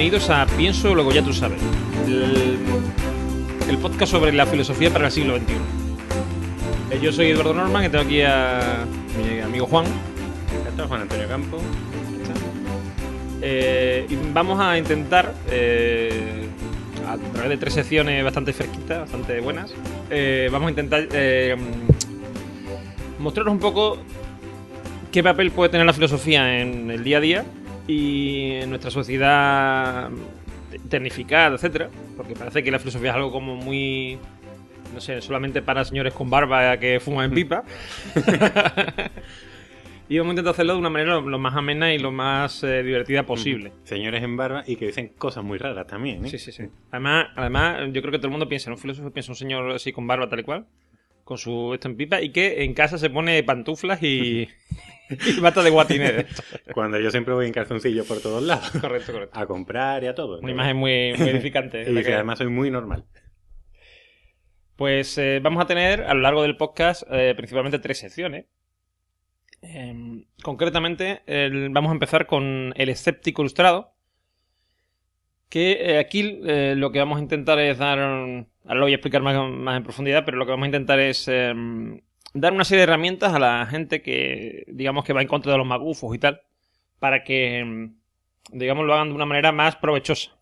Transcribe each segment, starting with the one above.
bienvenidos a Pienso, luego ya tú sabes. El, el podcast sobre la filosofía para el siglo XXI. Eh, Yo soy Eduardo Norman y tengo aquí a mi amigo Juan. Es Juan Antonio Campo. Eh, y vamos a intentar, eh, a través de tres secciones bastante fresquitas, bastante buenas, eh, vamos a intentar mostraros un poco qué papel puede tener la filosofía en el día a día y en nuestra sociedad tecnificada, etcétera, porque parece que la filosofía es algo como muy no sé, solamente para señores con barba que fuman en pipa. y vamos a intentar hacerlo de una manera lo, lo más amena y lo más eh, divertida posible. Señores en barba y que dicen cosas muy raras también, ¿eh? Sí, sí, sí. Además, además, yo creo que todo el mundo piensa en un filósofo, piensa en un señor así con barba tal y cual, con su esto en pipa, y que en casa se pone pantuflas y, y bata de guatinero. Cuando yo siempre voy en calzoncillo por todos lados. correcto, correcto. A comprar y a todo. Una imagen muy, muy edificante. Y la que además soy muy normal. Pues eh, vamos a tener a lo largo del podcast eh, principalmente tres secciones. Em, concretamente, vamos a empezar con el escéptico ilustrado. Que eh, aquí eh, lo que vamos a intentar es dar. Ahora lo voy a explicar más, más en profundidad, pero lo que vamos a intentar es em, dar una serie de herramientas a la gente que, digamos, que va en contra de los magufos y tal, para que, em, digamos, lo hagan de una manera más provechosa.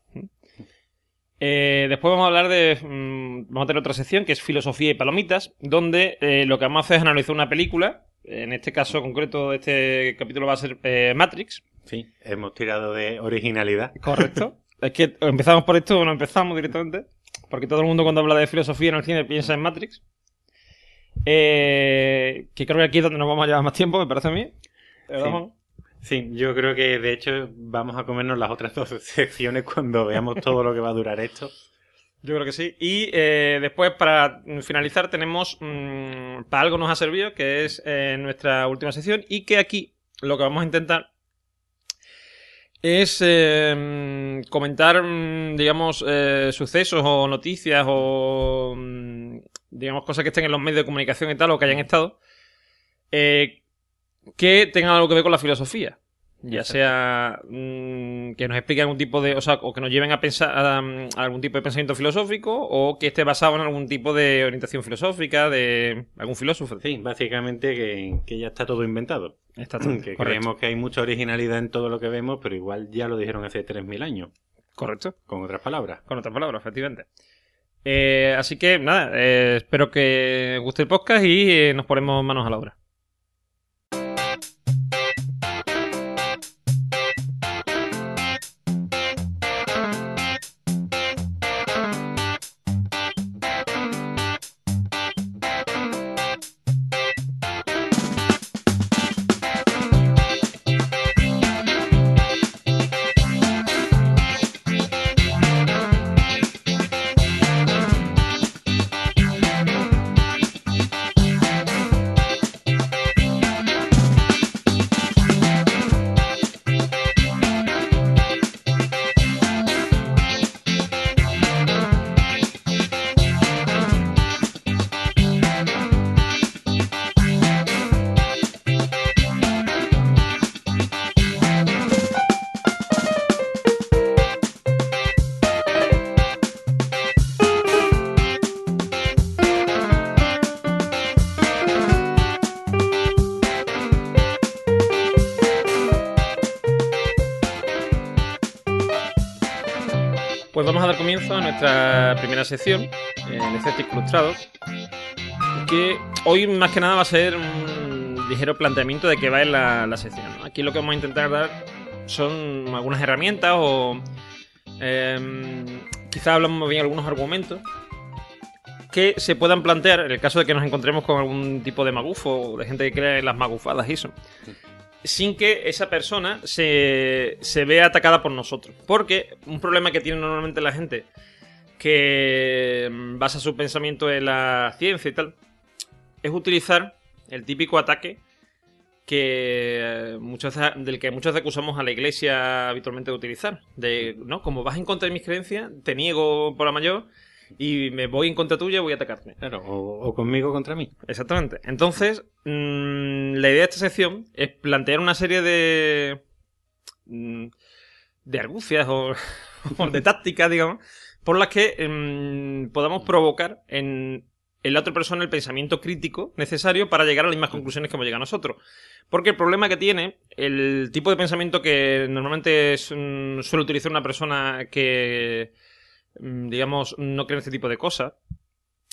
Eh, después vamos a hablar de. mm, vamos a tener otra sección que es filosofía y palomitas, donde eh, lo que vamos a hacer es analizar una película. En este caso concreto, este capítulo va a ser eh, Matrix. Sí, hemos tirado de originalidad. Correcto. es que empezamos por esto o no empezamos directamente. Porque todo el mundo cuando habla de filosofía en el cine piensa en Matrix. Eh, que creo que aquí es donde nos vamos a llevar más tiempo, me parece a mí. ¿Verdad, Sí. Sí, yo creo que de hecho vamos a comernos las otras dos secciones cuando veamos todo lo que va a durar esto. Yo creo que sí. Y eh, después, para mm, finalizar, tenemos. mm, para algo nos ha servido, que es eh, nuestra última sección. Y que aquí lo que vamos a intentar es eh, mm, comentar, mm, digamos, eh, sucesos o noticias o. digamos, cosas que estén en los medios de comunicación y tal, o que hayan estado. eh, que tengan algo que ver con la filosofía. Ya Exacto. sea mm, que nos explique algún tipo de. O sea, o que nos lleven a pensar a, a algún tipo de pensamiento filosófico, o que esté basado en algún tipo de orientación filosófica de algún filósofo. Sí, básicamente que, que ya está todo inventado. Exactamente. Que correcto. creemos que hay mucha originalidad en todo lo que vemos, pero igual ya lo dijeron hace 3.000 años, Correcto. con otras palabras. Con otras palabras, efectivamente. Eh, así que, nada, eh, espero que guste el podcast y eh, nos ponemos manos a la obra. Sección, el escéptico ilustrado, que hoy más que nada va a ser un ligero planteamiento de qué va en la, la sección. Aquí lo que vamos a intentar dar son algunas herramientas o em, quizá hablamos bien algunos argumentos que se puedan plantear en el caso de que nos encontremos con algún tipo de magufo o de gente que cree en las magufadas y eso sin que esa persona se, se vea atacada por nosotros. Porque un problema que tiene normalmente la gente que mm, basa su pensamiento en la ciencia y tal, es utilizar el típico ataque que eh, muchas del que muchas veces acusamos a la iglesia habitualmente de utilizar. De, no, como vas en contra de mis creencias, te niego por la mayor y me voy en contra tuya, voy a atacarte. Claro, o, o conmigo contra mí. Exactamente. Entonces, mm, la idea de esta sección es plantear una serie de. mm, de argucias o, o de tácticas, digamos, por las que em, podamos provocar en, la otra persona el pensamiento crítico necesario para llegar a las mismas conclusiones que hemos llegado nosotros. Porque el problema que tiene, el tipo de pensamiento que normalmente es, mm, suele utilizar una persona que, mm, digamos, no cree en este tipo de cosas,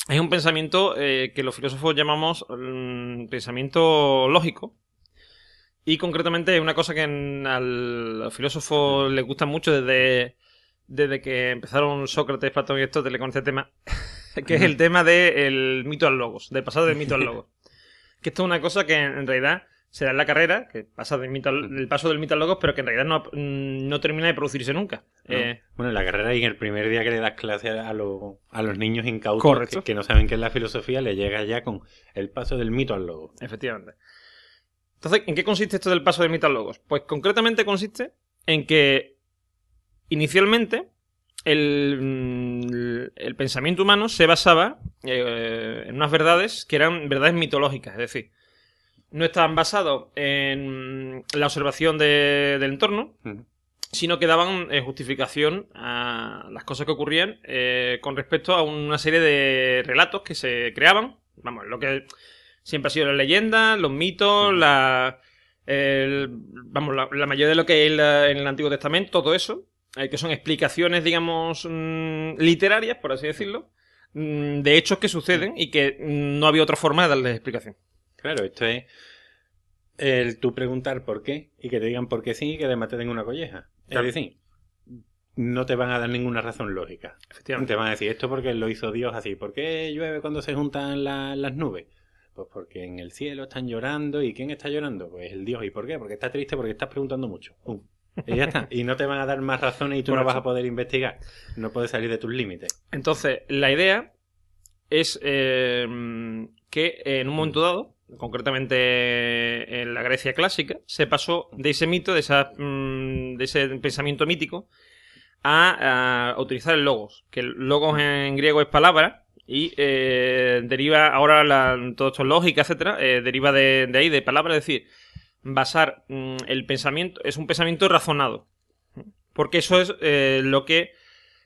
es un pensamiento eh, que los filósofos llamamos mm, pensamiento lógico. Y concretamente es una cosa que al- a los filósofos les gusta mucho desde, desde que empezaron Sócrates, Platón y Aristóteles con este tema, que es el tema del mito al logos, del pasado del mito al logos. Que esto es una cosa que en realidad se da en la carrera, que pasa del mito al- el paso del mito al logos, pero que en realidad no, no termina de producirse nunca. ¿no? Eh, Bueno, en la carrera y en el primer día que le das clase a, lo- a los niños incautos que, que no saben qué es la filosofía, le llega ya con el paso del mito al logo. Efectivamente. Entonces, ¿en qué consiste esto del paso del mito al logos? Pues concretamente consiste en que inicialmente el, mm, el pensamiento humano se basaba eh, en unas verdades que eran verdades mitológicas, es decir, no estaban basados en la observación de- del entorno, sino que daban eh, justificación a las cosas que ocurrían eh, con respecto a una serie de relatos que se creaban. Vamos, lo que siempre ha sido la leyenda, los mitos, la, el- vamos, la, la mayoría de lo que hay en, la- en el Antiguo Testamento, todo eso, que son explicaciones, digamos, mm, literarias, por así decirlo, mm, de hechos que suceden y que mm, no había otra forma de darles explicación. Claro, esto es el tú preguntar por qué y que te digan por qué sí y que además te den una colleja. Claro. Es decir, no te van a dar ninguna razón lógica. Efectivamente. Te van a decir esto porque lo hizo Dios así. ¿Por qué llueve cuando se juntan la- las nubes? Pues porque en el cielo están llorando. ¿Y quién está llorando? Pues el Dios. ¿Y por qué? Porque está triste porque estás preguntando mucho. Pum. Y ya está. Y no te van a dar más razones y tú no vas a poder investigar. No puedes salir de tus límites. Entonces, la idea es eh, que en un momento dado, concretamente en la Grecia clásica, se pasó de ese mito, de, esa, mm, de ese pensamiento mítico, a, a utilizar el logos. Que el logos en griego es palabra y eh, deriva, ahora la, todo esto es lógica, etcétera, eh, deriva de, de ahí, de palabra, es decir, basar mm, el pensamiento, es un pensamiento razonado. Porque eso es eh, lo que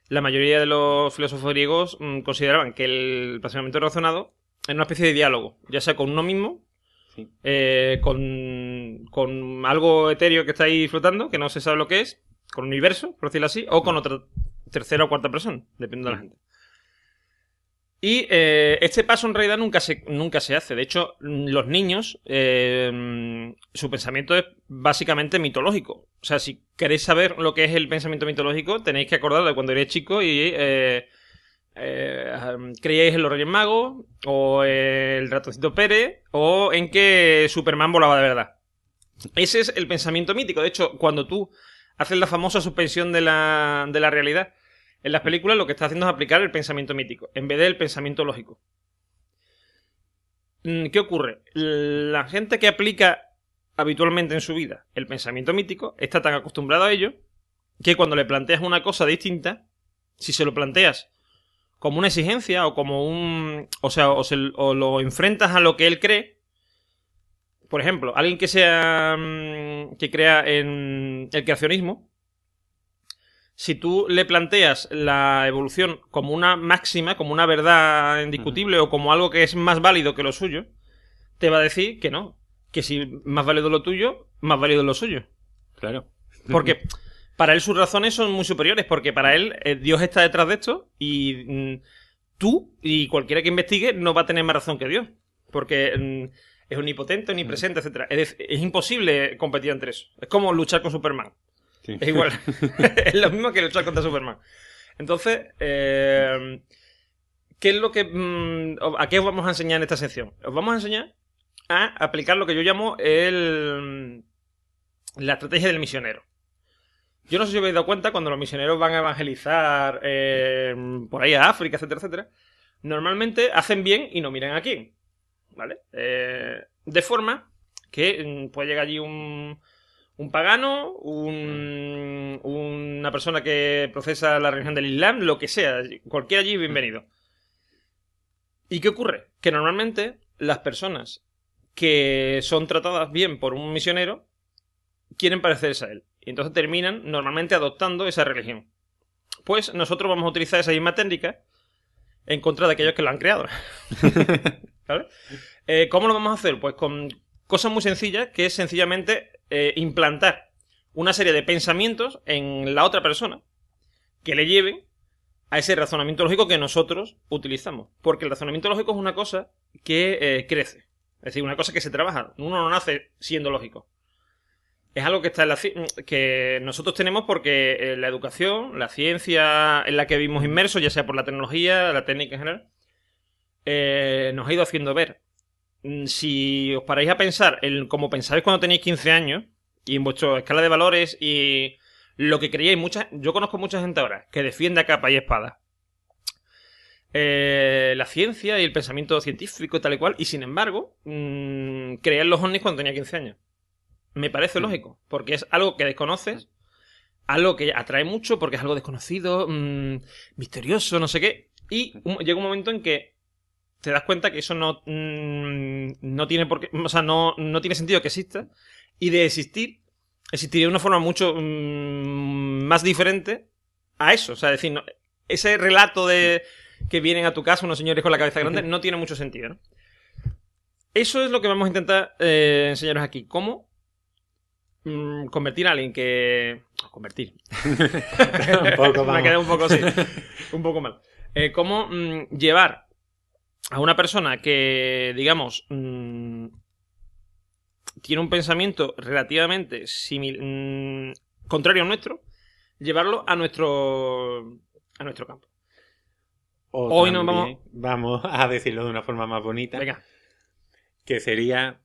la mayoría de los filósofos griegos mm, consideraban que el pensamiento razonado era una especie de diálogo, ya sea con uno mismo, Sí. eh, con, con algo etéreo que está ahí flotando, que no se sabe lo que es, con un universo, por decirlo así, o con otra tercera o cuarta persona, dependiendo de la gente. Y eh, este paso en realidad nunca se, nunca se hace. De hecho, mm, los niños, eh, mm, su pensamiento es básicamente mitológico. O sea, si queréis saber lo que es el pensamiento mitológico, tenéis que acordaros de cuando erais chico y eh, creíais en los Reyes Magos, o el ratoncito Pérez, o en que Superman volaba de verdad. Ese es el pensamiento mítico. De hecho, cuando tú haces la famosa suspensión de la, de la realidad, en las películas lo que está haciendo es aplicar el pensamiento mítico, en vez del pensamiento lógico. Mm, ¿Qué ocurre? La gente que aplica habitualmente en su vida el pensamiento mítico está tan acostumbrado a ello que cuando le planteas una cosa distinta, si se lo planteas como una exigencia o como un. O sea, o, o lo enfrentas a lo que él cree. Por ejemplo, alguien que sea. mm, que crea en el creacionismo. Si tú le planteas la evolución como una máxima, como una verdad indiscutible o como algo que es más válido que lo suyo, te va a decir que no. Que si más válido lo tuyo, más válido lo suyo. Claro. Porque para él sus razones son muy superiores, porque para él eh, Dios está detrás de esto y mm, tú y cualquiera que investigue no va a tener más razón que Dios. Porque mm, es omnipotente, omnipresente, etcétera. Es, es imposible competir entre eso. Es como luchar con Superman. Sí. Es igual. es lo mismo que luchar contra Superman. Entonces, eh, ¿qué es lo que. mm, ¿A qué os vamos a enseñar en esta sección? Os vamos a enseñar a aplicar lo que yo llamo el, la estrategia del misionero. Yo no sé si os habéis dado cuenta cuando los misioneros van a evangelizar eh, por ahí a África, etcétera, etcétera. Normalmente hacen bien y no miran a quién. ¿Vale? Eh, de forma que mm, puede llegar allí un, un pagano, un- una persona que procesa la religión del Islam, lo que sea, cualquiera allí bienvenido. ¿Y qué ocurre? Que normalmente las personas que son tratadas bien por un misionero quieren parecerse a él. Y entonces terminan normalmente adoptando esa religión. pues nosotros vamos a utilizar esa misma técnica en contra de aquellos que lo han creado. ¿Vale? Eh, ¿Cómo lo vamos a hacer? Pues con cosas muy sencillas, que es sencillamente eh, implantar una serie de pensamientos en la otra persona que le lleven a ese razonamiento lógico que nosotros utilizamos. Porque el razonamiento lógico es una cosa que eh, crece. Es decir, una cosa que se trabaja. Uno no nace siendo lógico. Es algo que está en la que nosotros tenemos porque eh, la educación, la ciencia en la que vivimos inmersos, ya sea por la tecnología, la técnica en general, nos ha ido haciendo ver. Mm, Si os paráis a pensar en cómo pensáis cuando tenéis 15 años y en vuestra escala de valores y lo que creíais, mucha, yo conozco mucha gente ahora que defiende a capa y espada eh, la ciencia y el pensamiento científico y tal y cual, y sin embargo, mm, creían los ovnis cuando tenía 15 años. Me parece Mm. lógico, porque es algo que desconoces, algo que atrae mucho, porque es algo desconocido, mm, misterioso, no sé qué, y un- llega un momento en que te das cuenta que eso no, mm, no tiene por qué, o sea, no, no tiene sentido que exista, y de existir, existiría de una forma mucho mm, más diferente a eso. O sea, es decir, no- ese relato de que vienen a tu casa unos señores con la cabeza grande no tiene mucho sentido, ¿no? Eso es lo que vamos a intentar eh, enseñaros aquí. ¿Cómo mm, convertir a alguien que... Convertir. un poco, Me quedé un poco así. un poco mal. Eh, ¿Cómo llevar a una persona que, digamos, mm, tiene un pensamiento relativamente simil- mm, contrario al nuestro, llevarlo a nuestro a nuestro campo. O Hoy nos también, vamos a decirlo de una forma más bonita, Venga, que sería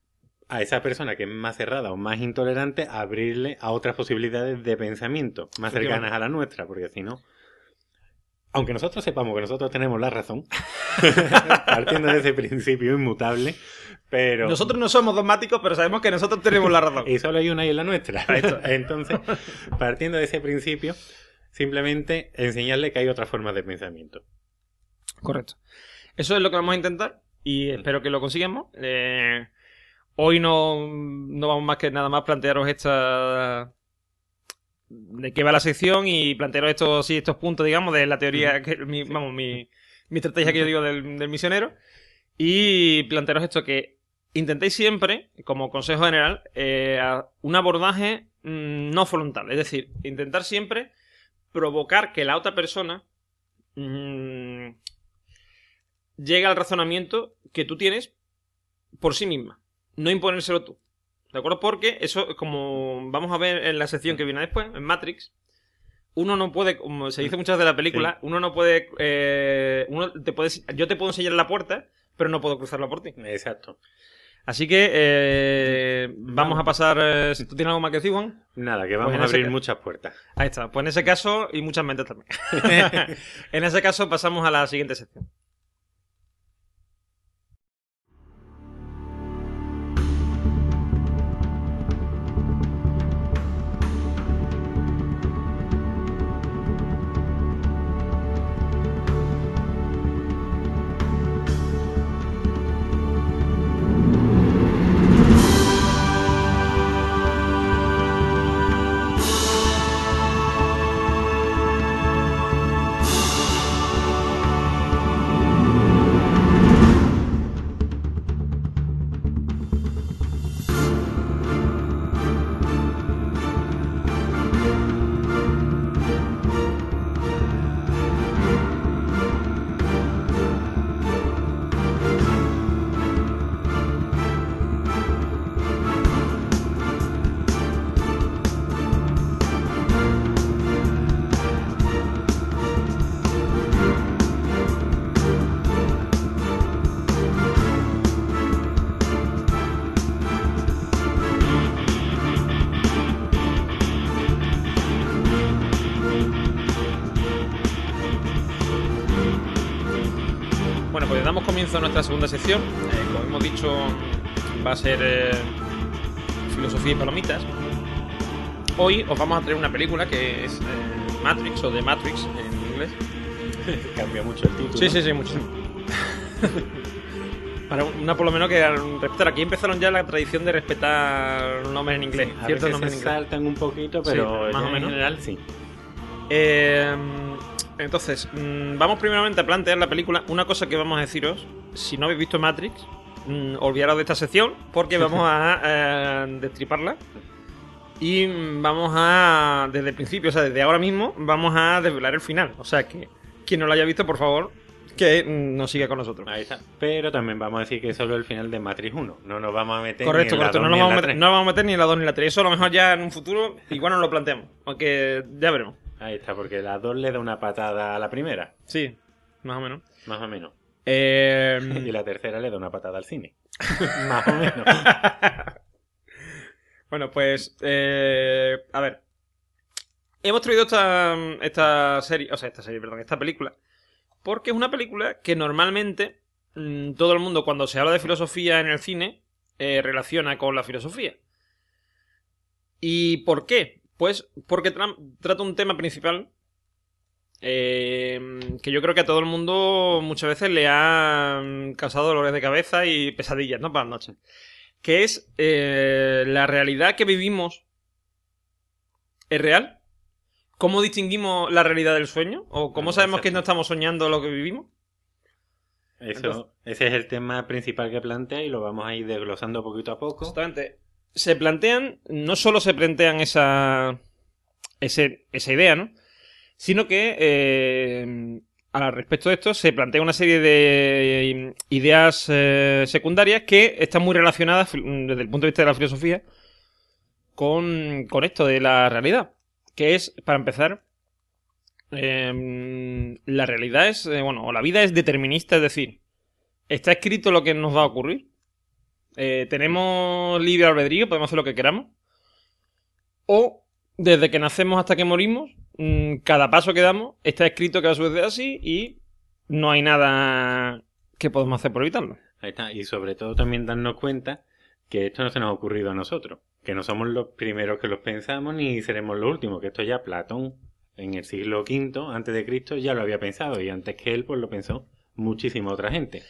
a esa persona que es más cerrada o más intolerante abrirle a otras posibilidades de pensamiento más cercanas a la nuestra, porque si no, aunque nosotros sepamos que nosotros tenemos la razón, partiendo de ese principio inmutable, pero nosotros no somos dogmáticos, pero sabemos que nosotros tenemos la razón. y solo hay una y es la nuestra. Entonces, partiendo de ese principio, simplemente enseñarle que hay otras formas de pensamiento. Correcto. Eso es lo que vamos a intentar y espero que lo consigamos. Eh, hoy no, no vamos más que nada más plantearos esta de qué va la sección y plantearos estos, sí, estos puntos, digamos, de la teoría, que, mi, vamos, mi, mi estrategia que yo digo del, del misionero. Y plantearos esto que intentéis siempre, como consejo general, eh, un abordaje mm, no frontal. Es decir, intentar siempre provocar que la otra persona mm, llegue al razonamiento que tú tienes por sí misma. No imponérselo tú. ¿De acuerdo? Porque eso, como vamos a ver en la sección que viene después, en Matrix, uno no puede, como se dice muchas veces de la película, uno no puede, eh, uno te puede, yo te puedo enseñar la puerta, pero no puedo cruzarla por ti. Exacto. Así que eh, vamos a pasar, eh, si tú tienes algo más que decir, Juan. Nada, que vamos Pues en a abrir muchas puertas. Ahí está. Pues en ese caso, y muchas mentes también. en ese caso pasamos a la siguiente sección. Nuestra segunda sección. Eh, como hemos dicho, va a ser eh, filosofía y palomitas. Hoy os vamos a traer una película que es eh, Matrix o The Matrix en inglés. Cambia mucho el título. Sí, sí, sí, muchísimo. Para una por lo menos que respetar. Aquí empezaron ya la tradición de respetar nombres en inglés. A ciertos veces nombres se en inglés. saltan un poquito, Sí, pero más ya o menos. en general sí. Eh, Entonces, mm, vamos primeramente a plantear la película. Una cosa que vamos a deciros, si no habéis visto Matrix, mm, olvidaros de esta sección porque vamos a eh, destriparla. Y mm, vamos a, desde el principio, o sea, desde ahora mismo, vamos a desvelar el final. O sea que quien no lo haya visto, por favor, que mm, nos siga con nosotros. Ahí está. Pero también vamos a decir que es solo el final de Matrix 1. No nos vamos a meter Correcto, ni en la correcto. 2 No nos, vamos a la meter, 3. no nos vamos a meter ni en la 2 ni en la 3. Eso a lo mejor ya en un futuro igual nos lo planteamos. Aunque ya veremos. Ahí está, porque la 2 le da una patada a la primera, Sí, más o menos. más o menos. Eh, Y la tercera le da una patada al cine. más o menos. Bueno, pues. eh, a ver. Hemos traído esta, esta serie. O sea, esta serie, perdón, esta película. Porque es una película que normalmente mm, todo el mundo, cuando se habla de filosofía en el cine, eh, relaciona con la filosofía. ¿Y por qué? Pues porque tra- trata un tema principal. eh, que yo creo que a todo el mundo muchas veces le ha mm, causado dolores de cabeza y pesadillas, ¿no? Para la noche que es eh, la realidad que vivimos es real. ¿Cómo distinguimos la realidad del sueño? ¿O cómo sabemos que no estamos soñando lo que vivimos? Eso, Entonces- ese es el tema principal que plantea y lo vamos a ir desglosando poquito a poco. Exactamente. Se plantean, no solo se plantean esa, ese- esa idea, ¿no? Sino que eh, al respecto de esto se plantea una serie de ideas eh, secundarias que están muy relacionadas fil- desde el punto de vista de la filosofía con, con esto de la realidad. Que es, para empezar, eh, la realidad es, eh, bueno, o la vida es determinista, es decir, está escrito lo que nos va a ocurrir. Eh, tenemos libre albedrío, podemos hacer lo que queramos. O desde que nacemos hasta que morimos, mm, cada paso que damos está escrito que va a suceder así y no hay nada que podemos hacer por evitarlo. Ahí está. Y sobre todo también darnos cuenta que esto no se nos ha ocurrido a nosotros. Que no somos los primeros que los pensamos ni seremos los últimos. Que esto ya Platón en el siglo V antes de Cristo ya lo había pensado y antes que él pues lo pensó muchísima otra gente.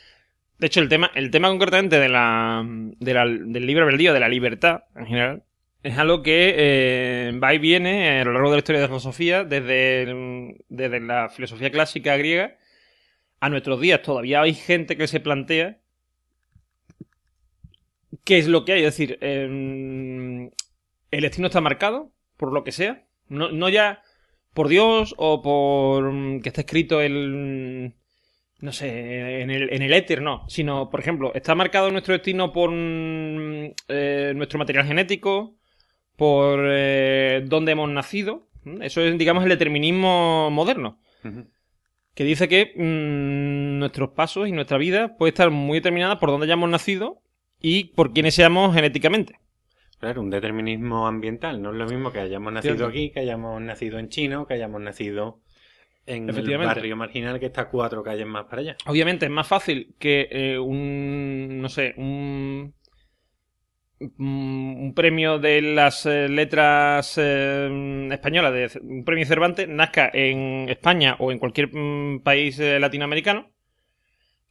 De hecho, el tema, el tema concretamente de la, de la- del libre albedrío, de la libertad en general, es algo que eh, va y viene a lo largo de la historia de la filosofía, desde, desde la filosofía clásica griega a nuestros días. Todavía hay gente que se plantea qué es lo que hay. Es decir, em, el destino está marcado, por lo que sea. No, no ya por Dios o por mm, que está escrito el no sé, en el, en el éter, no, sino, por ejemplo, está marcado nuestro destino por mm, eh, nuestro material genético, por eh, dónde hemos nacido. ¿m? Eso es, digamos, el determinismo moderno, que dice que mm, nuestros pasos y nuestra vida puede estar muy determinada por dónde hayamos nacido y por quiénes seamos genéticamente. Claro, un determinismo ambiental. No es lo mismo que hayamos nacido Cierto. aquí, que hayamos nacido en China o que hayamos nacido en el barrio marginal que está cuatro calles más para allá. Obviamente es más fácil que eh, un, no sé, un, premio de las eh, letras eh, españolas, de, un premio Cervantes, nazca en España o en cualquier mm, país latinoamericano,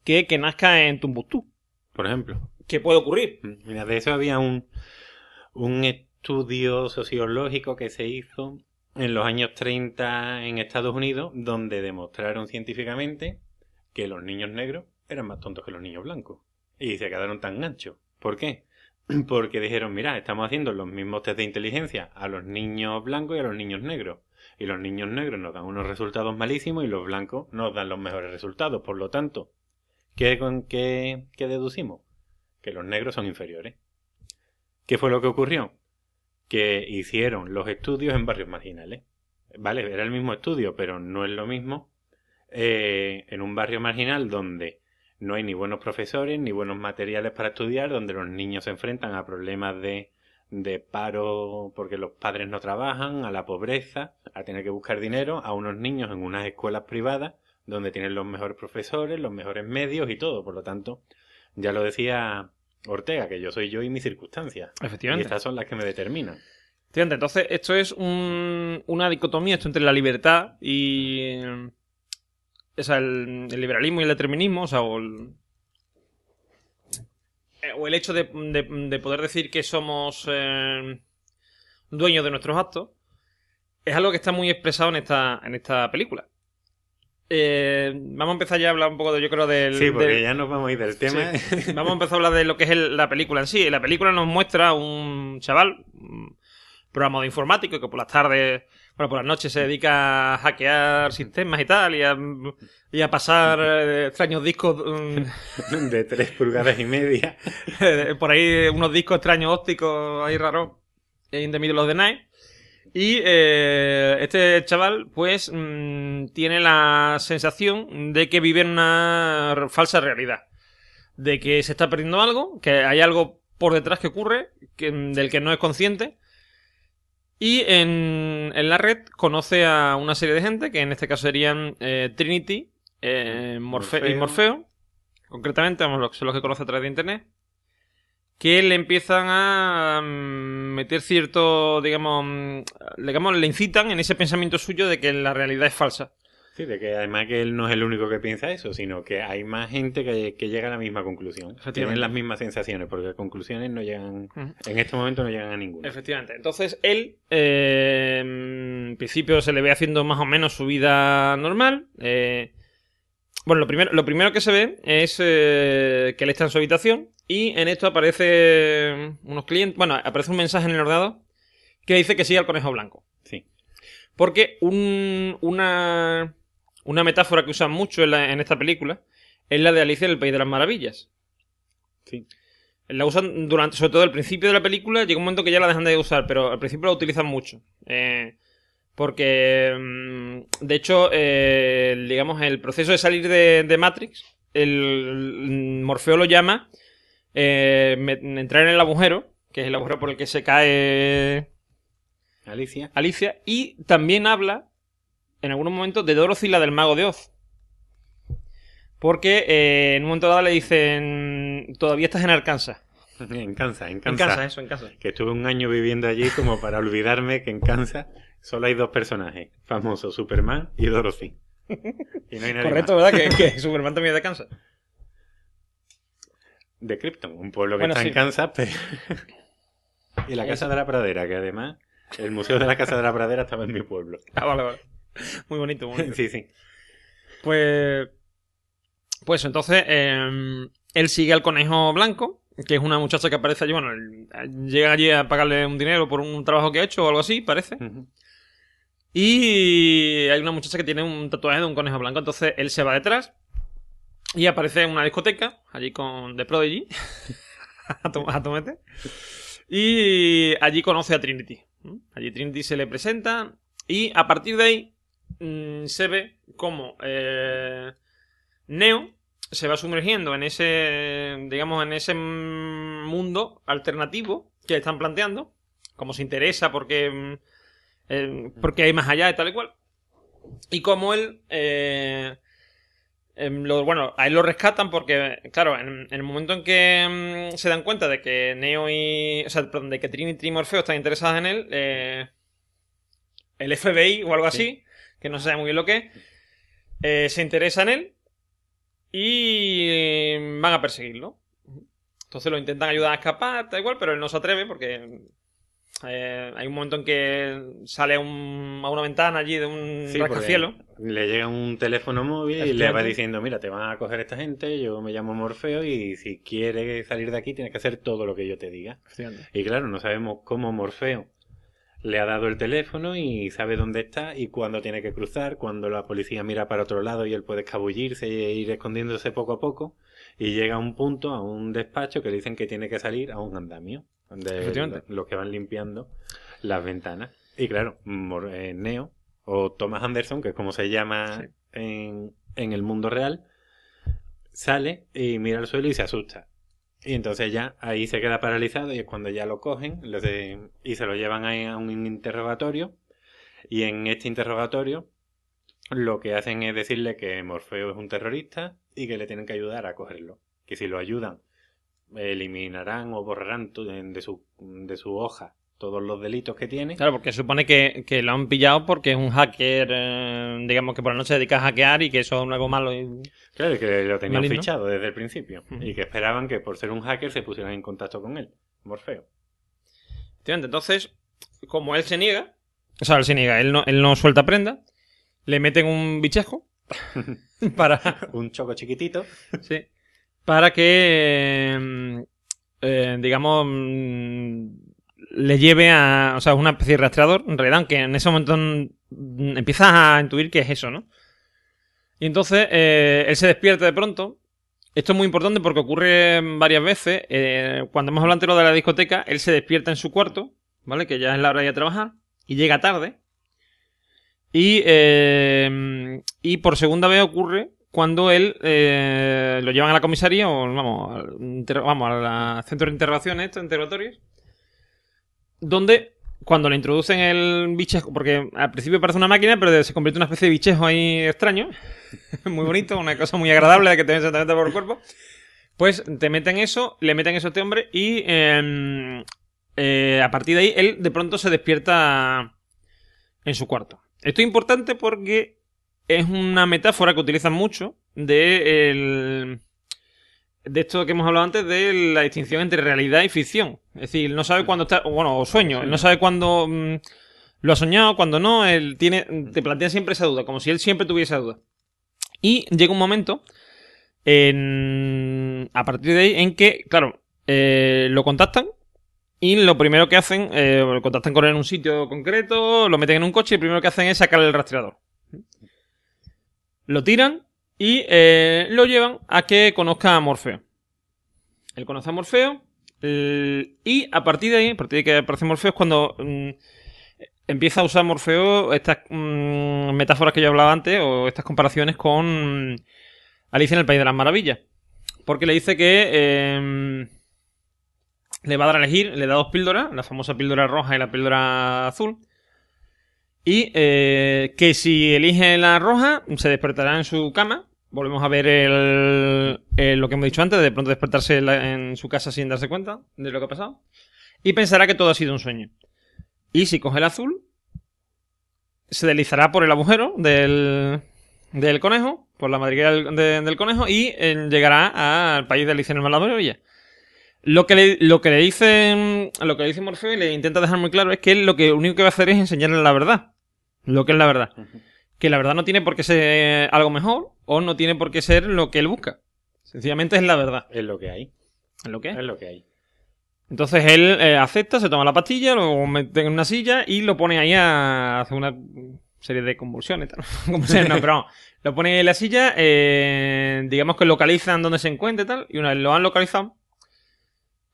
que que nazca en Tumbuctú. Por ejemplo. ¿Qué puede ocurrir? Mira, de eso había un, un estudio sociológico que se hizo en los años 30 en Estados Unidos, donde demostraron científicamente que los niños negros eran más tontos que los niños blancos. Y se quedaron tan anchos. ¿Por qué? Porque dijeron, mira, estamos haciendo los mismos test de inteligencia a los niños blancos y a los niños negros. Y los niños negros nos dan unos resultados malísimos y los blancos nos dan los mejores resultados. Por lo tanto, ¿qué, con, qué, qué deducimos? Que los negros son inferiores. ¿Qué fue lo que ocurrió? Que hicieron los estudios en barrios marginales. Vale, era el mismo estudio, pero no es lo mismo. eh, en un barrio marginal donde no hay ni buenos profesores, ni buenos materiales para estudiar, donde los niños se enfrentan a problemas de, de paro porque los padres no trabajan, a la pobreza, a tener que buscar dinero, a unos niños en unas escuelas privadas donde tienen los mejores profesores, los mejores medios y todo. Por lo tanto, ya lo decía Ortega, que yo soy yo y mis circunstancias. Y Efectivamente. estas son las que me determinan. Efectivamente, Entonces, esto es un- una dicotomía esto entre la libertad y. O sea, el, el liberalismo y el determinismo, o sea, o el, eh, o el hecho de, de- de poder decir que somos eh, dueños de nuestros actos, es algo que está muy expresado en esta, en esta película. Eh, vamos a empezar ya a hablar un poco de, yo creo, del... Sí, porque del- ya nos vamos a ir del tema. Sí. Vamos a empezar a hablar de lo que es el- la película en sí. La película nos muestra un chaval, un programa de informático, que por las tardes, bueno, por las noches se dedica a hackear sistemas y tal, y a, y a pasar eh, extraños discos, mm, de tres pulgadas y media. por ahí unos discos extraños ópticos ahí raros, in the middle of the night. Y eh, este chaval, pues, mm, tiene la sensación de que vive en una falsa realidad. De que se está perdiendo algo, que hay algo por detrás que ocurre, que, del que no es consciente. Y en, en la red conoce a una serie de gente, que en este caso serían eh, Trinity, eh, Morfe- y Morfeo. Concretamente, vamos, son los que conoce a través de internet que le empiezan a mm, meter cierto, digamos, mm, digamos, le incitan en ese pensamiento suyo de que la realidad es falsa. Sí, de que además que él no es el único que piensa eso, sino que hay más gente que, que llega a la misma conclusión. Tienen las mismas sensaciones, porque conclusiones no llegan, en este momento no llegan a ninguna. Efectivamente. Entonces, él, eh, en principio, se le ve haciendo más o menos su vida normal. eh, bueno, lo primero, lo primero que se ve es eh, que él está en su habitación y en esto aparece unos clientes. Bueno, aparece un mensaje en el ordenador que dice que sigue al conejo blanco. Sí. Porque un- una, una metáfora que usan mucho en, la- en esta película es la de Alicia en el País de las Maravillas. Sí. La usan durante, sobre todo al principio de la película, llega un momento que ya la dejan de usar, pero al principio la utilizan mucho. Eh, porque, mm, de hecho, eh, digamos, el proceso de salir de, de Matrix, el, Morfeo lo llama eh, me- entrar en el agujero, que es el agujero por el que se cae Alicia. Alicia, y también habla, en algunos momentos, de Dorothy, la del mago de Oz. Porque eh, en un momento dado le dicen, todavía estás en Arkansas. En Kansas, en En Kansas. Kansas, eso, en Kansas. Que estuve un año viviendo allí como para olvidarme que en Kansas solo hay dos personajes famosos, Superman y Dorothy. Y no hay nadie Correcto, más. ¿verdad? Que, que Superman también es de Kansas. De Krypton, un pueblo que Bueno, está sí. en Kansas, pero... y la Casa de la Pradera, que además el Museo de la Casa de la Pradera estaba en mi pueblo. Ah, vale, vale. Muy bonito, muy bonito. Sí, sí. Pues. Pues entonces, eh, él sigue al conejo blanco, que es una muchacha que aparece allí. Bueno, él- llega allí a pagarle un dinero por un trabajo que ha hecho o algo así, parece. Y hay una muchacha que tiene un tatuaje de un conejo blanco. Entonces él se va detrás y aparece en una discoteca, allí con The Prodigy, a, to- a tomete. Y allí conoce a Trinity. Allí Trinity se le presenta y a partir de ahí mm, se ve como eh, Neo se va sumergiendo en ese, digamos, en ese mundo alternativo que están planteando, como se interesa porque, mm, eh, porque hay más allá y tal y cual. Y como él, eh, em, lo- bueno, a él lo rescatan porque, claro, en, en el momento en que mm, se dan cuenta de que Neo y, o sea, perdón, de que Trinity y Morfeo están interesadas en él, eh, el FBI o algo así, que no se sabe muy bien lo que es, eh, se interesa en él y van a perseguirlo. Entonces lo intentan ayudar a escapar, da igual, pero él no se atreve porque eh, hay un momento en que sale a, un- a una ventana allí de un Sí, rascacielos. Le llega un teléfono móvil y le va diciendo, mira, te van a coger esta gente, yo me llamo Morfeo y si quieres salir de aquí tienes que hacer todo lo que yo te diga. Y claro, no sabemos cómo Morfeo le ha dado el teléfono y sabe dónde está y cuándo tiene que cruzar, cuando la policía mira para otro lado y él puede escabullirse e ir escondiéndose poco a poco y llega a un punto, a un despacho que le dicen que tiene que salir a un andamio, Efectivamente. los que van limpiando las ventanas. Y claro, eh, Neo o Thomas Anderson, que es como se llama Sí. en, en el mundo real, sale y mira al suelo y se asusta. Y entonces ya ahí se queda paralizado y es cuando ya lo cogen lo de- y se lo llevan ahí a un interrogatorio. Y en este interrogatorio lo que hacen es decirle que Morfeo es un terrorista y que le tienen que ayudar a cogerlo. Que si lo ayudan eliminarán o borrarán de su, de su hoja todos los delitos que tiene. Claro, porque supone que, que lo han pillado porque es un hacker, eh, digamos que por la noche se dedica a hackear y que eso es algo malo. y- Claro, que lo tenían fichado desde el principio. Y que esperaban que por ser un hacker se pusieran en contacto con él. Morfeo. Entonces, como él se niega, o sea, él se niega, él no, él no suelta prenda, le meten un bichesco para, Un choco chiquitito. sí, para que, mm, eh, digamos, mm, le lleve a, o sea, una especie de rastreador, en realidad, que en ese momento mm, empiezas a intuir que es eso, ¿no? Y entonces eh, él se despierta de pronto. Esto es muy importante porque ocurre varias veces. Eh, cuando hemos hablado anterior de la discoteca, él se despierta en su cuarto, ¿vale? Que ya es la hora de ir a trabajar. Y llega tarde. Y, eh, y por segunda vez ocurre cuando él eh, lo llevan a la comisaría o vamos al, vamos al centro de interrogaciones, estos interrogatorios, donde cuando le introducen el bichejo, porque al principio parece una máquina, pero se convierte en una especie de bichejo ahí extraño, muy bonito, una cosa muy agradable que te exactamente por el cuerpo, pues te meten eso, le meten eso a este hombre y eh, eh, a partir de ahí él de pronto se despierta en su cuarto. Esto es importante porque es una metáfora que utilizan mucho de el- de esto que hemos hablado antes de la distinción entre realidad y ficción. Es decir, él no sabe cuándo está, bueno, o sueño, él no sabe cuándo mm, lo ha soñado, cuándo no, él tiene, te plantea siempre esa duda, como si él siempre tuviese esa duda. Y llega un momento, en, a partir de ahí, en que, claro, eh, lo contactan y lo primero que hacen, eh, lo contactan con él en un sitio concreto, lo meten en un coche y lo primero que hacen es sacarle el rastreador. Lo tiran y eh, lo llevan a que conozca a Morfeo. Él conoce a Morfeo el- y a partir de ahí, a partir de que aparece Morfeo es cuando mm, empieza a usar Morfeo estas mm, metáforas que yo hablaba antes o estas comparaciones con Alicia en el País de las Maravillas. Porque le dice que eh, le va a dar a elegir, le da dos píldoras, la famosa píldora roja y la píldora azul. Y eh, que si elige la roja, se despertará en su cama. Volvemos a ver el, lo que hemos dicho antes, de pronto despertarse en, su casa sin darse cuenta de lo que ha pasado. Y pensará que todo ha sido un sueño. Y si coge el azul, se deslizará por el agujero del, del conejo, por la madriguera del, de- del conejo, y eh, llegará al país de Alicia en el Maravillas. Lo que le, lo que le dice lo que le dice Morfeo y le intenta dejar muy claro es que él lo que único que va a hacer es enseñarle la verdad. Lo que es la verdad. Que la verdad no tiene por qué ser algo mejor o no tiene por qué ser lo que él busca. Sencillamente es la verdad. Es lo que hay. Es lo que es. Es lo que hay. Entonces él eh, acepta, se toma la pastilla, lo mete en una silla y lo pone ahí a hacer una serie de convulsiones. Tal. Convulsiones no, pero no. Lo pone en la silla, eh, digamos que localizan donde se encuentra y tal, y una vez lo han localizado,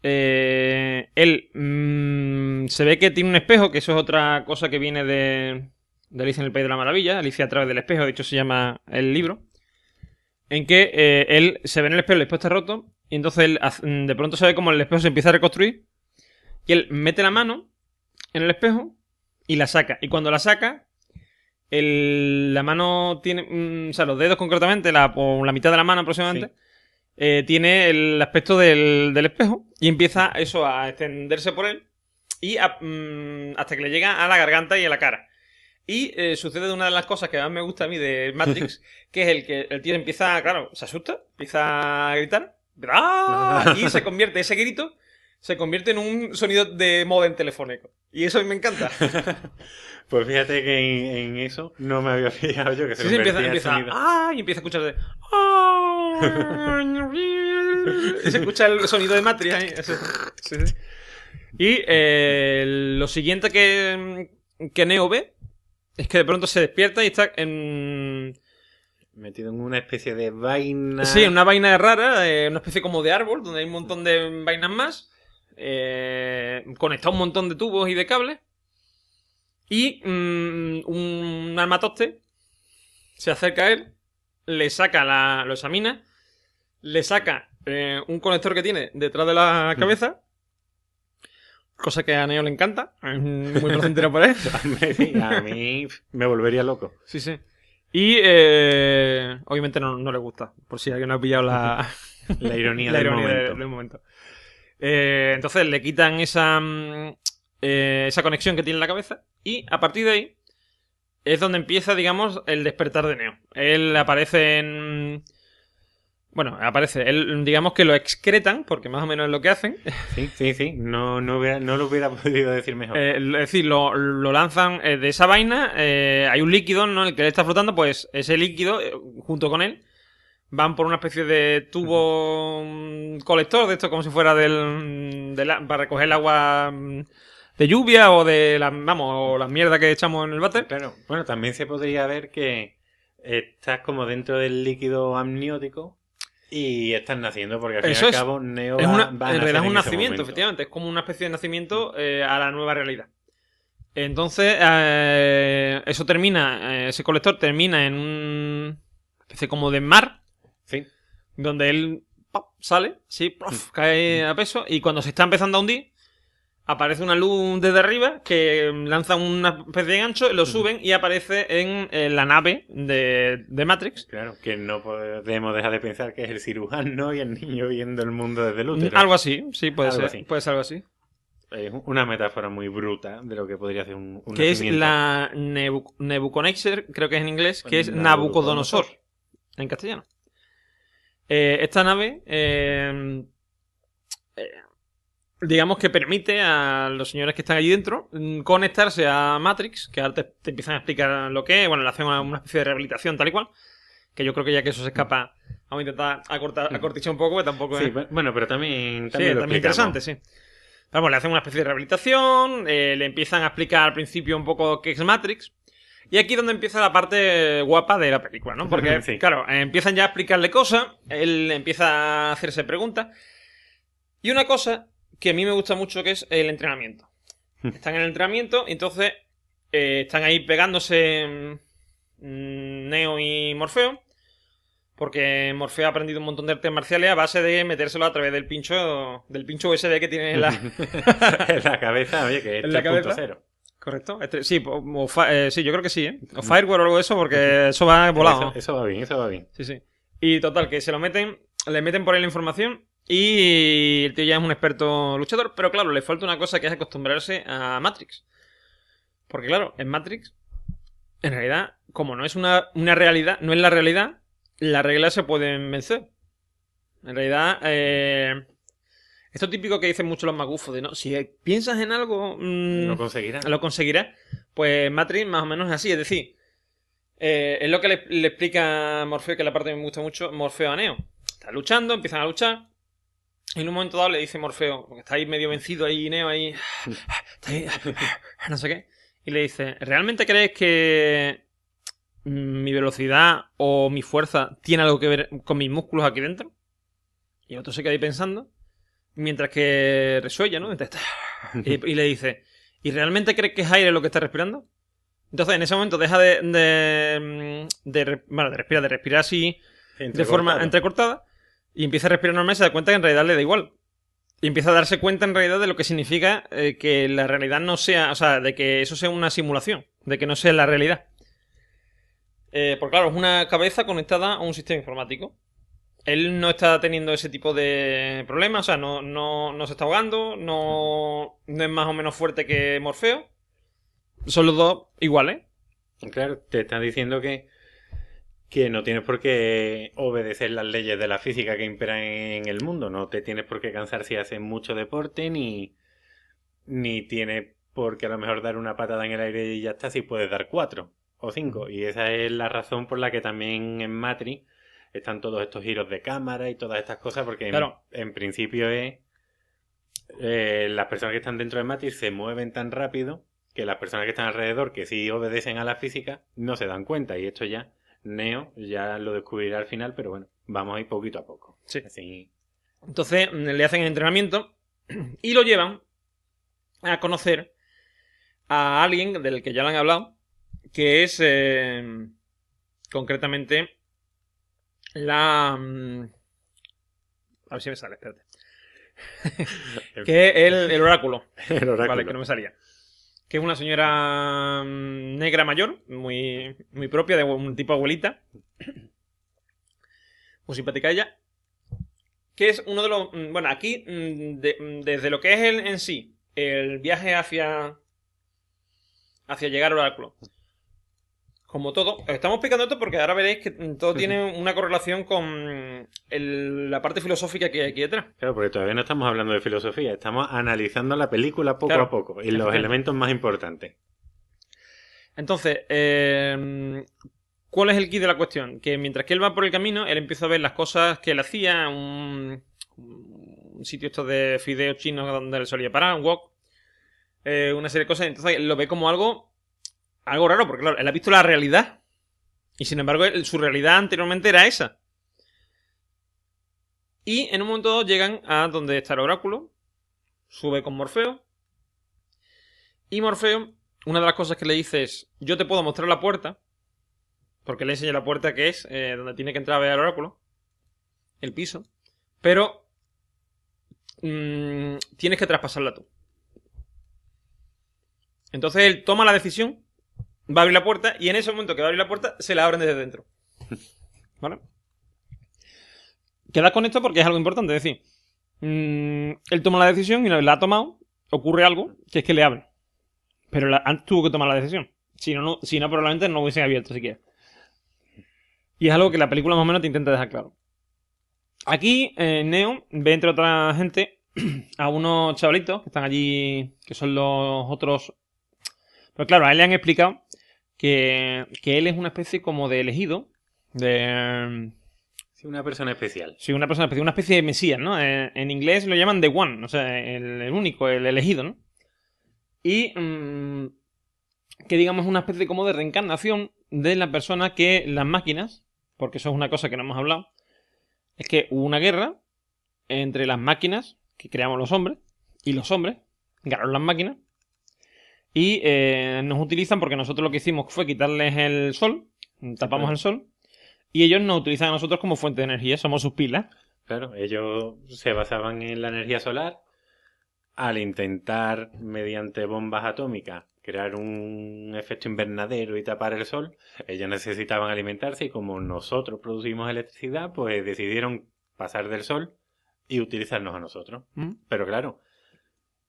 eh, él mm, se ve que tiene un espejo, que eso es otra cosa que viene de, de Alicia en el País de la Maravilla, Alicia a través del espejo, de hecho se llama el libro, en que eh, él se ve en el espejo, el espejo está roto, y entonces él mm, de pronto se ve como el espejo se empieza a reconstruir, y él mete la mano en el espejo y la saca. Y cuando la saca, el- la mano tiene, mm, o sea, los dedos concretamente, la, o la mitad de la mano aproximadamente, eh, tiene el aspecto del, del espejo y empieza eso a extenderse por él y a- mm, hasta que le llega a la garganta y a la cara. Y eh, sucede una de las cosas que más me gusta a mí de Matrix, que es el que el tío empieza, claro, se asusta, empieza a gritar, ¡ah! y se convierte, ese grito, se convierte en un sonido de modem telefónico. Y eso a mí me encanta. Pues fíjate que en, en eso no me había fijado yo que se Sí, empieza, sonido. ¡ah! y empieza a escucharse. ¡ah! y se escucha el sonido de Matrix ahí. eso. Sí, sí. Y eh, lo siguiente que, que Neo ve es que de pronto se despierta y está en. Metido en una especie de vaina. Sí, una vaina rara, eh, una especie como de árbol, donde hay un montón de vainas más. Eh, conectado un montón de tubos y de cables. Y mm, un armatoste se acerca a él, le saca la. lo examina, le saca eh, un conector que tiene detrás de la cabeza. Cosa que a Neo le encanta. Es muy placentero para él. A mí me volvería loco. Sí, sí. Y eh, obviamente no, no le gusta, por si alguien no ha pillado la, La ironía, la del ironía momento. de- del momento. Eh, entonces le quitan esa, mm, eh, esa conexión que tiene en la cabeza y a partir de ahí es donde empieza, digamos, el despertar de Neo. Él aparece en... Bueno, aparece. Él, digamos que lo excretan, porque más o menos es lo que hacen. Sí, sí, sí. No, no, hubiera- no lo hubiera podido decir mejor. Eh, es decir, lo, lo lanzan eh, de esa vaina. eh, hay un líquido, ¿no? El que le está flotando, pues ese líquido, eh, junto con él, van por una especie de tubo mm, colector de esto, como si fuera del, de la- para recoger el agua mm, de lluvia o de la, vamos, o la mierda que echamos en el váter. Claro. Bueno, también se podría ver que estás como dentro del líquido amniótico y estás naciendo, porque al fin y al cabo Neo Es va- una, va a en realidad es un nacimiento, momento. efectivamente. Es como una especie de nacimiento eh, a la nueva realidad. Entonces, eh, eso termina, eh, ese colector termina en un especie como de mar, Sí. donde él ¡pop! sale, sí, ¡prof! cae a peso, y cuando se está empezando a hundir, aparece una luz desde arriba que lanza una especie de gancho, lo suben y aparece en, la nave de, de Matrix. Claro, que no podemos dejar de pensar que es el cirujano y el niño viendo el mundo desde el útero. Algo así, sí, puede Algo ser. así. Puede ser algo así. Es una metáfora muy bruta de lo que podría ser un, un que es la Nebu Nebuchadnezzar, creo que es en inglés, que es Nabucodonosor. Nabucodonosor, en castellano. Eh, esta nave, eh, eh, digamos que permite a los señores que están allí dentro mm, conectarse a Matrix, que ahora te, te empiezan a explicar lo que es, bueno, le hacen una, una especie de rehabilitación tal y cual, que yo creo que ya que eso se escapa, vamos a intentar acortar, acortichar un poco, que tampoco Sí, es... bu- bueno, pero también, Sí, también, lo también interesante, sí. Vamos, le hacen una especie de rehabilitación, eh, le empiezan a explicar al principio un poco qué es Matrix. Y aquí es donde empieza la parte guapa de la película, ¿no? Porque, Sí. claro, eh, empiezan ya a explicarle cosas, él empieza a hacerse preguntas. Y una cosa que a mí me gusta mucho que es el entrenamiento. Están en el entrenamiento y entonces eh, están ahí pegándose mm, Neo y Morfeo. Porque Morfeo ha aprendido un montón de artes marciales a base de metérselo a través del pincho del pincho USB que tiene en la... en la cabeza, oye, que es ¿En la cabeza? 3.0. ¿Correcto? Este- sí, o- eh, sí, yo creo que sí, ¿eh? O Fireware o algo de eso, porque eso va volado. Eso, eso va bien, eso va bien. Sí, sí. Y total, que se lo meten, le meten por ahí la información y el tío ya es un experto luchador, pero claro, le falta una cosa que es acostumbrarse a Matrix. Porque claro, en Matrix, en realidad, como no es una, una realidad, no es la realidad, las reglas se pueden vencer. En realidad, eh, esto típico que dicen mucho los magufos, de no, si piensas en algo, mm, Lo conseguirá. lo conseguirá. Pues Matrix más o menos es así, es decir, eh, es lo que le, le explica Morfeo, que la parte que me gusta mucho, Morfeo a Neo. Está luchando, empiezan a luchar. Y en un momento dado le dice Morfeo, porque está ahí medio vencido ahí, Neo ahí, está ahí, no sé qué. Y le dice, ¿realmente crees que mi velocidad o mi fuerza tiene algo que ver con mis músculos aquí dentro? Y el otro se queda ahí pensando, mientras que resuella, ¿no? Y, y le dice, ¿y realmente crees que es aire lo que está respirando? Entonces, en ese momento deja de, de, bueno, de respirar, de respirar así de forma entrecortada y empieza a respirar normal y se da cuenta que en realidad le da igual. Y empieza a darse cuenta en realidad de lo que significa eh, que la realidad no sea, o sea, de que eso sea una simulación, de que no sea la realidad. Eh, porque claro, es una cabeza conectada a un sistema informático. Él no está teniendo ese tipo de problemas, o sea, no, no, no se está ahogando, no, no es más o menos fuerte que Morfeo. Son los dos iguales. Claro, te están diciendo que, que no tienes por qué obedecer las leyes de la física que imperan en el mundo. No te tienes por qué cansar si haces mucho deporte, ni, ni tienes por qué a lo mejor dar una patada en el aire y ya está, si puedes dar cuatro o cinco. Y esa es la razón por la que también en Matrix están todos estos giros de cámara y todas estas cosas, porque en- Claro. en, principio es... eh, las personas que están dentro de Matrix se mueven tan rápido que las personas que están alrededor, que sí obedecen a la física, no se dan cuenta. Y esto ya, Neo ya lo descubrirá al final, pero bueno, vamos a ir poquito a poco. Sí. Así, Entonces mm, le hacen el entrenamiento y lo llevan a conocer a alguien del que ya lo han hablado, que es eh, concretamente la... mm, A ver si me sale, espérate. que es el, el oráculo. el oráculo. Vale, que no me salía. Que es una señora mm, negra mayor, muy, muy propia, de un tipo abuelita. Muy simpática ella. Que es uno de los. mm, Bueno, aquí, mm, de- desde lo que es el, en sí, el viaje hacia. hacia llegar al oráculo. Como todo, estamos explicando esto porque ahora veréis que todo tiene una correlación con el- la parte filosófica que hay aquí detrás. Claro, porque todavía no estamos hablando de filosofía, estamos analizando la película poco Claro. a poco y los elementos más importantes. Entonces, eh, ¿cuál es el key de la cuestión? Que mientras que él va por el camino, él empieza a ver las cosas que él hacía, un, un sitio esto de fideos chinos donde él solía parar, un wok, eh, una serie de cosas, entonces lo ve como algo, algo raro, porque claro, él ha visto la realidad, y sin embargo su realidad anteriormente era esa. Y en un momento llegan a donde está el oráculo, sube con Morfeo, y Morfeo una de las cosas que le dice es, yo te puedo mostrar la puerta, porque le enseña la puerta que es, eh, donde tiene que entrar a ver al oráculo, el piso, pero mm, tienes que traspasarla tú. Entonces él toma la decisión, va a abrir la puerta, y en ese momento que va a abrir la puerta, se la abren desde dentro. ¿Vale? Quedas con esto porque es algo importante, es decir, mm, él toma la decisión y una vez la ha tomado, ocurre algo que es que le abre. Pero la- antes tuvo que tomar la decisión. Si no, no, si no probablemente no hubiesen abierto siquiera. Y es algo que la película más o menos te intenta dejar claro. Aquí, eh, Neo ve entre otra gente a unos chavalitos que están allí, que son los otros... Pero claro, a él le han explicado que, que él es una especie como de elegido, de... Sí, una persona especial. Sí, una persona especial, una especie de mesías, ¿no? Eh, en inglés lo llaman The One, o sea, el, el único, el elegido, ¿no? Y mm, que digamos una especie como de reencarnación de la persona que las máquinas, porque eso es una cosa que no hemos hablado, es que hubo una guerra entre las máquinas que creamos los hombres y los hombres, ganaron las máquinas, y eh, nos utilizan porque nosotros lo que hicimos fue quitarles el sol, tapamos claro. el sol, y ellos nos utilizan a nosotros como fuente de energía, somos sus pilas. Claro, ellos se basaban en la energía solar al intentar, mediante bombas atómicas, crear un efecto invernadero y tapar el sol. Ellos necesitaban alimentarse y como nosotros producimos electricidad, pues decidieron pasar del sol y utilizarnos a nosotros. ¿Mm? Pero claro,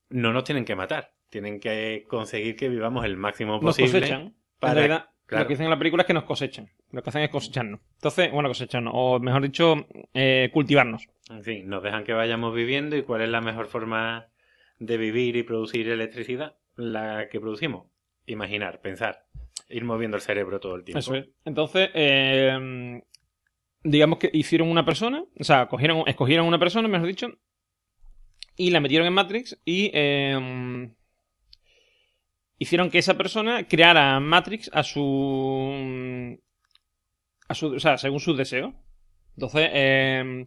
no nos tienen que matar. Tienen que conseguir que vivamos el máximo Nos posible. cosechan. para- en realidad, claro. lo que dicen en la película es que nos cosechan. Lo que hacen es cosecharnos. Entonces, bueno, cosecharnos. O mejor dicho, eh, cultivarnos. En fin, nos dejan que vayamos viviendo y cuál es la mejor forma de vivir y producir electricidad, la que producimos. Imaginar, pensar, ir moviendo el cerebro todo el tiempo. Eso es. Entonces, eh, digamos que hicieron una persona, o sea, cogieron, escogieron una persona, mejor dicho, y la metieron en Matrix y eh, hicieron que esa persona creara Matrix a su, a su, o sea, según sus deseos. Entonces, eh,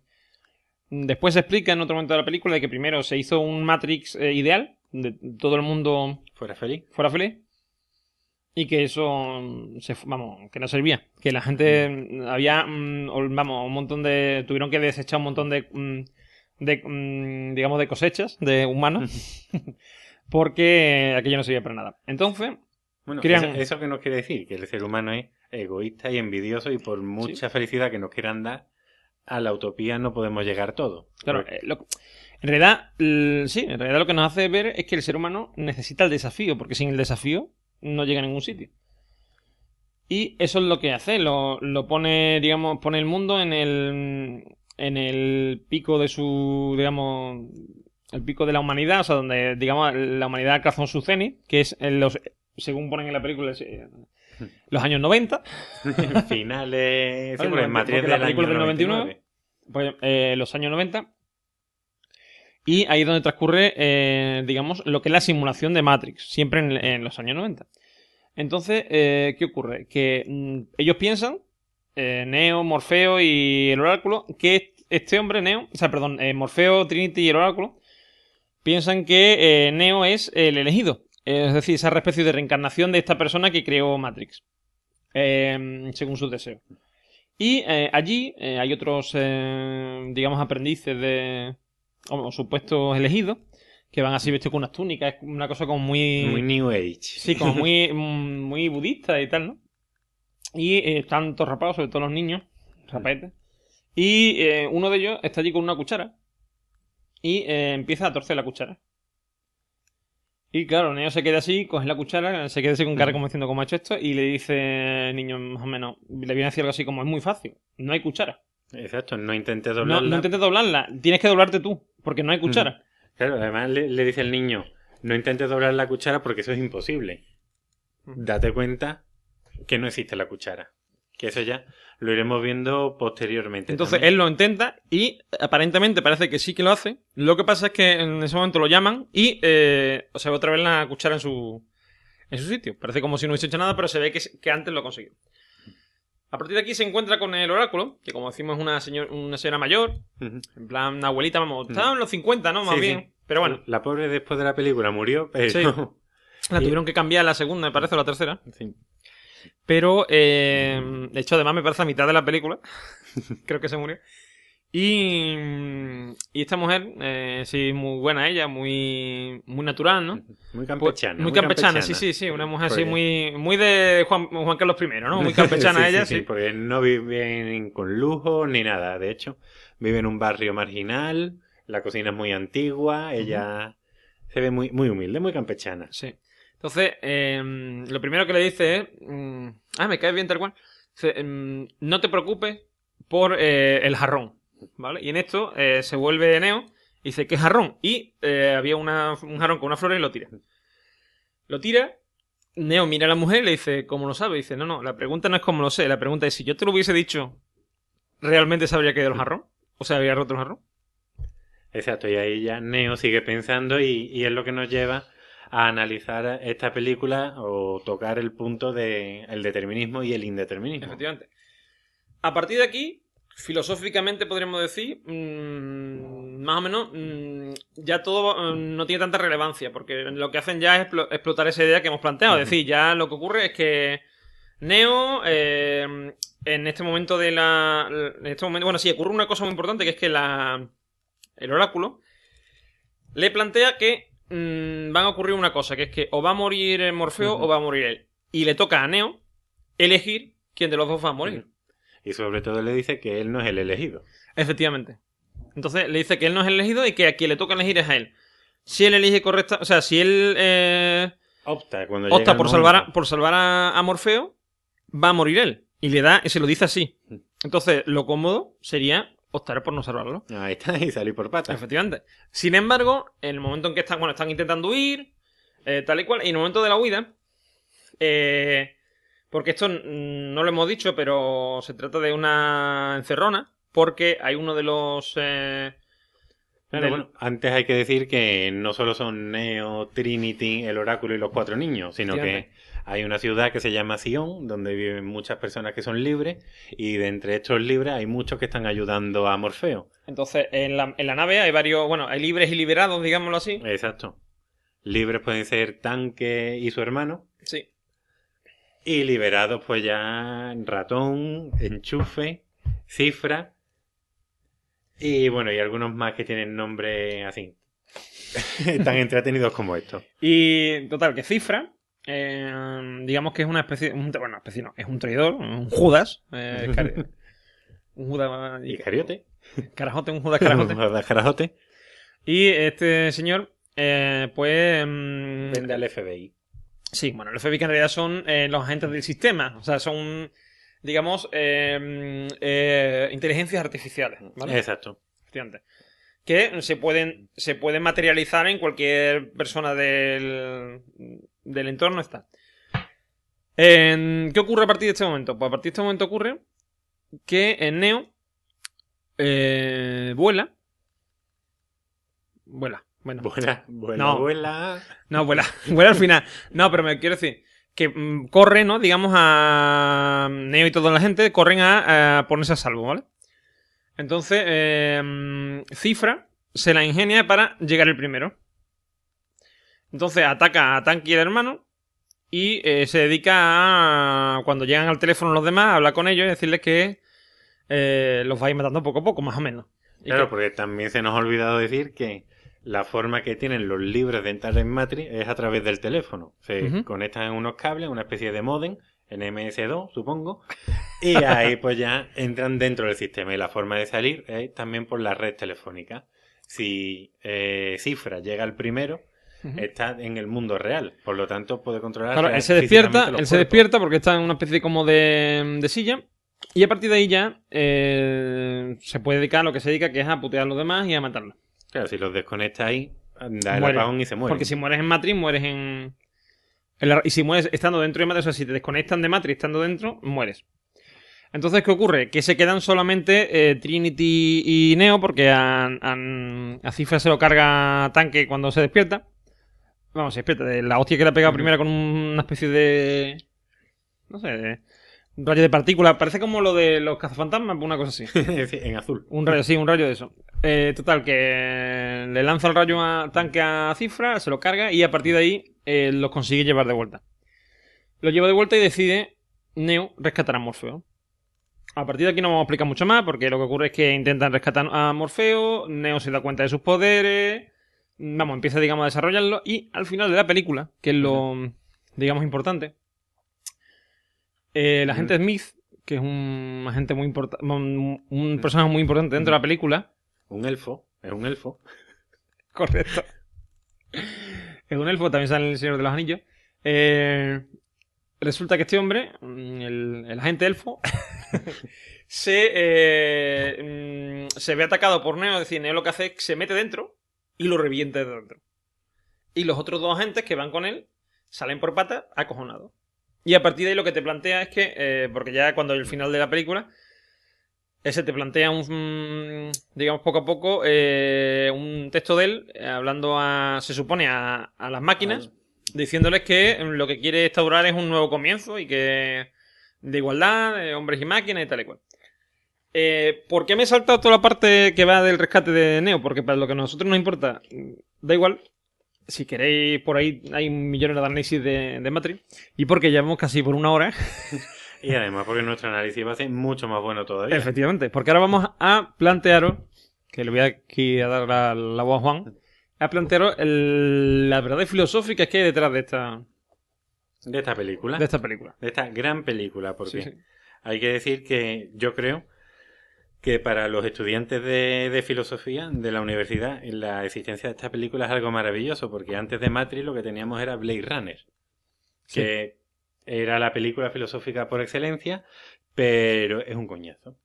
después se explica en otro momento de la película de que primero se hizo un Matrix eh, ideal, de todo el mundo ¿Fuera feliz? fuera feliz y que eso mm, se vamos que no servía que la gente mm, había mm, vamos un montón de tuvieron que desechar un montón de de digamos de cosechas de humanos porque aquello no servía para nada. Entonces Bueno, Crean- eso, eso que nos quiere decir, que el ser humano es egoísta y envidioso y por mucha felicidad que nos quieran dar, a la utopía no podemos llegar todo. claro Porque- eh, lo- en realidad l- sí en realidad lo que nos hace ver es que el ser humano necesita el desafío porque sin el desafío no llega a ningún sitio. Y eso es lo que hace, lo, lo pone, digamos, pone el mundo en el, en el pico de su, digamos, el pico de la humanidad, o sea, donde, digamos, la humanidad alcanzó su cenit, que es en los, según ponen en la película, es, eh, los años 90, Finales. Sí, Vale, porque no, en Matrix porque la película del 99. 99. pues, eh, los años 90. Y ahí es donde transcurre, eh, digamos, lo que es la simulación de Matrix, siempre en, en los años 90. Entonces, ¿qué ocurre? Que mm, ellos piensan, Neo, Morfeo y el Oráculo, que este hombre, Neo, o sea, perdón, Morfeo, Trinity y el Oráculo, piensan que eh, Neo es el elegido. Es decir, esa especie de reencarnación de esta persona que creó Matrix, eh, según sus deseos. Y eh, allí eh, hay otros, digamos, aprendices de. o supuestos elegidos, que van así vestidos con unas túnicas, es una cosa como muy. Muy New Age. Sí, como muy, muy budista y tal, ¿no? Y están todos rapados, sobre todo los niños, rapetes. Y uno de ellos está allí con una cuchara y eh, empieza a torcer la cuchara. Y claro, Neo se queda así, coge la cuchara, se queda así con cara como diciendo cómo ha hecho esto, y le dice el niño más o menos, le viene a decir algo así como es muy fácil, no hay cuchara. Exacto, no intentes No, doblarla. no intentes doblarla, tienes que doblarte tú, porque no hay cuchara. Claro, además le, le dice el niño, no intentes doblar la cuchara porque eso es imposible. Date cuenta que no existe la cuchara. Que eso ya lo iremos viendo posteriormente. Entonces también. él lo intenta y aparentemente parece que sí que lo hace. Lo que pasa es que en ese momento lo llaman y eh, o sea, otra vez la cuchara en su, en su sitio. Parece como si no hubiese hecho nada, pero se ve que, que antes lo ha conseguido. A partir de aquí se encuentra con el oráculo, que como decimos es una, señor, una señora mayor, en plan una abuelita, vamos, estaba en los 50, ¿no? Más Sí, bien. sí. Pero bueno, La pobre después de la película murió, pero... Sí. la tuvieron que cambiar la segunda, me parece, o la tercera. Sí. Pero, eh, de hecho, además me parece a mitad de la película. Creo que se murió. Y, y esta mujer, eh, sí, muy buena ella, muy, muy natural, ¿no? Muy Pues, campechana. muy campechana, sí, sí, sí. Una mujer así muy, muy de Juan, Juan Carlos I, ¿no? Muy campechana ella, sí. Porque no viven con lujo ni nada. De hecho, vive en un barrio marginal, la cocina es muy antigua, ella se ve muy, muy humilde, muy campechana. Sí. Entonces, eh, lo primero que le dice es, mm, ah, me cae bien tal cual. Mm, no te preocupes por eh, el jarrón, ¿vale? Y en esto eh, se vuelve Neo y dice, ¿qué jarrón? Y eh, había una- un jarrón con una flor y lo tira. Lo tira, Neo mira a la mujer y le dice, ¿cómo lo sabe? dice, no, no, la pregunta no es cómo lo sé, la pregunta es, si yo te lo hubiese dicho, ¿realmente se habría caído el jarrón? ¿O se habría roto el jarrón? Exacto, y ahí ya Neo sigue pensando y, y es lo que nos lleva a analizar esta película o tocar el punto de el determinismo y el indeterminismo. Efectivamente. A partir de aquí, filosóficamente podríamos decir, mm, más o menos, mm, ya todo mm, no tiene tanta relevancia, porque lo que hacen ya es explo- explotar esa idea que hemos planteado. Es decir, ya lo que ocurre es que Neo, eh, en este momento de la... En este momento, bueno, sí, ocurre una cosa muy importante, que es que la, el oráculo le plantea que mm, van a ocurrir una cosa, que es que o va a morir Morfeo o va a morir él. Y le toca a Neo elegir quién de los dos va a morir. Y sobre todo le dice que él no es el elegido. Efectivamente. Entonces le dice que él no es el elegido y que a quien le toca elegir es a él. Si él elige correcta, o sea, si él eh, Opta cuando por salvar, a, por salvar a, a Morfeo, va a morir él. Y le da, y se lo dice así. Entonces, lo cómodo sería optar por no salvarlo. Ahí está, y salir por patas. Efectivamente. Sin embargo, en el momento en que están, bueno, están intentando huir, eh, tal y cual, y en el momento de la huida, eh, porque esto no lo hemos dicho, pero se trata de una encerrona, porque hay uno de los... eh, Claro, bueno, antes hay que decir que no solo son Neo, Trinity, el oráculo y los cuatro niños, sino que. Hay una ciudad que se llama Sion, donde viven muchas personas que son libres, y de entre estos libres hay muchos que están ayudando a Morfeo. Entonces, en la, en la nave hay varios, bueno, hay libres y liberados, digámoslo así. Exacto. Libres pueden ser Tanque y su hermano, Sí. y liberados pues ya Ratón, Enchufe, Cifra, y bueno, y algunos más que tienen nombre así. tan entretenidos como estos. Y total, que Cifra, eh, digamos que es una especie, un- bueno, una especie no, es un traidor, un Judas, eh, un Judas, Iscariote. carajote, un Judas carajote. Carajote. y este señor, eh, pues, mm, Vende al FBI. sí, bueno, los FBI que en realidad son eh, los agentes del sistema, o sea, son, digamos, mm, eh, inteligencias artificiales, ¿vale? Exacto. Efectivamente. Que se pueden, se pueden materializar en cualquier persona del, del entorno. Está. En- ¿Qué ocurre a partir de este momento? Pues a partir de este momento ocurre que en Neo eh, vuela. Vuela. Bueno, buena No. vuela. Vuela al final. No, pero me quiero decir que mm, corre, ¿no? Digamos a Neo y toda la gente corren a, a ponerse a salvo, ¿vale? Entonces, eh, mm, Cifra se la ingenia para llegar el primero. Entonces ataca a Tanky el hermano y eh, se dedica a, cuando llegan al teléfono los demás, a hablar con ellos y decirles que eh, los va a ir matando poco a poco, más o menos. Y Claro, que- porque también se nos ha olvidado decir que la forma que tienen los libros de entrar en Matrix es a través del teléfono. Se Ujú. conectan en unos cables, una especie de modem, en MS2, supongo, y ahí pues ya entran dentro del sistema. Y la forma de salir es también por la red telefónica. Si eh, Cifra llega al primero, Está en el mundo real. Por lo tanto, puede controlar. Claro, él se despierta, él se despierta porque está en una especie como de, de silla. Y a partir de ahí ya eh, se puede dedicar a lo que se dedica, que es a putear a los demás y a matarlos. Claro, si los desconecta ahí, da el apagón y se muere. Porque si mueres en Matrix, mueres en... en la- Y si mueres estando dentro de Matrix, o sea, si te desconectan de Matrix estando dentro, mueres. Entonces, ¿qué ocurre? Que se quedan solamente eh, Trinity y Neo, porque a, a, a Cifra se lo carga tanque cuando se despierta. Vamos, de la hostia que le ha pegado primero con una especie de... No sé, de... Un rayo de partículas. Parece como lo de los cazafantasmas, una cosa así. Sí, en azul. Un rayo, sí, un rayo de eso. Eh, total, que le lanza el rayo a tanque a Cifra, se lo carga y a partir de ahí eh, los consigue llevar de vuelta. Lo lleva de vuelta y decide Neo rescatar a Morfeo. A partir de aquí no vamos a explicar mucho más porque lo que ocurre es que intentan rescatar a Morfeo, Neo se da cuenta de sus poderes, vamos, empieza digamos a desarrollarlo y al final de la película, que es lo digamos importante, eh, el agente Smith, que es un agente muy importante, un, un personaje muy importante dentro de la película, Un elfo. Es un elfo. Correcto. Es un elfo, también sale en el Señor de los Anillos. Eh, resulta que este hombre, mm, el, el agente elfo, se, eh, mm, se ve atacado por Neo. Es decir, Neo lo que hace es que se mete dentro y lo revienta desde dentro. Y los otros dos agentes que van con él salen por patas acojonados. Y a partir de ahí lo que te plantea es que, eh, porque ya cuando el final de la película, ese te plantea un, digamos, poco a poco, eh, un texto de él, eh, hablando a, se supone, a, a las máquinas, diciéndoles que lo que quiere instaurar es un nuevo comienzo y que de igualdad, de hombres y máquinas y tal y cual. Eh, ¿Por qué me he saltado toda la parte que va del rescate de Neo? Porque para lo que a nosotros nos importa, mm, da igual. Si queréis, por ahí hay millones de análisis de, de Matrix. Y porque llevamos casi por una hora. Y además porque nuestro análisis va a ser mucho más bueno todavía. Efectivamente, porque ahora vamos a plantearos, que le voy aquí a dar la, la voz a Juan, a plantearos el- la verdad filosófica que hay detrás de esta, De esta película. de esta película. De esta gran película. Porque Sí, sí. hay que decir que yo creo que para los estudiantes de, de filosofía de la universidad la existencia de esta película es algo maravilloso porque antes de Matrix lo que teníamos era Blade Runner que era la película filosófica por excelencia pero es un coñazo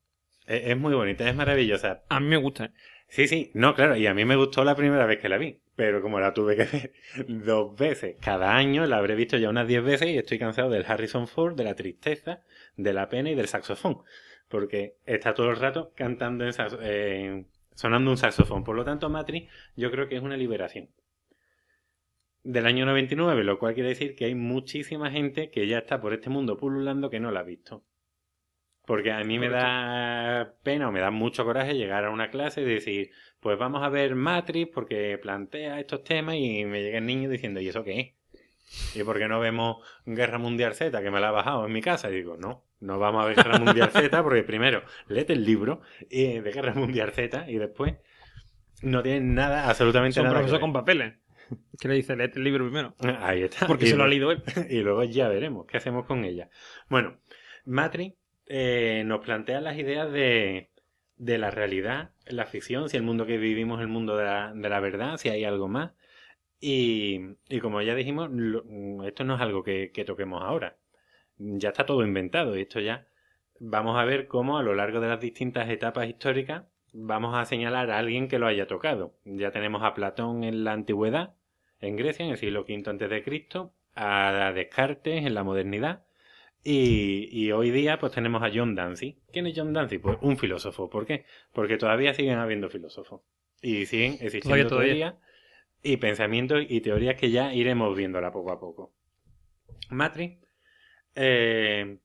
es, es muy bonita es maravillosa A mí me gusta. ¿eh? sí sí no claro y a mí me gustó la primera vez que la vi pero como la tuve que ver dos veces cada año la habré visto ya unas diez veces y estoy cansado del Harrison Ford de la tristeza de la pena y del saxofón porque está todo el rato cantando en saxo- eh, sonando un saxofón. Por lo tanto, Matrix yo creo que es una liberación. Del año 99, lo cual quiere decir que hay muchísima gente que ya está por este mundo pululando que no la ha visto. Porque a mí me da pena o me da mucho coraje llegar a una clase y decir, pues vamos a ver Matrix porque plantea estos temas y me llega el niño diciendo, ¿y eso qué es? ¿Y por qué no vemos Guerra Mundial Z, que me la ha bajado en mi casa? Y digo, no, no vamos a ver Guerra Mundial Z porque primero, léete el libro eh, de Guerra Mundial Z y después no tiene nada, absolutamente nada. profesor ver. con papeles. Que le dice, léete el libro primero. Ahí está. Porque Y se lo ha leído él. y luego ya veremos qué hacemos con ella. Bueno, Matrix eh, nos plantea las ideas de, de la realidad, la ficción, si el mundo que vivimos es el mundo de la, de la verdad, si hay algo más. Y, y como ya dijimos, lo- esto no es algo que, que toquemos ahora. Ya está todo inventado y esto ya vamos a ver cómo a lo largo de las distintas etapas históricas vamos a señalar a alguien que lo haya tocado. Ya tenemos a Platón en la antigüedad, en Grecia, en el siglo V antes de Cristo, a Descartes en la modernidad y, y hoy día pues tenemos a John Dance. ¿Quién es John Dance? Pues un filósofo. ¿Por qué? Porque todavía siguen habiendo filósofos y siguen existiendo Todavía, todavía. Y pensamientos y teorías que ya iremos viéndola poco a poco. Matrix eh,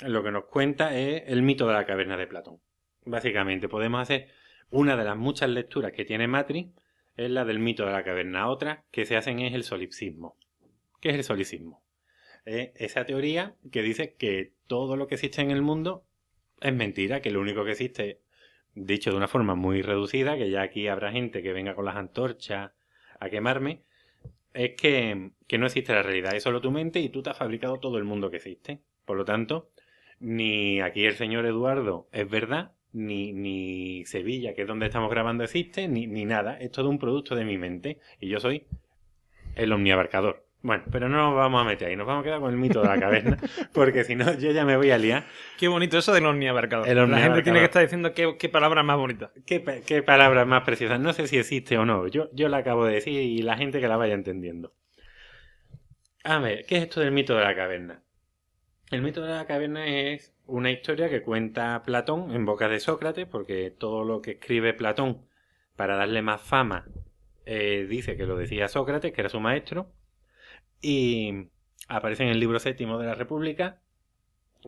lo que nos cuenta es el mito de la caverna de Platón. Básicamente podemos hacer una de las muchas lecturas que tiene Matrix es la del mito de la caverna. Otra que se hacen es el solipsismo. ¿Qué es el solipsismo? Es esa teoría que dice que todo lo que existe en el mundo es mentira, que lo único que existe, dicho de una forma muy reducida, que ya aquí habrá gente que venga con las antorchas a quemarme, es que, que no existe la realidad, es solo tu mente y tú te has fabricado todo el mundo que existe. Por lo tanto, ni aquí el señor Eduardo es verdad, ni, ni Sevilla, que es donde estamos grabando, existe, ni, ni nada. Es todo un producto de mi mente. Y yo soy el omniabarcador. Bueno, pero no nos vamos a meter ahí, nos vamos a quedar con el mito de la caverna, porque si no, yo ya me voy a liar. Qué bonito eso del omniabarcador. El La gente omniabarcador. tiene que estar diciendo qué, qué palabra más bonita. ¿Qué, qué palabras más preciosas? No sé si existe o no, yo, yo la acabo de decir y la gente que la vaya entendiendo. A ver, ¿qué es esto del mito de la caverna? El mito de la caverna es una historia que cuenta Platón en boca de Sócrates, porque todo lo que escribe Platón para darle más fama eh, dice que lo decía Sócrates, que era su maestro, y aparece en el libro séptimo de la República,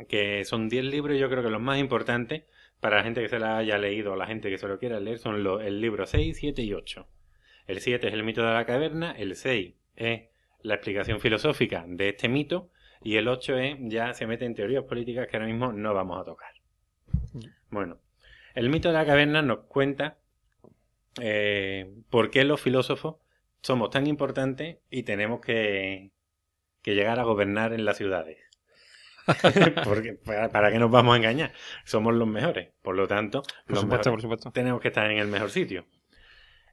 que son 10 libros, yo creo que los más importantes para la gente que se la haya leído o la gente que se lo quiera leer son los, el libro 6, 7 y 8. El 7 es el mito de la caverna, el 6 es la explicación filosófica de este mito y el 8 es ya se mete en teorías políticas que ahora mismo no vamos a tocar. Bueno, el mito de la caverna nos cuenta eh, por qué los filósofos somos tan importantes y tenemos que, que llegar a gobernar en las ciudades. Porque, para, ¿Para qué nos vamos a engañar? Somos los mejores. Por lo tanto, Por los supuesto, mejores por supuesto. tenemos que estar en el mejor sitio.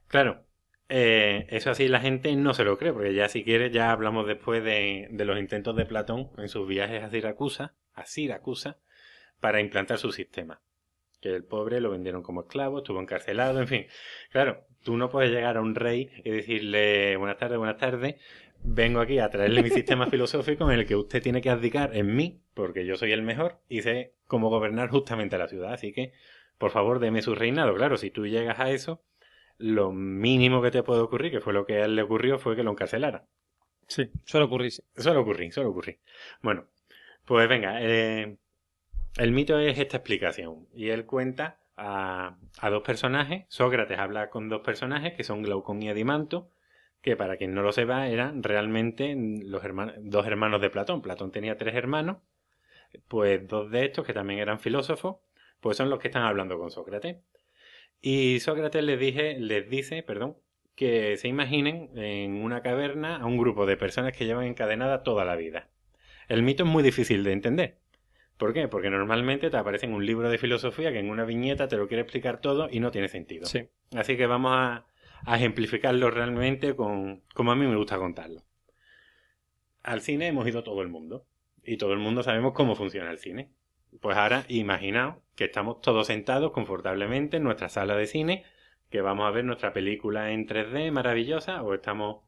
Claro, eh, eso así la gente no se lo cree, porque ya si quieres ya hablamos después de, de los intentos de Platón en sus viajes a Siracusa, a Siracusa, para implantar su sistema. Que el pobre lo vendieron como esclavo, estuvo encarcelado, en fin. Claro, tú no puedes llegar a un rey y decirle buenas tardes, buenas tardes, vengo aquí a traerle mi sistema filosófico en el que usted tiene que abdicar en mí, porque yo soy el mejor y sé cómo gobernar justamente la ciudad. Así que, por favor, deme su reinado. Claro, si tú llegas a eso, lo mínimo que te puede ocurrir, que fue lo que a él le ocurrió, fue que lo encarcelara. Sí, suele ocurrir. sí. Suele ocurrir, suele ocurrir. Bueno, pues venga, eh, el mito es esta explicación. Y él cuenta a, dos personajes. Sócrates habla con dos personajes que son Glaucón y Adimanto, que para quien no lo sepa eran realmente los hermanos, dos hermanos de Platón. Platón tenía tres hermanos, pues dos de estos que también eran filósofos, pues son los que están hablando con Sócrates. Y Sócrates les, dije, les dice, perdón, que se imaginen en una caverna a un grupo de personas que llevan encadenada toda la vida. El mito es muy difícil de entender. ¿Por qué? Porque normalmente te aparece en un libro de filosofía que en una viñeta te lo quiere explicar todo y no tiene sentido. Sí. Así que vamos a, a ejemplificarlo realmente con como a mí me gusta contarlo. Al cine hemos ido todo el mundo y todo el mundo sabemos cómo funciona el cine. Pues ahora imaginaos que estamos todos sentados confortablemente en nuestra sala de cine, que vamos a ver nuestra película en 3D maravillosa o estamos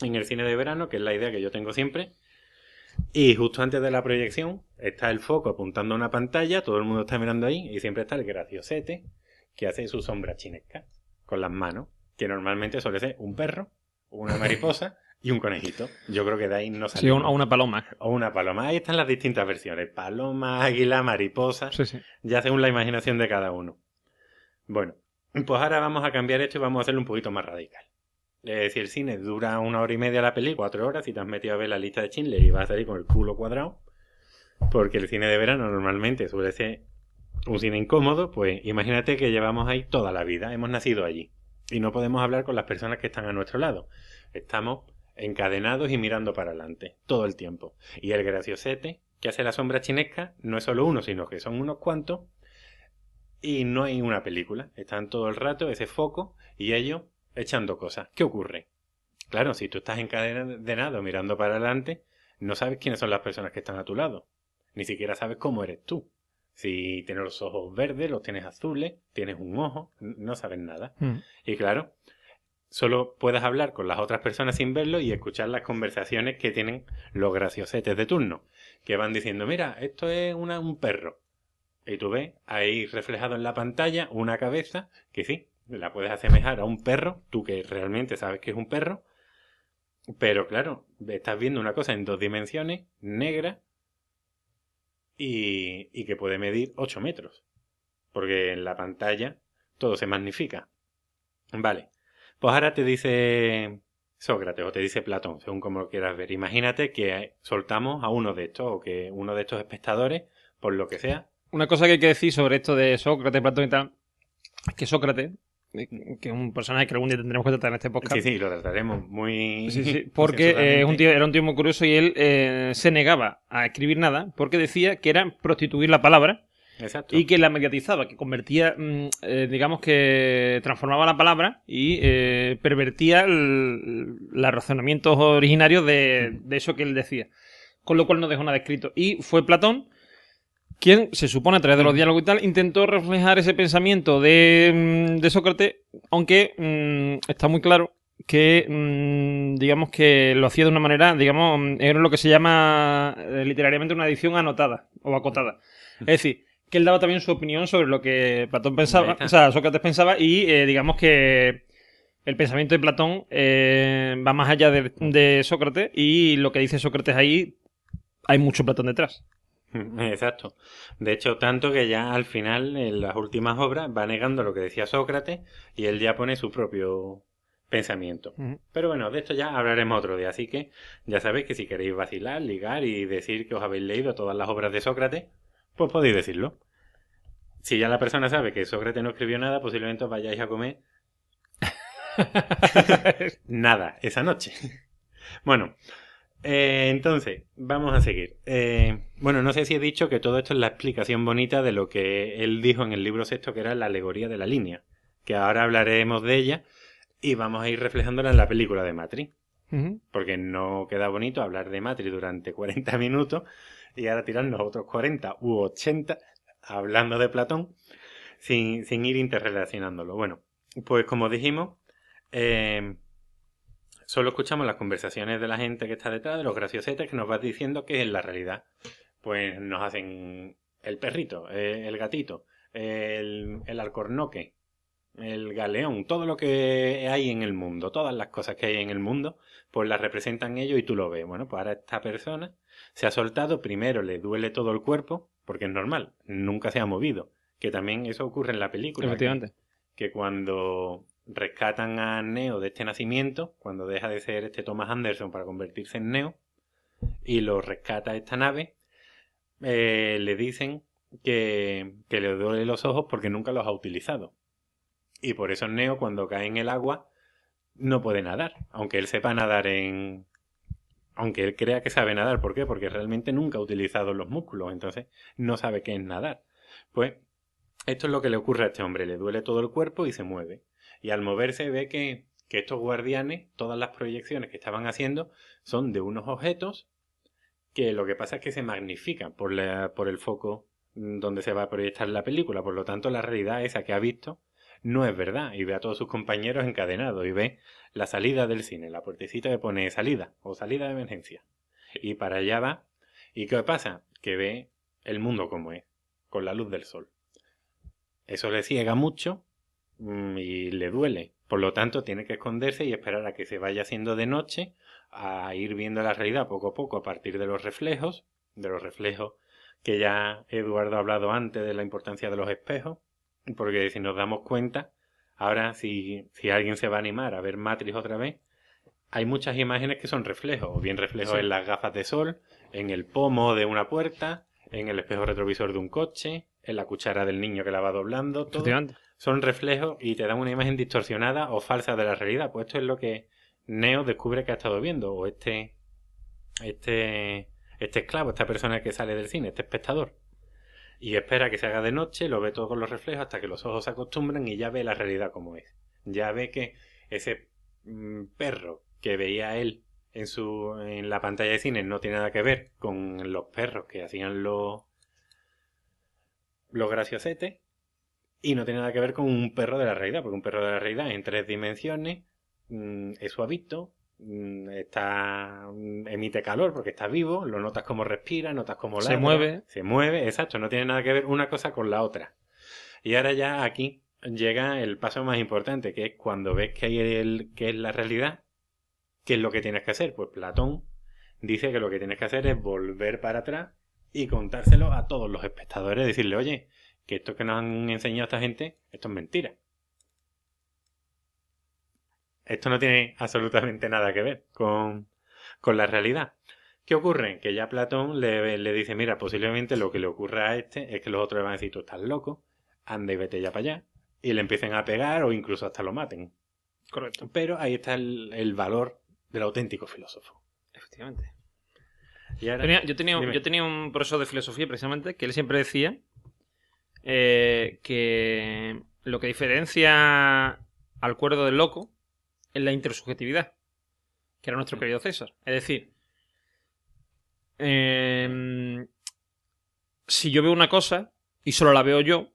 en el cine de verano, que es la idea que yo tengo siempre. Y justo antes de la proyección está el foco apuntando a una pantalla, todo el mundo está mirando ahí y siempre está el graciosete que hace su sombra chinesca con las manos, que normalmente suele ser un perro, una mariposa y un conejito. Yo creo que de ahí no Sí, sale. un- a una paloma. O una paloma. Ahí están las distintas versiones. Paloma, águila, mariposa. Sí, sí. Ya según la imaginación de cada uno. Bueno, pues ahora vamos a cambiar esto y vamos a hacerlo un poquito más radical. Es decir, el cine dura una hora y media la peli, cuatro horas, y te has metido a ver la lista de Schindler y vas a salir con el culo cuadrado. Porque el cine de verano normalmente suele ser un cine incómodo, pues imagínate que llevamos ahí toda la vida, hemos nacido allí. Y no podemos hablar con las personas que están a nuestro lado. Estamos encadenados y mirando para adelante, todo el tiempo. Y el graciosete que hace la sombra chinesca no es solo uno, sino que son unos cuantos. Y no hay una película. Están todo el rato ese foco y ellos echando cosas. ¿Qué ocurre? Claro, si tú estás encadenado mirando para adelante, no sabes quiénes son las personas que están a tu lado. Ni siquiera sabes cómo eres tú. Si tienes los ojos verdes, los tienes azules, tienes un ojo, no sabes nada. Mm. Y claro, solo puedes hablar con las otras personas sin verlo y escuchar las conversaciones que tienen los graciosetes de turno, que van diciendo, mira, esto es una- un perro. Y tú ves ahí reflejado en la pantalla una cabeza que sí, la puedes asemejar a un perro, tú que realmente sabes que es un perro, pero claro, estás viendo una cosa en dos dimensiones, negra, y, y que puede medir 8 metros. Porque en la pantalla todo se magnifica. Vale. Pues ahora te dice Sócrates o te dice Platón, según como lo quieras ver. Imagínate que soltamos a uno de estos o que uno de estos espectadores, por lo que sea, Una cosa que hay que decir sobre esto de Sócrates, Platón y tal, es que Sócrates, que es un personaje que algún día tendremos que tratar en este podcast. Sí, sí, lo trataremos muy. Sí, sí, porque eh, es un tío, era un tío muy curioso y él eh, se negaba a escribir nada porque decía que era prostituir la palabra Exacto. y que la mediatizaba, que convertía, mm, eh, digamos que transformaba la palabra y eh, pervertía los razonamientos originarios de, de eso que él decía. Con lo cual no dejó nada escrito. Y fue Platón quien, se supone a través de los diálogos y tal, intentó reflejar ese pensamiento de, mm, de Sócrates, aunque mm, está muy claro que, mm, digamos que lo hacía de una manera, digamos, mm, era lo que se llama eh, literariamente una edición anotada o acotada. Es decir, que él daba también su opinión sobre lo que Platón pensaba, o sea, Sócrates pensaba, y eh, digamos que el pensamiento de Platón eh, va más allá de, de Sócrates, y lo que dice Sócrates ahí, hay mucho Platón detrás. Exacto. De hecho, tanto que ya al final, en las últimas obras, va negando lo que decía Sócrates y él ya pone su propio pensamiento. Pero bueno, de esto ya hablaremos otro día, así que ya sabéis que si queréis vacilar, ligar y decir que os habéis leído todas las obras de Sócrates, pues podéis decirlo. Si ya la persona sabe que Sócrates no escribió nada, posiblemente os vayáis a comer nada esa noche. Bueno, eh, entonces, vamos a seguir. Eh, bueno, no sé si he dicho que todo esto es la explicación bonita de lo que él dijo en el libro sexto, que era la alegoría de la línea, que ahora hablaremos de ella y vamos a ir reflejándola en la película de Matrix, porque no queda bonito hablar de Matrix durante 40 minutos y ahora tirarnos otros 40 u 80 hablando de Platón sin, sin ir interrelacionándolo. Bueno, pues como dijimos, eh, solo escuchamos las conversaciones de la gente que está detrás, de los graciosetes que nos va diciendo que en la realidad pues nos hacen el perrito, eh, el gatito, el, el alcornoque, el galeón, todo lo que hay en el mundo, todas las cosas que hay en el mundo, pues las representan ellos y tú lo ves. Bueno, pues ahora esta persona se ha soltado, primero le duele todo el cuerpo, porque es normal, nunca se ha movido, que también eso ocurre en la película. que- Efectivamente. que cuando rescatan a Neo de este nacimiento, cuando deja de ser este Thomas Anderson para convertirse en Neo, y lo rescata esta nave, eh, le dicen que, que le duele los ojos porque nunca los ha utilizado. Y por eso Neo, cuando cae en el agua, no puede nadar, aunque él sepa nadar en... Aunque él crea que sabe nadar, ¿por qué? Porque realmente nunca ha utilizado los músculos, entonces no sabe qué es nadar. Pues esto es lo que le ocurre a este hombre, le duele todo el cuerpo y se mueve. Y al moverse ve que, que estos guardianes, todas las proyecciones que estaban haciendo, son de unos objetos que lo que pasa es que se magnifican por, la- por el foco mm, donde se va a proyectar la película. Por lo tanto, la realidad esa que ha visto no es verdad. Y ve a todos sus compañeros encadenados y ve la salida del cine, la puertecita que pone salida o salida de emergencia. Y para allá va. ¿Y qué pasa? Que ve el mundo como es, con la luz del sol. Eso le ciega mucho y le duele. Por lo tanto, tiene que esconderse y esperar a que se vaya haciendo de noche, a ir viendo la realidad poco a poco a partir de los reflejos, de los reflejos que ya Eduardo ha hablado antes de la importancia de los espejos, porque si nos damos cuenta, ahora si, si alguien se va a animar a ver Matrix otra vez, hay muchas imágenes que son reflejos, o bien reflejos Sí. en las gafas de sol, en el pomo de una puerta, en el espejo retrovisor de un coche, en la cuchara del niño que la va doblando, todo. Son reflejos y te dan una imagen distorsionada o falsa de la realidad. Pues esto es lo que Neo descubre que ha estado viendo, o este, este, este esclavo, esta persona que sale del cine, este espectador. Y espera que se haga de noche, lo ve todo con los reflejos hasta que los ojos se acostumbran y ya ve la realidad como es. Ya ve que ese mm, perro que veía él en su en la pantalla de cine no tiene nada que ver con los perros que hacían los los graciosetes y no tiene nada que ver con un perro de la realidad, porque un perro de la realidad en tres dimensiones mm, es suavito, mm, está mm, emite calor porque está vivo, lo notas como respira, notas como Se mueve. se mueve, exacto, no tiene nada que ver una cosa con la otra. Y ahora ya aquí llega el paso más importante, que es cuando ves que hay el que es la realidad, ¿qué es lo que tienes que hacer? Pues Platón dice que lo que tienes que hacer es volver para atrás y contárselo a todos los espectadores, decirle, oye, que esto que nos han enseñado esta gente, esto es mentira. Esto no tiene absolutamente nada que ver con, con la realidad. ¿Qué ocurre? Que ya Platón le, le dice, mira, posiblemente lo que le ocurra a este es que los otros le van a decir, tú estás loco, anda y vete ya para allá, y le empiecen a pegar o incluso hasta lo maten. Correcto. Pero ahí está el, el valor del auténtico filósofo. Efectivamente. Y ahora, Tenía- yo, tenía, yo tenía un profesor de filosofía precisamente que él siempre decía eh, que lo que diferencia al cuerdo del loco es la intersubjetividad, que era nuestro querido César. Es decir, em, si yo veo una cosa y solo la veo yo,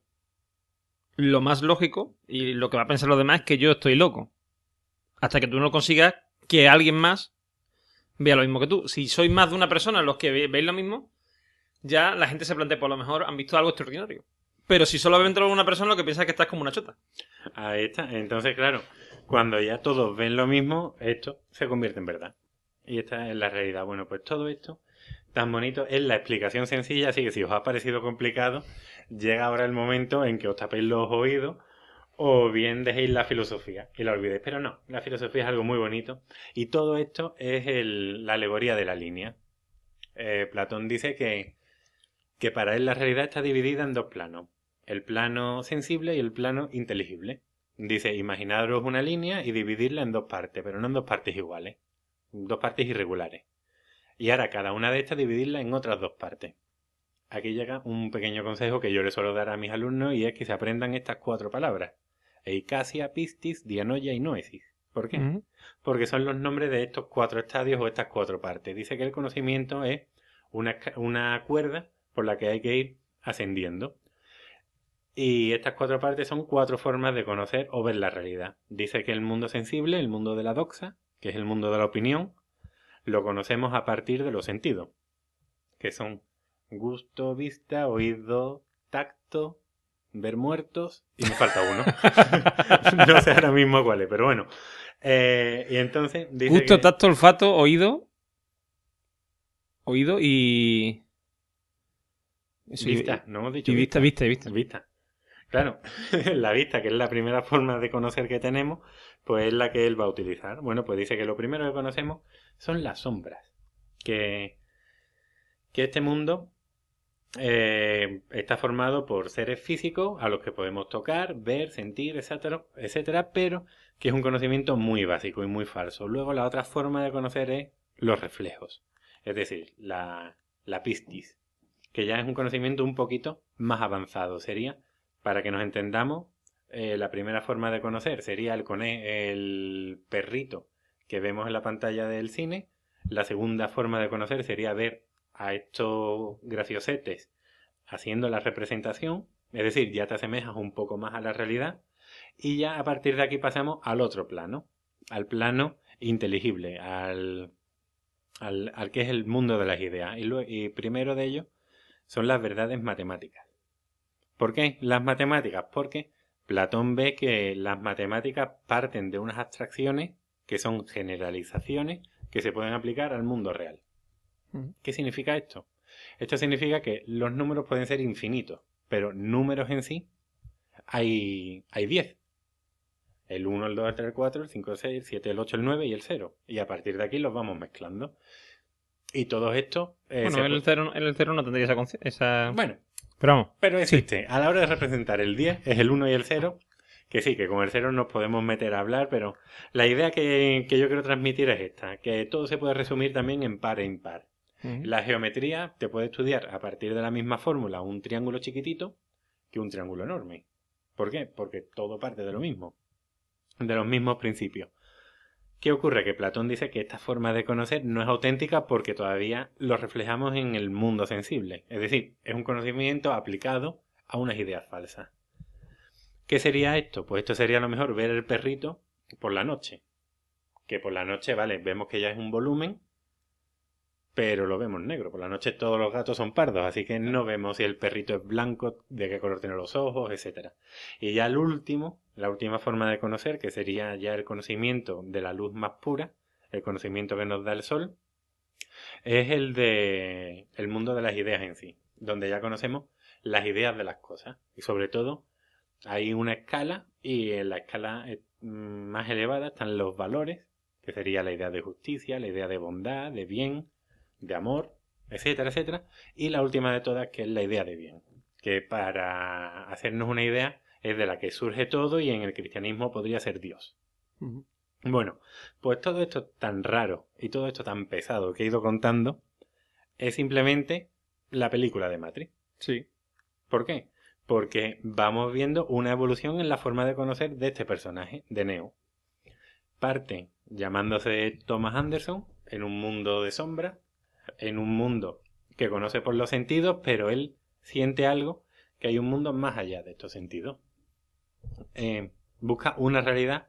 lo más lógico y lo que va a pensar los demás es que yo estoy loco. Hasta que tú no consigas que alguien más vea lo mismo que tú. Si sois más de una persona los que ve- veis lo mismo, ya la gente se plantea, por lo mejor han visto algo extraordinario. Pero si solo de una persona, lo que piensa es que estás como una chota. Ahí está. Entonces, claro, cuando ya todos ven lo mismo, esto se convierte en verdad. Y esta es la realidad. Bueno, pues todo esto tan bonito es la explicación sencilla, así que si os ha parecido complicado, llega ahora el momento en que os tapéis los oídos o bien dejéis la filosofía y la olvidéis. Pero no, la filosofía es algo muy bonito y todo esto es la alegoría de la línea. Eh, Platón dice que, que para él la realidad está dividida en dos planos, el plano sensible y el plano inteligible. Dice, imaginaros una línea y dividirla en dos partes, pero no en dos partes iguales, dos partes irregulares. Y ahora cada una de estas dividirla en otras dos partes. Aquí llega un pequeño consejo que yo le suelo dar a mis alumnos y es que se aprendan estas cuatro palabras. Eicasia, pistis, dianoia y noesis. ¿Por qué? Porque son los nombres de estos cuatro estadios o estas cuatro partes. Dice que el conocimiento es una cuerda por la que hay que ir ascendiendo. Y estas cuatro partes son cuatro formas de conocer o ver la realidad. Dice que el mundo sensible, el mundo de la doxa, que es el mundo de la opinión, lo conocemos a partir de los sentidos, que son gusto, vista, oído, tacto, ver muertos y me falta uno. no sé ahora mismo cuál es, pero bueno. Eh, y entonces dice Gusto, que- tacto, olfato, oído. Oído y. Eso, y- vista, no hemos dicho Y vista, vista, vista. Vista. Claro, la vista, que es la primera forma de conocer que tenemos, pues es la que él va a utilizar. Bueno, pues dice que lo primero que conocemos son las sombras. Que, que este mundo eh, está formado por seres físicos a los que podemos tocar, ver, sentir, etcétera, etcétera, pero que es un conocimiento muy básico y muy falso. Luego la otra forma de conocer es los reflejos, es decir, la, la pistis, que ya es un conocimiento un poquito más avanzado. Sería, para que nos entendamos, eh, la primera forma de conocer sería el, el perrito que vemos en la pantalla del cine. La segunda forma de conocer sería ver a estos graciosetes haciendo la representación, es decir, ya te asemejas un poco más a la realidad. Y ya a partir de aquí pasamos al otro plano, al plano inteligible, al, al, al que es el mundo de las ideas. Y, lue- y primero de ellos son las verdades matemáticas. ¿Por qué las matemáticas? Porque Platón ve que las matemáticas parten de unas abstracciones que son generalizaciones que se pueden aplicar al mundo real. Ujú. ¿Qué significa esto? Esto significa que los números pueden ser infinitos, pero números en sí hay, hay 10. El 1, el 2, el 3, el 4, el 5, el 6, el 7, el 8, el 9 y el 0. Y a partir de aquí los vamos mezclando. Y todo esto... eh, Bueno, el, pu- cero, en el cero no tendría esa, esa... bueno, Pero vamos. pero existe. A la hora de representar el 10 es el 1 y el 0. Que sí, que con el 0 nos podemos meter a hablar, pero la idea que, que yo quiero transmitir es esta, que todo se puede resumir también en par e impar. La geometría te puede estudiar a partir de la misma fórmula un triángulo chiquitito que un triángulo enorme. ¿Por qué? Porque todo parte de lo mismo, de los mismos principios. ¿Qué ocurre? Que Platón dice que esta forma de conocer no es auténtica porque todavía lo reflejamos en el mundo sensible. Es decir, es un conocimiento aplicado a unas ideas falsas. ¿Qué sería esto? Pues esto sería a lo mejor ver el perrito por la noche. Que por la noche, vale, vemos que ya es un volumen, pero lo vemos negro. Por la noche todos los gatos son pardos, así que no vemos si el perrito es blanco, de qué color tiene los ojos, etcétera. Y ya el último, la última forma de conocer, que sería ya el conocimiento de la luz más pura, el conocimiento que nos da el sol, es el de el mundo de las ideas en sí, donde ya conocemos las ideas de las cosas y sobre todo hay una escala y en la escala eh, más elevada están los valores, que sería la idea de justicia, la idea de bondad, de bien, de amor, etcétera, etcétera, y la última de todas que es la idea de bien, que para hacernos una idea es de la que surge todo y en el cristianismo podría ser Dios. Bueno, pues todo esto tan raro y todo esto tan pesado que he ido contando es simplemente la película de Matrix. Sí. ¿Por qué? porque vamos viendo una evolución en la forma de conocer de este personaje, de Neo. Parte llamándose Thomas Anderson en un mundo de sombra, en un mundo que conoce por los sentidos, pero él siente algo que hay un mundo más allá de estos sentidos. Eh, busca una realidad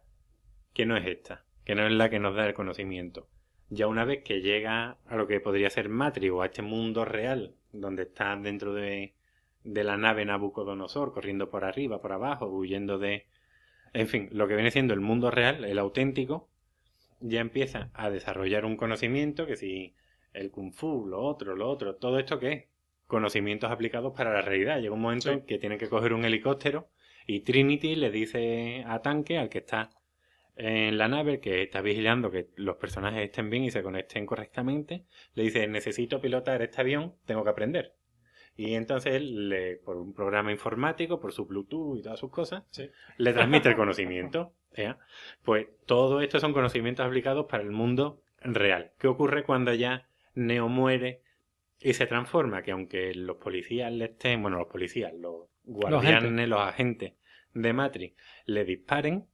que no es esta, que no es la que nos da el conocimiento. Ya una vez que llega a lo que podría ser Matrix o a este mundo real, donde está dentro de, de la nave Nabucodonosor, corriendo por arriba, por abajo, huyendo de... En fin, lo que viene siendo el mundo real, el auténtico, ya empieza a desarrollar un conocimiento que si el kung fu, lo otro, lo otro, todo esto que es conocimientos aplicados para la realidad. Llega un momento en que tienen que coger un helicóptero y Trinity le dice a Tanque, al que está en la nave, que está vigilando que los personajes estén bien y se conecten correctamente, le dice, necesito pilotar este avión, tengo que aprender. Y entonces él, le, por un programa informático, por su Bluetooth y todas sus cosas, le transmite el conocimiento. Pues todo esto son conocimientos aplicados para el mundo real. ¿Qué ocurre cuando ya Neo muere y se transforma? Que aunque los policías le estén, bueno, los policías, los guardianes, los agentes, de Matrix le disparen,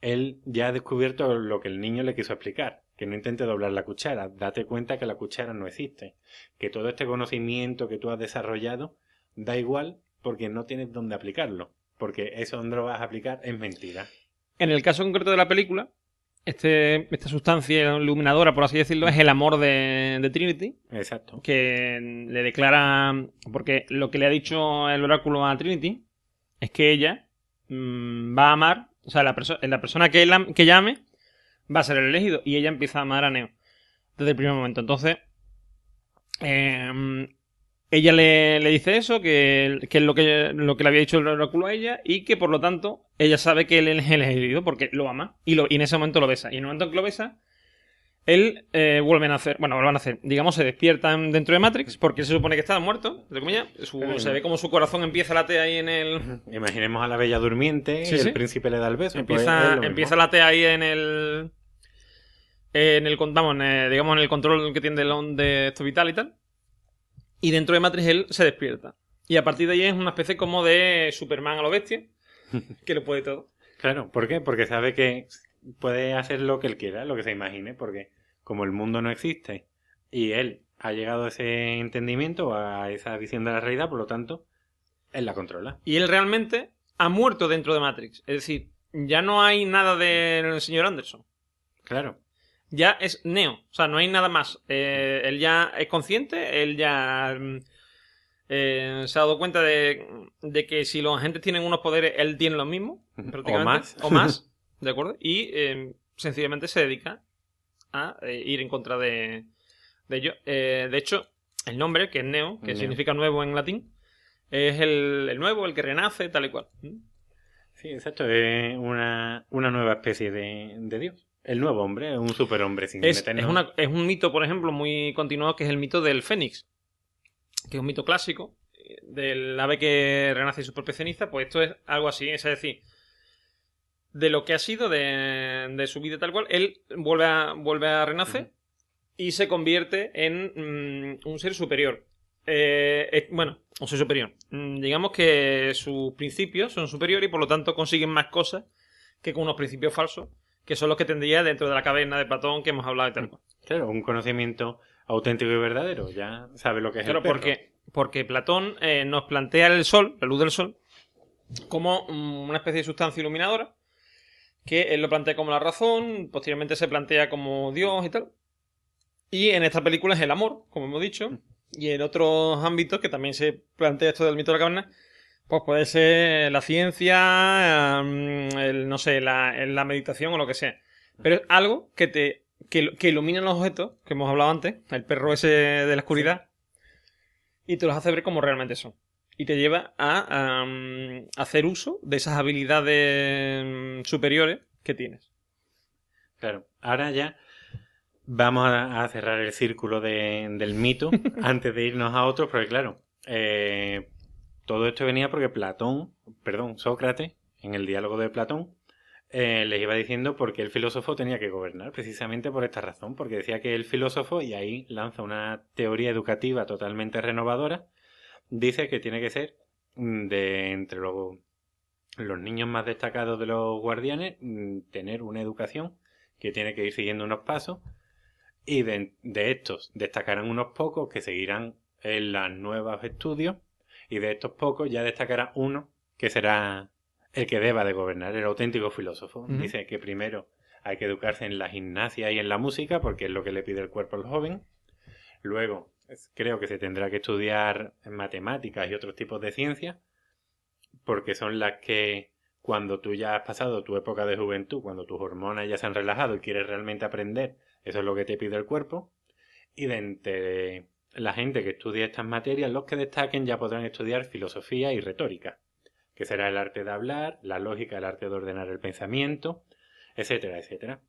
él ya ha descubierto lo que el niño le quiso explicar. Que no intente doblar la cuchara. Date cuenta que la cuchara no existe. Que todo este conocimiento que tú has desarrollado da igual porque no tienes dónde aplicarlo. Porque eso donde lo vas a aplicar es mentira. En el caso concreto de la película, este, esta sustancia iluminadora, por así decirlo, es el amor de, Trinity. Exacto. Que le declara. Porque lo que le ha dicho el oráculo a Trinity es que ella mm, va a amar. O sea, la, la persona que, que llame va a ser el elegido. Y ella empieza a amar a Neo. Desde el primer momento. Entonces. Eh, ella le, dice eso, que, es lo que, lo que le había dicho el oráculo a ella, y que por lo tanto ella sabe que él es el elegido porque lo ama, y, lo, y en ese momento lo besa. Y en el momento en que lo besa, él eh, vuelve a hacer, bueno, vuelven a hacer, digamos, se despiertan dentro de Matrix, porque se supone que estaba muerto, se ve como su corazón empieza a latear ahí en el... Imaginemos a la bella durmiente, y el príncipe le da el beso. Pues empieza, empieza a latear ahí en el... En el, vamos, digamos, en el control que tiene de, de esto vital y tal. Y dentro de Matrix él se despierta. Y a partir de ahí es una especie como de Superman a lo bestia, que lo puede todo. Claro, ¿por qué? Porque sabe que puede hacer lo que él quiera, lo que se imagine, porque como el mundo no existe y él ha llegado a ese entendimiento, a esa visión de la realidad, por lo tanto, él la controla. Y él realmente ha muerto dentro de Matrix. Es decir, ya no hay nada del señor Anderson. Claro ya es Neo. O sea, no hay nada más. Eh, él ya es consciente, él ya mm, eh, se ha dado cuenta de, que si los agentes tienen unos poderes, él tiene los mismos, prácticamente. O más. O más, ¿de acuerdo? Y eh, sencillamente se dedica a ir en contra de, de ello. de hecho, el nombre, que es Neo, que significa nuevo en latín, es el, nuevo, el que renace, tal y cual. Sí, exacto. Es una, nueva especie de Dios. El nuevo hombre, un superhombre sin es, es, es, un mito, por ejemplo, muy continuado que es el mito del Fénix, que es un mito clásico eh, del ave que renace su propia ceniza. Pues esto es algo así, es decir, de lo que ha sido de, su vida tal cual, él vuelve a, vuelve a renacer y se convierte en mm, un ser superior. Eh, bueno, un ser superior. Mm, digamos que sus principios son superiores y por lo tanto consiguen más cosas que con unos principios falsos que son los que tendría dentro de la caverna de Platón que hemos hablado de tal Claro, un conocimiento auténtico y verdadero, ya sabe lo que es el perro. porque porque Platón eh, nos plantea el sol, la luz del sol, como mm, una especie de sustancia iluminadora, que él lo plantea como la razón, posteriormente se plantea como Dios y tal. Y en esta película es el amor, como hemos dicho, y en otros ámbitos que también se plantea esto del mito de la caverna, pues puede ser la ciencia, el, no sé, la, la, meditación o lo que sea. Pero es algo que te que, que ilumina los objetos, que hemos hablado antes, el perro ese de la oscuridad, y te los hace ver como realmente son. Y te lleva a, hacer uso de esas habilidades superiores que tienes. Claro, ahora ya vamos a, cerrar el círculo del mito antes de irnos a otro, porque claro, eh, todo esto venía porque Platón, perdón, Sócrates, en el diálogo de Platón, eh, les iba diciendo por qué el filósofo tenía que gobernar, precisamente por esta razón, porque decía que el filósofo, y ahí lanza una teoría educativa totalmente renovadora, dice que tiene que ser mm, de entre los, los niños más destacados de los guardianes mm, tener una educación que tiene que ir siguiendo unos pasos y de, de estos destacarán unos pocos que seguirán en los nuevos estudios y de estos pocos ya destacará uno que será el que deba de gobernar, el auténtico filósofo. Dice que primero hay que educarse en la gimnasia y en la música porque es lo que le pide el cuerpo al joven. Luego creo que se tendrá que estudiar matemáticas y otros tipos de ciencias porque son las que cuando tú ya has pasado tu época de juventud, cuando tus hormonas ya se han relajado y quieres realmente aprender, eso es lo que te pide el cuerpo. Y de entre la gente que estudia estas materias, los que destaquen ya podrán estudiar filosofía y retórica, que será el arte de hablar, la lógica, el arte de ordenar el pensamiento, etcétera, etcétera.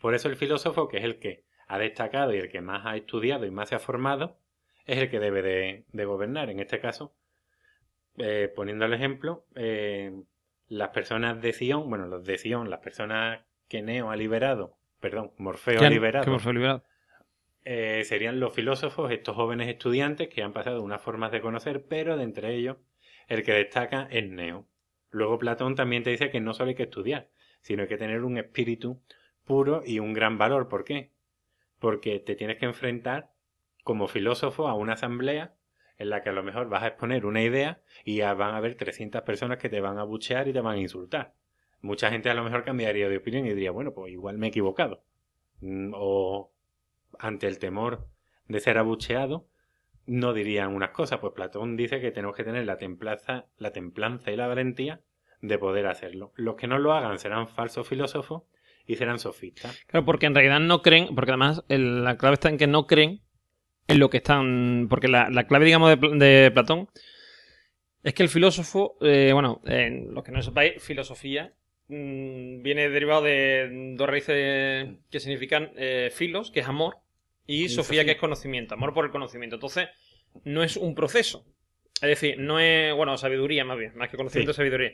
Por eso el filósofo, que es el que ha destacado y el que más ha estudiado y más se ha formado, es el que debe de, de gobernar. En este caso, eh, poniendo el ejemplo, eh, las personas de Sion, bueno, los de Sion, las personas que Neo ha liberado, perdón, Morfeo ha liberado, Que fue liberado. Eh, serían los filósofos, estos jóvenes estudiantes que han pasado unas formas de conocer, pero de entre ellos el que destaca es Neo. Luego Platón también te dice que no solo hay que estudiar, sino hay que tener un espíritu puro y un gran valor. ¿Por qué? Porque te tienes que enfrentar como filósofo a una asamblea en la que a lo mejor vas a exponer una idea y van a haber 300 personas que te van a buchear y te van a insultar. Mucha gente a lo mejor cambiaría de opinión y diría, bueno, pues igual me he equivocado. Mm, O ante el temor de ser abucheado, no dirían unas cosas. Pues Platón dice que tenemos que tener la templanza, la templanza y la valentía de poder hacerlo. Los que no lo hagan serán falsos filósofos y serán sofistas. Claro, porque en realidad no creen, porque además el- la clave está en que no creen en lo que están. Porque la, la clave, digamos, de Platón es que el filósofo, eh, bueno, en los que no sepáis, filosofía mm, viene derivado de dos raíces que significan eh, filos, que es amor, y Y sofía, Sofía. que es conocimiento, amor por el conocimiento. Entonces, no es un proceso. Es decir, no es, bueno, sabiduría más bien, más que conocimiento, Sí. sabiduría.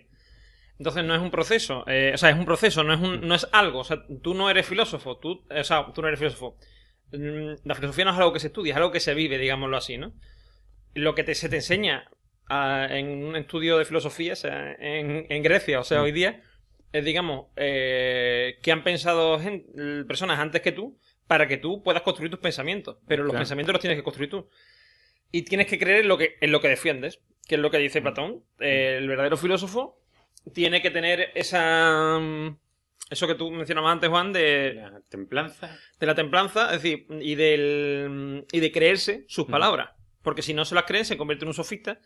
Entonces no es un proceso, eh, o sea, es un proceso, no es, un, no es algo. O sea, tú no eres filósofo, tú, o sea, tú no eres filósofo. Mm, La filosofía no es algo que se estudia, es algo que se vive, digámoslo así, ¿no? Lo que te, se te enseña ah, en un estudio de filosofía, o sea, en, en Grecia, o sea, Mm. hoy día, es, digamos, eh, que han pensado personas antes que tú para que tú puedas construir tus pensamientos. Pero los Claro. pensamientos los tienes que construir tú. Y tienes que creer en lo que, en lo que defiendes, que es lo que dice. Platón. Eh, el verdadero filósofo tiene que tener esa. mm, Eso que tú mencionabas antes, Juan, de, La templanza. de la templanza, es decir, y, del, y de creerse sus palabras. Porque si no se las creen, se convierte en un sofista,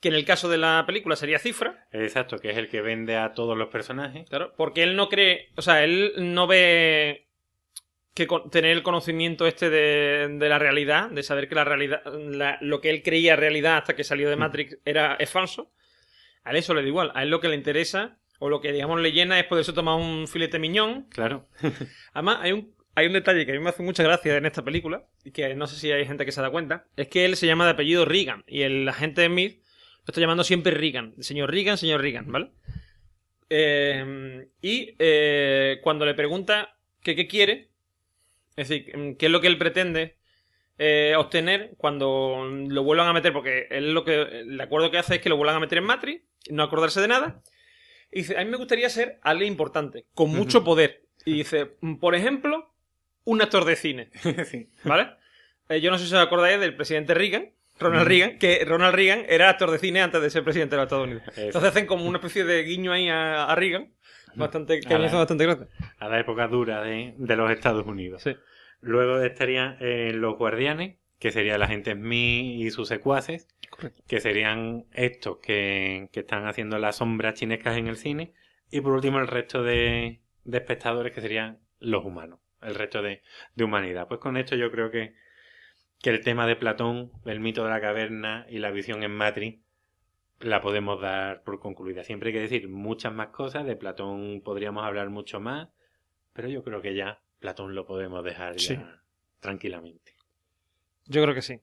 que en el caso de la película sería cifra, Exacto, que es el que vende a todos los personajes. claro, porque él no cree, o sea, él no ve que tener el conocimiento este de, de la realidad, de saber que la realidad, la- lo que él creía realidad hasta que salió de Matrix era, es falso, a él eso le da igual, a él lo que le interesa, o lo que digamos le llena es poderse tomar un filete miñón, Claro. Además, hay un, hay un detalle que a mí me hace mucha gracia en esta película, y que no sé si hay gente que se da cuenta, es que él se llama de apellido Reagan, y el agente Smith lo está llamando siempre Reagan. Señor Reagan, señor Reagan, ¿vale? Eh, y eh, cuando le pregunta que qué quiere, es decir, mm, qué es lo que él pretende eh, obtener cuando lo vuelvan a meter, porque él lo que el acuerdo que hace es que lo vuelvan a meter en Matrix, no acordarse de nada, y dice, a mí me gustaría ser alguien importante, con mucho poder. Y dice, mm, por ejemplo, un actor de cine, sí. ¿vale? Eh, yo no sé si os acordáis del presidente Reagan, Ronald. Reagan, que Ronald Reagan era actor de cine antes de ser presidente de los Estados Unidos. Entonces hacen como una especie de guiño ahí a, a Reagan, bastante, que la- bastante. A la época dura de, de los Estados Unidos. Sí. Luego estarían eh, los guardianes, que sería la gente Smith y sus secuaces, Correcto. que serían estos que, que están haciendo las sombras chinescas en el cine. Y por último el resto de, de espectadores, que serían los humanos, el resto de, de humanidad. Pues con esto yo creo que, que el tema de Platón, el mito de la caverna y la visión en Matrix la podemos dar por concluida. Siempre hay que decir muchas más cosas, de Platón podríamos hablar mucho más, pero yo creo que ya Platón lo podemos dejar ya tranquilamente. Yo creo que sí.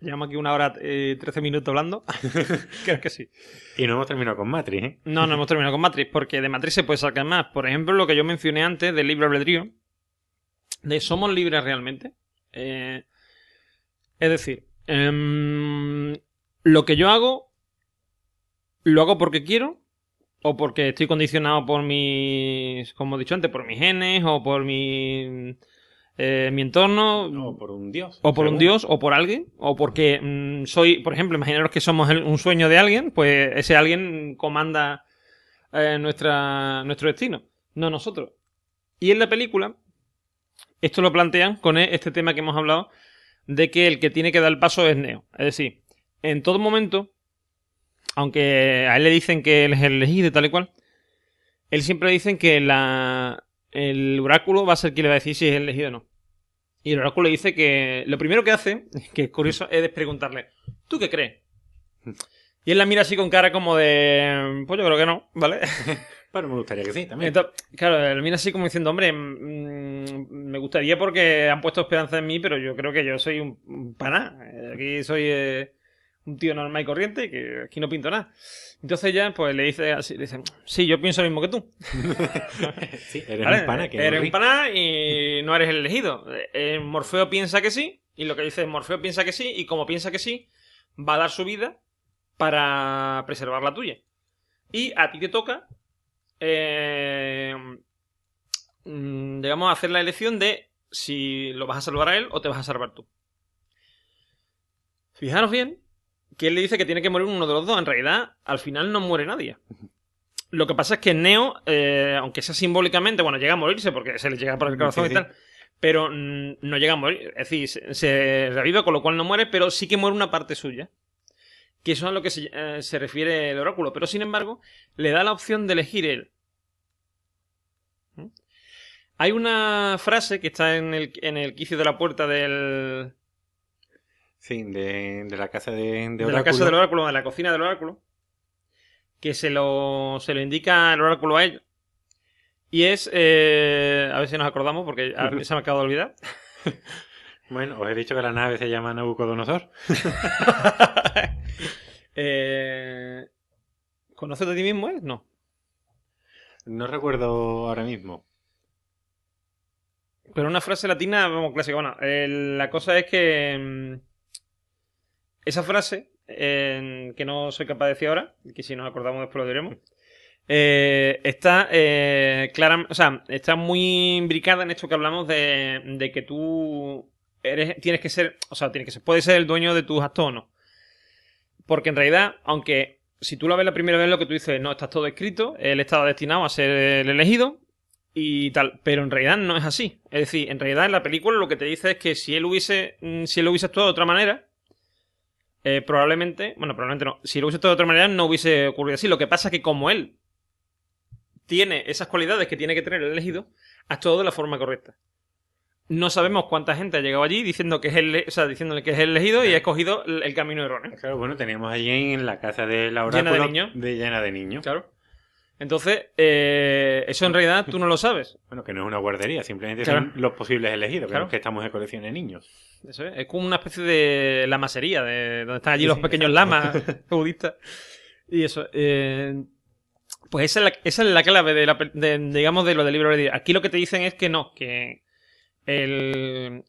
Llevamos aquí una hora y 13 minutos hablando. creo que sí. Y no hemos terminado con Matrix, ¿eh? No, no hemos terminado con Matrix, porque de Matrix se puede sacar más. Por ejemplo, lo que yo mencioné antes del libre albedrío, de ¿somos libres realmente? Eh, es decir, em, lo que yo hago lo hago porque quiero o porque estoy condicionado por mis, como he dicho antes, por mis genes o por mi, eh, mi entorno. O por un dios. O por un dios, o por alguien, o porque mm, soy, por ejemplo, imaginaros que somos el- un sueño de alguien, pues ese alguien comanda eh, nuestra, nuestro destino, no nosotros. Y en la película, esto lo plantean con e- este tema que hemos hablado, de que el que tiene que dar el paso es Neo. Es decir, en todo momento, aunque a él le dicen que él es el elegido y tal y cual, él siempre dicen que la, el oráculo va a ser quien le va a decir si es el elegido o no. Y el oráculo le dice que lo primero que hace, que es curioso, es preguntarle, ¿tú qué crees? Y él la mira así con cara como de, pues yo creo que no, ¿vale? Pero me gustaría que sí, también. Entonces, claro, él mira así como diciendo, hombre, mm, me gustaría porque han puesto esperanza en mí, pero yo creo que yo soy un, un paná. Eh, Aquí soy eh, un tío normal y corriente que aquí no pinto nada. Entonces ya, pues le dice así, le dice, sí, yo pienso lo mismo que tú. sí, eres ¿Vale? un pana que Eres no un pana y no eres el elegido. Eh, Morfeo piensa que sí, y lo que dice es Morfeo piensa que sí, y como piensa que sí, va a dar su vida para preservar la tuya. Y a ti te toca, eh, mm, digamos, hacer la elección de si lo vas a salvar a él o te vas a salvar tú. Fijaros bien que él le dice que tiene que morir uno de los dos. En realidad, al final no muere nadie. Lo que pasa es que Neo, eh, aunque sea simbólicamente, bueno, llega a morirse porque se le llega por el corazón Sí, y tal, pero mm, no llega a morir. Es decir, se, se revive, con lo cual no muere, pero sí que muere una parte suya. Que eso es a lo que se, eh, se refiere el oráculo. Pero sin embargo, le da la opción de elegir él. ¿Mm? Hay una frase que está en el, en el quicio de la puerta del, Sí, de, de la casa de, de, de la casa del oráculo, de la cocina del oráculo, que se lo, se lo indica el oráculo a ellos. Y es, eh, a ver si nos acordamos, porque a se me acaba de olvidar. Bueno, os he dicho que la nave se llama Nabucodonosor. eh, ¿Conócete a ti mismo? ¿eh? No. No recuerdo ahora mismo. Pero una frase latina, vamos, clásica. Bueno, la cosa es que mm, esa frase, que no soy capaz de decir ahora, que si nos acordamos después lo diremos, eh, está eh, está muy imbricada en esto que hablamos de, que tú eres, tienes que ser, o sea, tienes que ser, puedes ser el dueño de tus actos o no. Porque en realidad, aunque si tú la ves la primera vez, lo que tú dices, no, está todo escrito, él estaba destinado a ser el elegido, y tal, pero en realidad no es así. Es decir, en realidad en la película lo que te dice es que si él hubiese, mm, si él hubiese actuado de otra manera, eh, probablemente, bueno, probablemente no, si él hubiese actuado de otra manera no hubiese ocurrido así. Lo que pasa es que como él tiene esas cualidades que tiene que tener el elegido, ha actuado de la forma correcta. No sabemos cuánta gente ha llegado allí diciendo que es el, o sea, diciéndole que es el elegido y ha escogido el, el camino erróneo. Claro, bueno, teníamos allí en la casa de la Llena de Oráculo niños. de llena de niños. Claro. Entonces, eh, eso en realidad tú no lo sabes. Bueno, que no es una guardería, simplemente Claro. son los posibles elegidos, Claro. que estamos de colección de niños. Eso es, es como una especie de lamasería, de donde están allí los pequeños lamas budistas. Y eso. eh, pues esa es, la, esa es la clave de, la, de, digamos, de lo del libro de vida. Aquí lo que te dicen es que no, que el,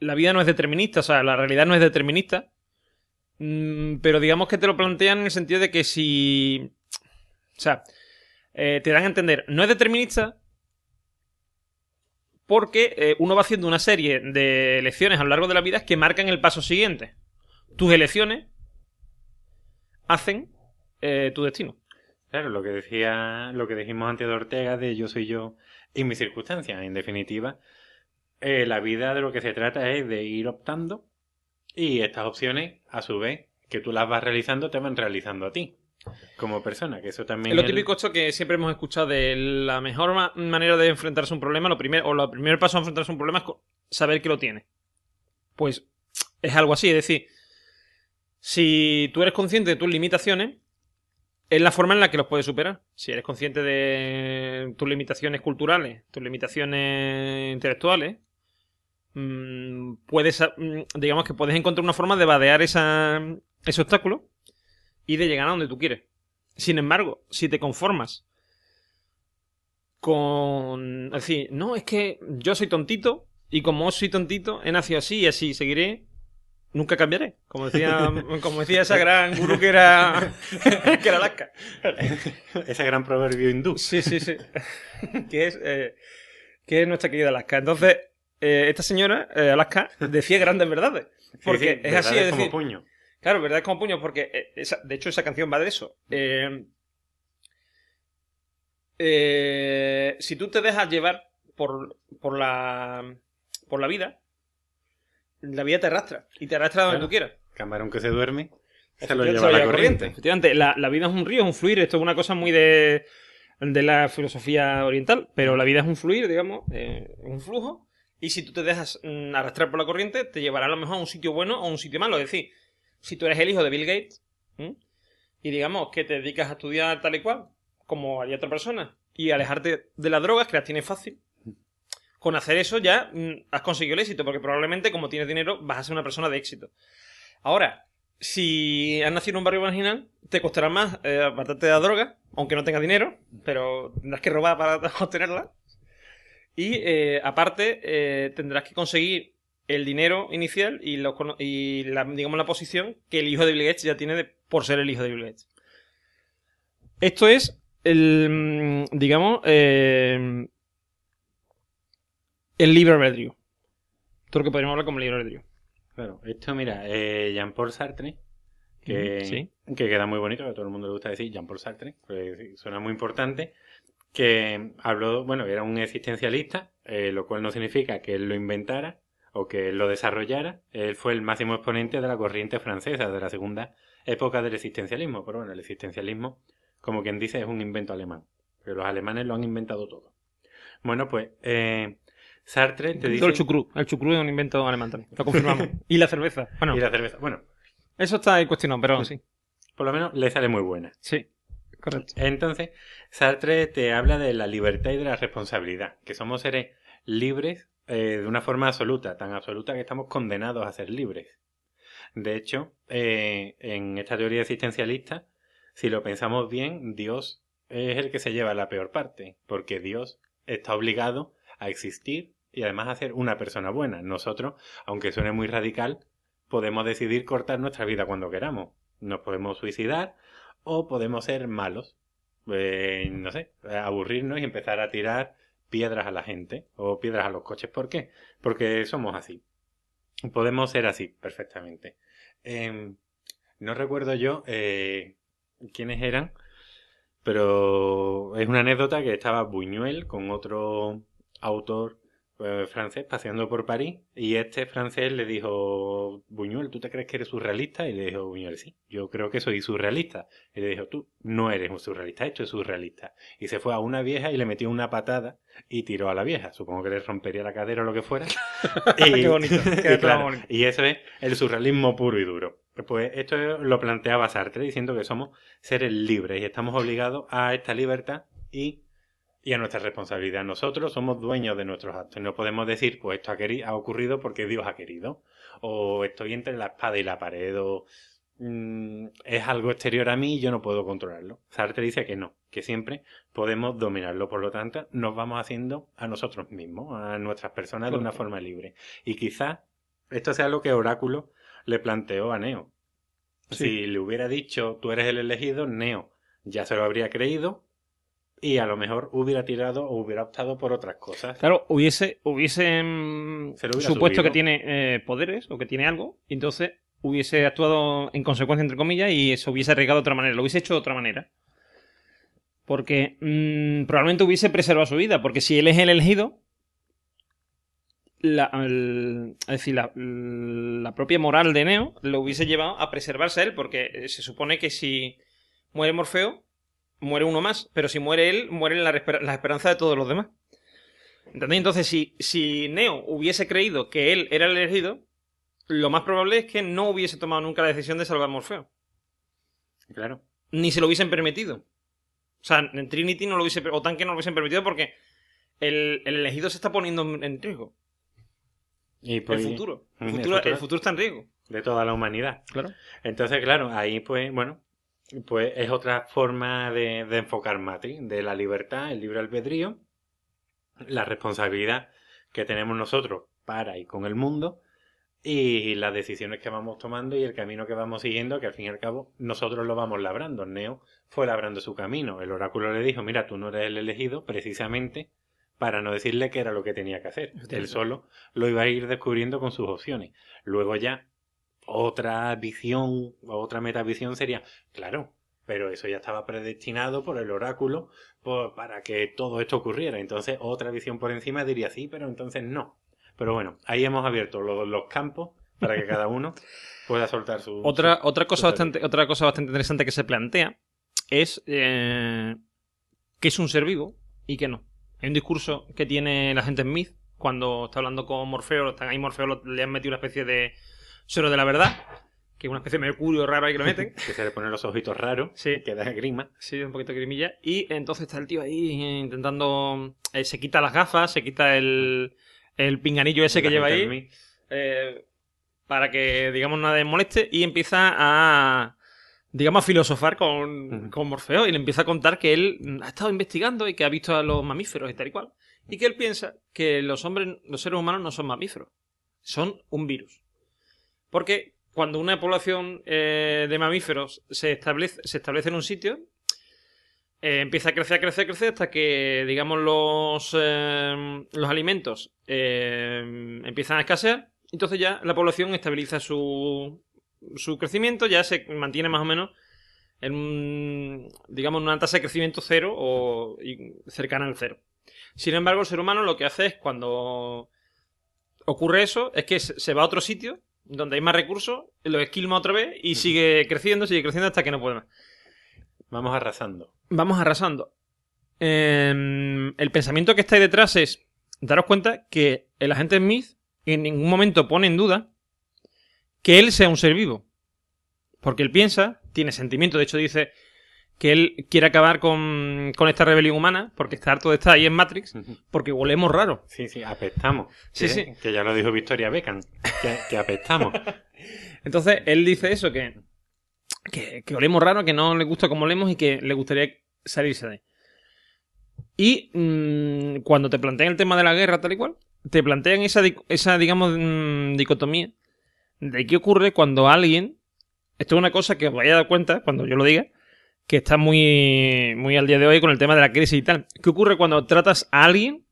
la vida no es determinista, o sea, la realidad no es determinista. Mm, pero digamos que te lo plantean en el sentido de que si. O sea, eh, te dan a entender, no es determinista porque eh, uno va haciendo una serie de elecciones a lo largo de la vida que marcan el paso siguiente. Tus elecciones hacen eh, tu destino. Claro, lo que decía, lo que dijimos antes de Ortega, de yo soy yo y mis circunstancias. En definitiva, la vida de lo que se trata es de ir optando y estas opciones, a su vez, que tú las vas realizando, te van realizando a ti como persona, que eso también Es lo es- típico esto que siempre hemos escuchado de la mejor ma- manera de enfrentarse a un problema, lo primero, o el primer paso a enfrentarse a un problema es saber que lo tiene. Pues es algo así, es decir, si tú eres consciente de tus limitaciones, es la forma en la que los puedes superar. Si eres consciente de tus limitaciones culturales, tus limitaciones intelectuales, mm, puedes, mm, digamos que puedes encontrar una forma de vadear esa, ese obstáculo y de llegar a donde tú quieres. Sin embargo, si te conformas con... Decir, no, es que yo soy tontito y como soy tontito, he nacido así y así seguiré. nunca cambiaré. Como decía, como decía esa gran gurú que era, que era Alaska. Ese gran proverbio hindú. Sí, sí, sí. que, es, eh, que es nuestra querida Alaska. Entonces, eh, esta señora, eh, Alaska, decía grandes verdades. Porque Sí, sí, es así, es como decir, puño. Claro, verdad es como puño, porque eh, esa- de hecho esa canción va de eso. Eh, eh, si tú te dejas llevar por, por la por la vida, la vida te arrastra y te arrastra donde Claro. tú quieras. Camarón que se duerme, se lo lleva se lo la corriente. Efectivamente, la, la vida es un río, es un fluir, esto es una cosa muy de, de la filosofía oriental, pero la vida es un fluir, digamos, eh, es un flujo, y si tú te dejas mm, arrastrar por la corriente, te llevará a lo mejor a un sitio bueno o a un sitio malo. Es decir, si tú eres el hijo de Bill Gates, y digamos que te dedicas a estudiar tal y cual, como haría otra persona, y alejarte de las drogas, que las tienes fácil, con hacer eso ya mm, has conseguido el éxito, porque probablemente como tienes dinero vas a ser una persona de éxito. Ahora, si has nacido en un barrio marginal, te costará más eh, apartarte de la droga, aunque no tengas dinero, pero tendrás que robar para obtenerla. Y eh, aparte, eh, tendrás que conseguir el dinero inicial y, los y la, digamos la posición que el hijo de Bill Gates ya tiene de- por ser el hijo de Bill Gates. Esto es el, mm, digamos, eh, el libre albedrío. Todo lo que podríamos hablar como libre albedrío. Claro, esto, mira, eh, Jean-Paul Sartre, que, Sí. que queda muy bonito, que a todo el mundo le gusta decir Jean-Paul Sartre, pues, suena muy importante, que habló, bueno, era un existencialista, eh, lo cual no significa que él lo inventara o que lo desarrollara. Él fue el máximo exponente de la corriente francesa de la segunda época del existencialismo, pero bueno, el existencialismo, como quien dice, es un invento alemán, pero los alemanes lo han inventado todo. Bueno, pues eh, Sartre te dice... El chucrú. El chucrú es un invento alemán también. Lo confirmamos. y la cerveza. Bueno, Y la cerveza. Bueno, eso está ahí cuestionado, pero sí. por lo menos le sale muy buena. Sí. Correcto. Entonces, Sartre te habla de la libertad y de la responsabilidad, que somos seres libres eh, de una forma absoluta, tan absoluta que estamos condenados a ser libres. De hecho, eh, en esta teoría existencialista, si lo pensamos bien, Dios es el que se lleva la peor parte, porque Dios está obligado a existir y además a ser una persona buena. Nosotros, aunque suene muy radical, podemos decidir cortar nuestra vida cuando queramos. Nos podemos suicidar o podemos ser malos. Eh, no sé, aburrirnos y empezar a tirar piedras a la gente o piedras a los coches. ¿Por qué? Porque somos así. Podemos ser así, perfectamente. Eh, no recuerdo yo eh, quiénes eran, pero es una anécdota que estaba Buñuel con otro autor eh, francés paseando por París y este francés le dijo, Buñuel, ¿tú te crees que eres surrealista? Y le dijo Buñuel, sí, yo creo que soy surrealista. Y le dijo, tú no eres un surrealista, esto es surrealista. Y se fue a una vieja y le metió una patada y tiró a la vieja. Supongo que le rompería la cadera o lo que fuera. y, Qué bonito, qué y claro, bonito. y eso es el surrealismo puro y duro. Pues esto lo planteaba Sartre diciendo que somos seres libres y estamos obligados a esta libertad y, y a nuestra responsabilidad. Nosotros somos dueños de nuestros actos. No podemos decir, pues esto ha, ocurrido porque Dios ha querido. O estoy entre la espada y la pared. O mm, es algo exterior a mí y yo no puedo controlarlo. Sartre dice que no, que siempre podemos dominarlo. Por lo tanto, nos vamos haciendo a nosotros mismos, a nuestras personas de una forma libre. Y quizás esto sea lo que Oráculo le planteó a Neo. Sí. Si le hubiera dicho tú eres el elegido, Neo ya se lo habría creído y a lo mejor hubiera tirado o hubiera optado por otras cosas. Claro, hubiese, hubiese mm, supuesto subido. que tiene eh, poderes o que tiene algo, y entonces hubiese actuado en consecuencia, entre comillas, y eso hubiese arriesgado de otra manera, lo hubiese hecho de otra manera. Porque mm, probablemente hubiese preservado su vida, porque si él es el elegido, la, el- es decir, la, la propia moral de Neo lo hubiese llevado a preservarse a él, porque eh, se supone que si muere Morfeo, muere uno más, pero si muere él, mueren la, resper- la esperanza de todos los demás. ¿Entendéis? Entonces, si, si Neo hubiese creído que él era el elegido, lo más probable es que no hubiese tomado nunca la decisión de salvar a Morfeo. Claro. Ni se lo hubiesen permitido. O sea, en Trinity no lo hubiese, o Tanque no lo hubiesen permitido porque el, el elegido se está poniendo en en riesgo. Y pues, el futuro. El el futuro, futuro. el futuro está en riesgo. de toda la humanidad. Claro. Entonces, claro, ahí pues, bueno, pues es otra forma de, de enfocar Matrix, de la libertad, el libre albedrío, la responsabilidad que tenemos nosotros para y con el mundo, y las decisiones que vamos tomando y el camino que vamos siguiendo, que al fin y al cabo nosotros lo vamos labrando. Neo fue labrando su camino. El oráculo le dijo, mira, tú no eres el elegido precisamente para no decirle que era lo que tenía que hacer. Él solo lo iba a ir descubriendo con sus opciones. Luego ya otra visión, otra metavisión sería, claro, pero eso ya estaba predestinado por el oráculo para que todo esto ocurriera. Entonces otra visión por encima diría sí, pero entonces no. Pero bueno, ahí hemos abierto los, los campos para que cada uno pueda soltar su... Otra, otra, cosa, bastante, otra cosa bastante interesante que se plantea es eh, qué es un ser vivo y qué no. Hay un discurso que tiene la gente Smith cuando está hablando con Morfeo, están ahí Morfeo le han metido una especie de suero de la verdad, que es una especie de mercurio raro ahí que lo meten. que se le ponen los ojitos raros, Sí. que da grima. Sí, un poquito de grimilla. Y entonces está el tío ahí intentando. eh, se quita las gafas, se quita el, el pinganillo ese que lleva ahí. Eh, para que, digamos, nada le moleste. Y empieza a. Digamos, a filosofar con, con Morfeo. Y le empieza a contar que él ha estado investigando y que ha visto a los mamíferos y tal y cual. Y que él piensa que los hombres, los seres humanos no son mamíferos. Son un virus. Porque cuando una población eh, de mamíferos se establece, se establece en un sitio, eh, empieza a crecer, a crecer, crecer hasta que, digamos, los, eh, los alimentos eh, empiezan a escasear. Entonces ya la población estabiliza su, su crecimiento, ya se mantiene más o menos en digamos, una tasa de crecimiento cero o cercana al cero. Sin embargo, el ser humano lo que hace es cuando ocurre eso, es que se va a otro sitio donde hay más recursos, lo esquilma otra vez y sigue creciendo, sigue creciendo hasta que no puede más. Vamos arrasando. Vamos arrasando. Em, el pensamiento que está ahí detrás es daros cuenta que el agente Smith en ningún momento pone en duda que él sea un ser vivo. Porque él piensa, tiene sentimiento, de hecho dice que él quiere acabar con, con esta rebelión humana, porque está harto de estar ahí en Matrix, porque volemos raro. Sí, sí, apestamos. Sí, que, sí. Que ya lo dijo Victoria Beckham, que, que apestamos. Entonces, él dice eso, que, que, que olemos raro, que no le gusta como olemos y que le gustaría salirse de ahí. Y mm, cuando te plantean el tema de la guerra tal y cual, te plantean esa, esa digamos, mm, dicotomía de qué ocurre cuando alguien... Esto es una cosa que os vais a dar cuenta cuando yo lo diga, que está muy, muy al día de hoy con el tema de la crisis y tal. ¿Qué ocurre cuando tratas a alguien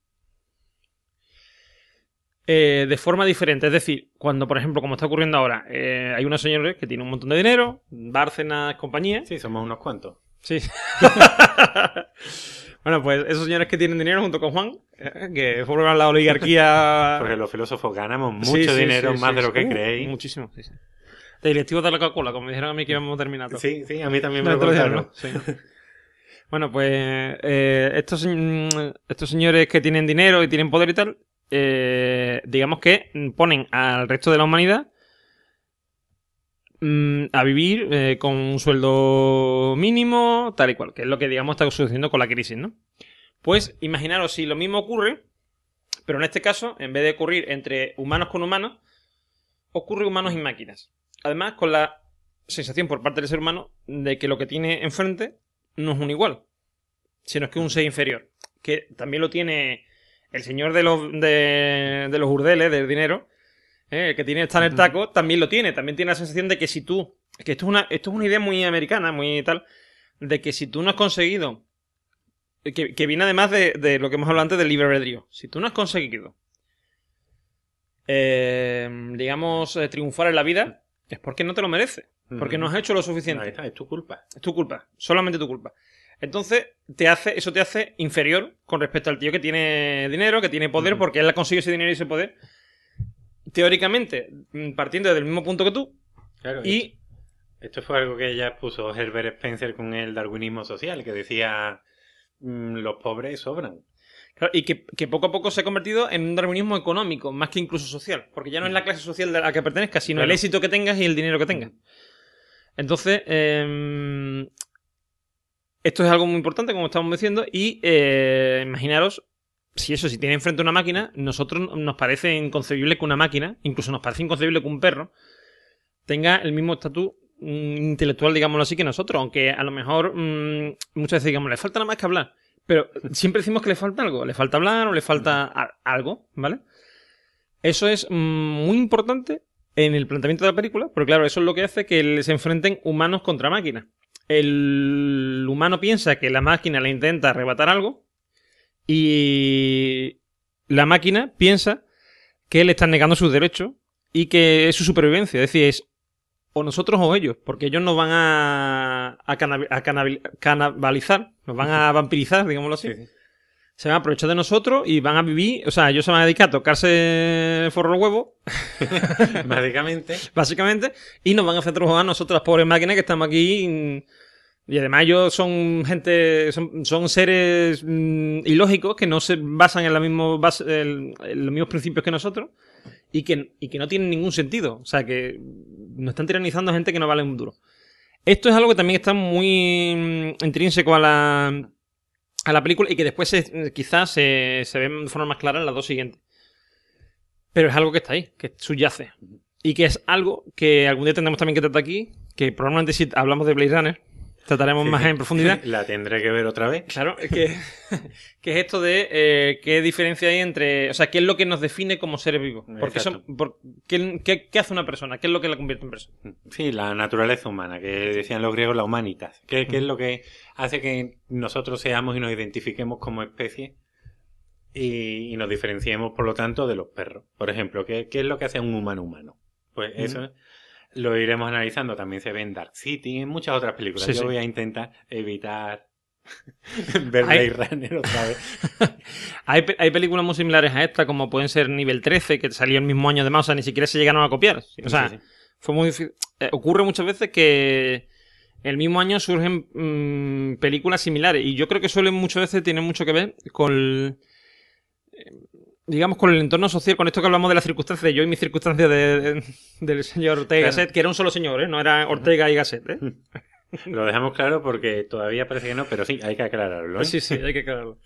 eh, de forma diferente. Es decir, cuando, por ejemplo, como está ocurriendo ahora, eh, hay una señora que tiene un montón de dinero, Bárcenas, compañía. Sí, somos unos cuantos. Sí. bueno, pues esos señores que tienen dinero junto con Juan, eh, que forman la oligarquía. Porque los filósofos ganamos mucho Sí, sí, dinero, sí, más de lo que Uh, creéis. Muchísimo, sí, sí. De directivos de la Coca-Cola, como me dijeron a mí que íbamos terminando. Sí, sí, a mí también me No, lo dijeron, contaron. ¿no? Sí. Bueno, pues eh, estos, estos señores que tienen dinero y tienen poder y tal, eh, digamos que ponen al resto de la humanidad mm, a vivir eh, con un sueldo mínimo, tal y cual, que es lo que digamos está sucediendo con la crisis, ¿no? Pues imaginaros si lo mismo ocurre, pero en este caso, en vez de ocurrir entre humanos con humanos, ocurre humanos y máquinas. Además, con la sensación por parte del ser humano de que lo que tiene enfrente no es un igual, sino es que es un ser inferior. Que también lo tiene el señor de los, de, de los urdeles, del dinero, ¿eh? el que tiene está en el taco, también lo tiene. También tiene la sensación de que si tú. Que esto es una, esto es una idea muy americana, muy tal. De que si tú no has conseguido. Que, que viene además de, de lo que hemos hablado antes del libre albedrío. Si tú no has conseguido. eh, digamos, eh, triunfar en la vida, es porque no te lo mereces. Porque no has hecho lo suficiente. Ahí está, es tu culpa. Es tu culpa, solamente tu culpa. Entonces, te hace, eso te hace inferior con respecto al tío que tiene dinero, que tiene poder, porque él ha conseguido ese dinero y ese poder. Teóricamente, mm, partiendo desde el mismo punto que tú, Claro, y Esto fue algo que ya puso Herbert Spencer con el darwinismo social, que decía mm, los pobres sobran. Y que, que poco a poco se ha convertido en un darwinismo económico, más que incluso social. Porque ya no es la clase social de la que pertenezcas, sino el éxito que tengas y el dinero que tengas. Entonces, eh, esto es algo muy importante, como estamos diciendo, y eh, imaginaros, si eso, si tiene enfrente una máquina, nosotros nos parece inconcebible que una máquina, incluso nos parece inconcebible que un perro, tenga el mismo estatus mm, intelectual, digámoslo así, que nosotros, aunque a lo mejor mm, muchas veces digamos, le falta nada más que hablar, pero siempre decimos que le falta algo, le falta hablar o le falta algo, ¿vale? Eso es mm, muy importante en el planteamiento de la película, pero claro, eso es lo que hace que se enfrenten humanos contra máquinas. El humano piensa que la máquina le intenta arrebatar algo y la máquina piensa que le están negando sus derechos y que es su supervivencia. Es decir, es o nosotros o ellos, porque ellos nos van a, a, canibalizar, nos van a vampirizar, digámoslo así. Se van a aprovechar de nosotros y van a vivir, o sea, ellos se van a dedicar a tocarse el forro el huevo. Básicamente. Básicamente. Y nos van a hacer trabajar a nosotros, las pobres máquinas que estamos aquí. Y además ellos son gente, son, seres mm, ilógicos que no se basan en, la mismo en los mismos principios que nosotros y que, y que no tienen ningún sentido. O sea, que nos están tiranizando a gente que no vale un duro. Esto es algo que también está muy mm, intrínseco a la, a la película y que después quizás se, se ve de forma más clara en las dos siguientes. Pero es algo que está ahí, que subyace. Y que es algo que algún día tendremos también que tratar aquí, que probablemente si hablamos de Blade Runner, trataremos más en profundidad. La tendré que ver otra vez. Claro, que, que es esto de eh, qué diferencia hay entre. O sea, qué es lo que nos define como seres vivos. Porque son, por, ¿qué, qué, hace una persona? ¿Qué es lo que la convierte en persona? Sí, la naturaleza humana, que decían los griegos la humanitas. ¿Qué, qué es lo que hace que nosotros seamos y nos identifiquemos como especie? Y, nos diferenciemos, por lo tanto, de los perros. Por ejemplo, ¿qué, qué es lo que hace un humano humano? Pues eso lo iremos analizando. También se ve en Dark City, en muchas otras películas. Yo voy a intentar evitar ver Blade Runner otra vez. hay, hay, películas muy similares a esta, como pueden ser Nivel 13, que salió el mismo año de más, o sea, ni siquiera se llegaron a copiar. O sea, fue muy difícil. Eh, ocurre muchas veces que el mismo año surgen mm, películas similares. Y yo creo que suelen muchas veces tener mucho que ver con digamos, con el entorno social, con esto que hablamos de las circunstancias de yo y mis circunstancias de, del señor Ortega y Gasset, que era un solo señor, ¿eh? No era Ortega y Gasset, ¿eh? Lo dejamos claro porque todavía parece que no, pero sí, hay que aclararlo. ¿eh? Sí, sí, hay que aclararlo.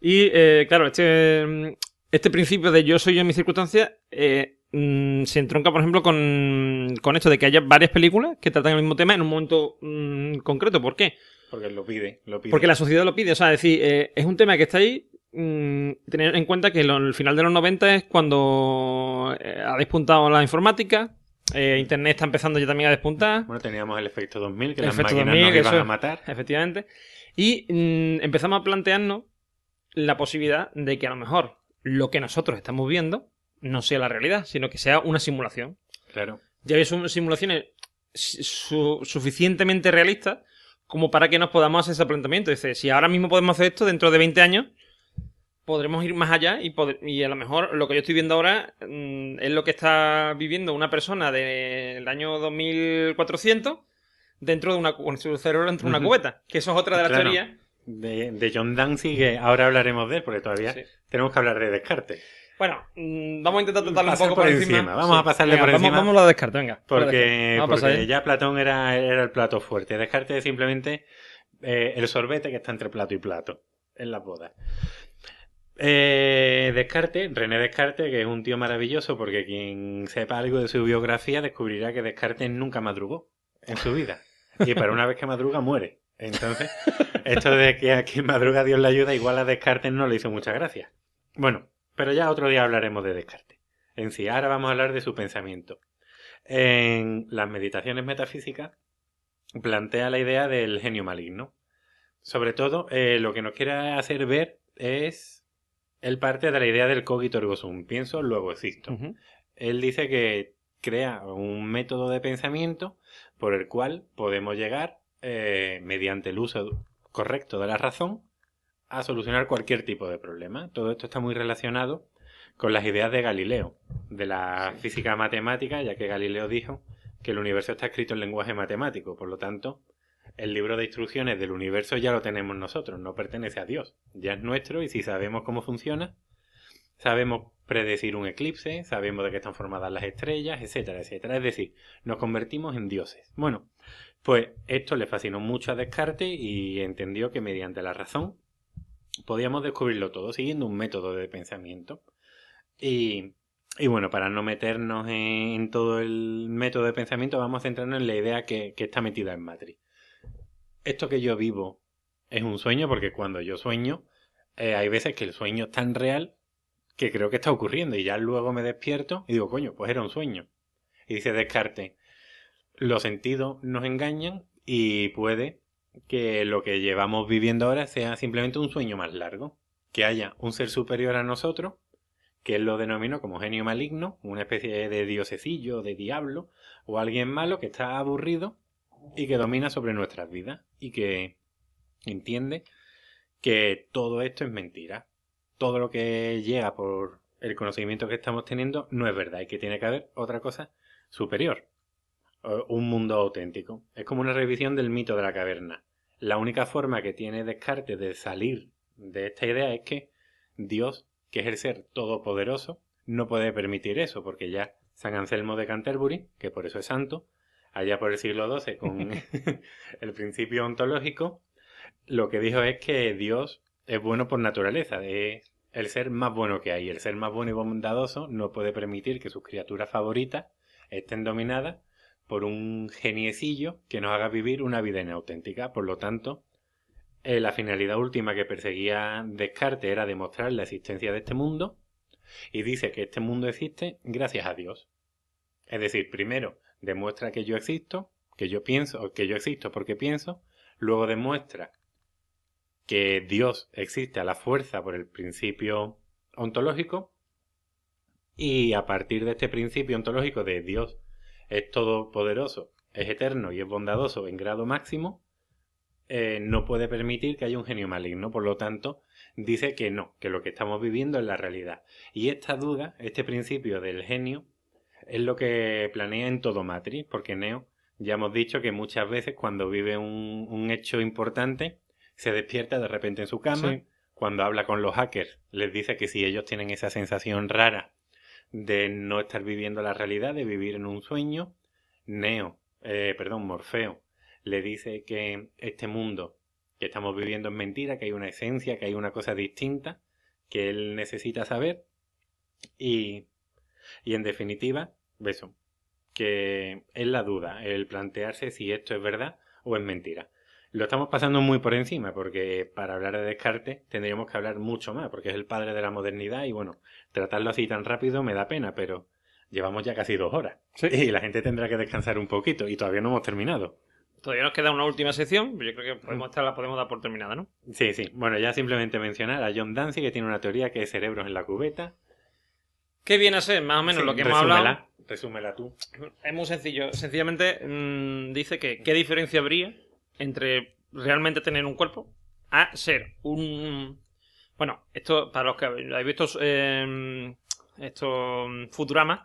Y, eh, claro, este, este principio de yo soy yo en mis circunstancias eh, mm, se entronca, por ejemplo, con, con esto de que haya varias películas que tratan el mismo tema en un momento mm, concreto. ¿Por qué? Porque lo pide, lo pide. Porque la sociedad lo pide. O sea, es decir, es un tema que está ahí Mm, tener en cuenta que el final de los 90 es cuando eh, ha despuntado la informática. Eh, Internet está empezando ya también a despuntar. Bueno, teníamos el efecto 2000, que las máquinas nos iban a matar. Efectivamente. Y mm, empezamos a plantearnos la posibilidad de que a lo mejor lo que nosotros estamos viendo no sea la realidad, sino que sea una simulación. Claro. Ya son simulaciones suficientemente realistas como para que nos podamos hacer ese planteamiento. Dice, si ahora mismo podemos hacer esto, dentro de 20 años podremos ir más allá y, y a lo mejor lo que yo estoy viendo ahora mm, es lo que está viviendo una persona del año 2400 dentro de una, su cerebro dentro de una cubeta, que eso es otra de las teorías. De, John Dancy, que ahora hablaremos de él, porque todavía tenemos que hablar de Descartes. Bueno, mm, vamos a intentar tratarlo un poco por, encima. Vamos a pasarle por encima. Vamos a Descartes, venga. Porque, ya Platón era, era el plato fuerte. Descartes es simplemente eh, el sorbete que está entre plato y plato en la boda. Eh, Descartes, René Descartes, que es un tío maravilloso porque quien sepa algo de su biografía descubrirá que Descartes nunca madrugó en su vida. Y para una vez que madruga muere. Entonces, esto de que a quien madruga Dios le ayuda, igual a Descartes no le hizo mucha gracia. Bueno, pero ya otro día hablaremos de Descartes. En sí, ahora vamos a hablar de su pensamiento. En las meditaciones metafísicas plantea la idea del genio maligno. Sobre todo, eh, lo que nos quiere hacer ver es él parte de la idea del cogito ergo sum. Pienso, luego existo. Él dice que crea un método de pensamiento por el cual podemos llegar, eh, mediante el uso correcto de la razón, a solucionar cualquier tipo de problema. Todo esto está muy relacionado con las ideas de Galileo, de la física matemática, ya que Galileo dijo que el universo está escrito en lenguaje matemático, por lo tanto, el libro de instrucciones del universo ya lo tenemos nosotros, no pertenece a Dios, ya es nuestro y si sabemos cómo funciona, sabemos predecir un eclipse, sabemos de qué están formadas las estrellas, etcétera, etcétera. Es decir, nos convertimos en dioses. Bueno, pues esto le fascinó mucho a Descartes y entendió que mediante la razón podíamos descubrirlo todo siguiendo un método de pensamiento. Y, bueno, para no meternos en, todo el método de pensamiento, vamos a centrarnos en la idea que, que está metida en Matrix esto que yo vivo es un sueño porque cuando yo sueño, eh, hay veces que el sueño es tan real que creo que está ocurriendo y ya luego me despierto y digo, coño, pues era un sueño. Y dice Descartes, los sentidos nos engañan y puede que lo que llevamos viviendo ahora sea simplemente un sueño más largo. Que haya un ser superior a nosotros, que él lo denominó como genio maligno, una especie de diosecillo, de diablo, o alguien malo que está aburrido y que domina sobre nuestras vidas y que entiende que todo esto es mentira. Todo lo que llega por el conocimiento que estamos teniendo no es verdad y que tiene que haber otra cosa superior. Un mundo auténtico. Es como una revisión del mito de la caverna. La única forma que tiene Descartes de salir de esta idea es que Dios, que es el ser todopoderoso, no puede permitir eso, porque ya San Anselmo de Canterbury, que por eso es santo, allá por el siglo XII con el principio ontológico, lo que dijo es que Dios es bueno por naturaleza, es el ser más bueno que hay. El ser más bueno y bondadoso no puede permitir que sus criaturas favoritas estén dominadas por un geniecillo que nos haga vivir una vida inauténtica. Por lo tanto, eh, la finalidad última que perseguía Descartes era demostrar la existencia de este mundo y dice que este mundo existe gracias a Dios. Es decir, primero demuestra que yo existo, que yo pienso, que yo existo porque pienso, luego demuestra que Dios existe a la fuerza por el principio ontológico y a partir de este principio ontológico de Dios es todopoderoso, es eterno y es bondadoso en grado máximo, eh, no puede permitir que haya un genio maligno. Por lo tanto, dice que no, que lo que estamos viviendo es la realidad. Y esta duda, este principio del genio, es lo que planea en todo Matrix, porque Neo, ya hemos dicho que muchas veces cuando vive un, un hecho importante, se despierta de repente en su cama. Cuando habla con los hackers, les dice que si ellos tienen esa sensación rara de no estar viviendo la realidad, de vivir en un sueño, Neo, eh, perdón, Morfeo, le dice que este mundo que estamos viviendo es mentira, que hay una esencia, que hay una cosa distinta, que él necesita saber. Y, y en definitiva, eso, que es la duda, el plantearse si esto es verdad o es mentira. Lo estamos pasando muy por encima, porque para hablar de Descartes tendríamos que hablar mucho más, porque es el padre de la modernidad y bueno, tratarlo así tan rápido me da pena, pero llevamos ya casi dos horas. Y la gente tendrá que descansar un poquito y todavía no hemos terminado. Todavía nos queda una última sección, yo creo que podemos estar, la podemos dar por terminada, ¿no? Sí, sí. Bueno, ya simplemente mencionar a John Dancy, que tiene una teoría que es cerebros en la cubeta. ¿Qué viene a ser? Más o menos lo que hemos hablado. Resúmela tú. Es muy sencillo. Sencillamente mm, dice que qué diferencia habría entre realmente tener un cuerpo a ser un... Bueno, esto para los que habéis visto eh, estos Futuramas,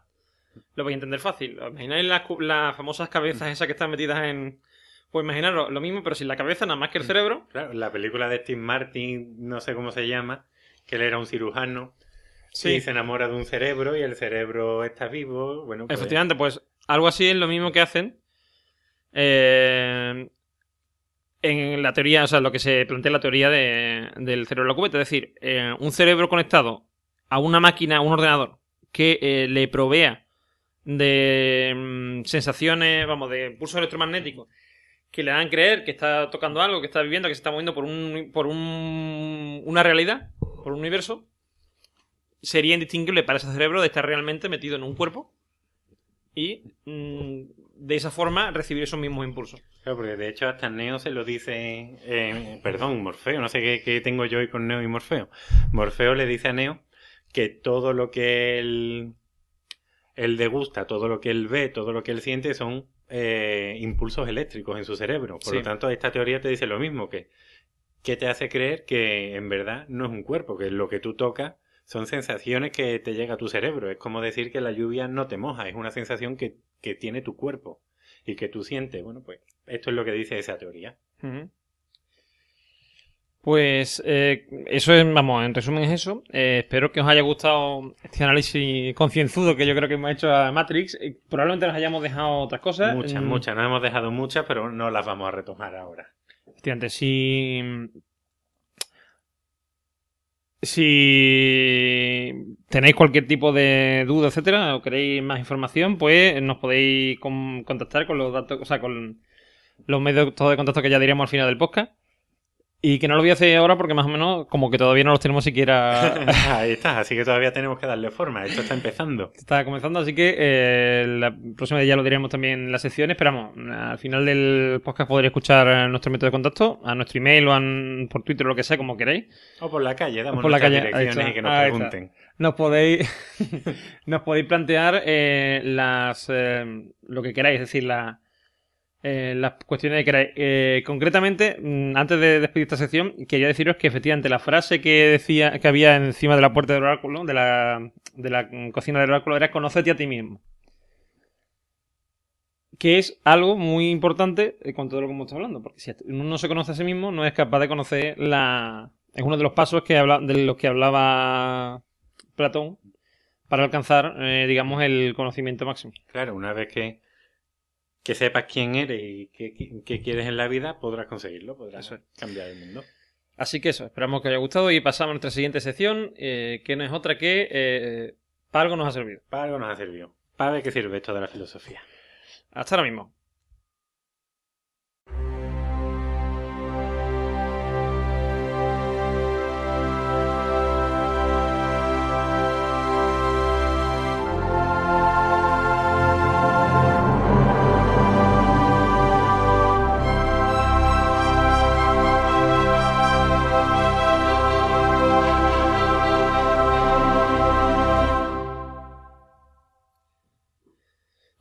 lo vais a entender fácil. ¿Imagináis las, las famosas cabezas esas que están metidas en... Pues imaginaros lo mismo, pero sin la cabeza, nada más que el cerebro. Claro, la película de Steve Martin, no sé cómo se llama, que él era un cirujano sí. y se enamora de un cerebro y el cerebro está vivo. Bueno, pues... Efectivamente, pues algo así es lo mismo que hacen. Eh, en la teoría, o sea, lo que se plantea la teoría de, del cerebro de la cubeta. Es decir, eh, un cerebro conectado a una máquina, a un ordenador, que eh, le provea de mm, sensaciones, vamos, de pulsos electromagnéticos que le hagan creer que está tocando algo, que está viviendo, que se está moviendo por un, por un, una realidad, por un universo, sería indistinguible para ese cerebro de estar realmente metido en un cuerpo y mm, de esa forma recibir esos mismos impulsos. Claro, porque de hecho hasta Neo se lo dice, eh, perdón, Morfeo, no sé qué, qué, tengo yo hoy con Neo y Morfeo. Morfeo le dice a Neo que todo lo que él, él degusta, todo lo que él ve, todo lo que él siente son eh, impulsos eléctricos en su cerebro. Por sí. lo tanto, esta teoría te dice lo mismo, que, que te hace creer que en verdad no es un cuerpo, que lo que tú tocas son sensaciones que te llega a tu cerebro. Es como decir que la lluvia no te moja, es una sensación que, que tiene tu cuerpo y que tú sientes. Bueno, pues esto es lo que dice esa teoría. Uh -huh. Pues eh, eso es, vamos, en resumen es eso. Eh, espero que os haya gustado este análisis concienzudo que yo creo que hemos hecho a Matrix. Eh, probablemente nos hayamos dejado otras cosas. Muchas, mm. muchas. Nos hemos dejado muchas, pero no las vamos a retomar ahora. Efectivamente, si si tenéis cualquier tipo de duda, etcétera, o queréis más información, pues nos podéis contactar con los datos, o sea, con los medios de contacto que ya diríamos al final del podcast. Y que no lo voy a hacer ahora porque más o menos como que todavía no los tenemos siquiera... Ahí está, así que todavía tenemos que darle forma. Esto está empezando. Está comenzando, así que eh, la próxima vez ya lo diremos también en la sección. Esperamos, al final del podcast podréis escuchar nuestro método de contacto, a nuestro email o a- por Twitter o lo que sea, como queráis. O por la calle, damos por la calle, direcciones y que nos ahí está. pregunten. Nos podéis, nos podéis plantear eh, las eh, lo que queráis, es decir, la- eh, las cuestiones que queráis. Eh, concretamente, mm, antes de despedir esta sección, quería deciros que efectivamente la frase que decía que había encima de la puerta del oráculo, de la, de la mm, cocina del oráculo, era conócete a ti mismo. Que es algo muy importante eh, con todo lo que hemos hablando, porque si uno no se conoce a sí mismo, no es capaz de conocer la. Es uno de los pasos que habla, de los que hablaba Platón para alcanzar, eh, digamos, el conocimiento máximo. Claro, una vez que, que sepas quién eres y qué, qué- qué quieres en la vida, podrás conseguirlo, podrás es. cambiar el mundo. Así que eso, esperamos que os haya gustado y pasamos a nuestra siguiente sección, eh, que no es otra que eh, para algo nos ha servido. Para algo nos ha servido. ¿Para ver qué sirve esto de la filosofía? Hasta ahora mismo.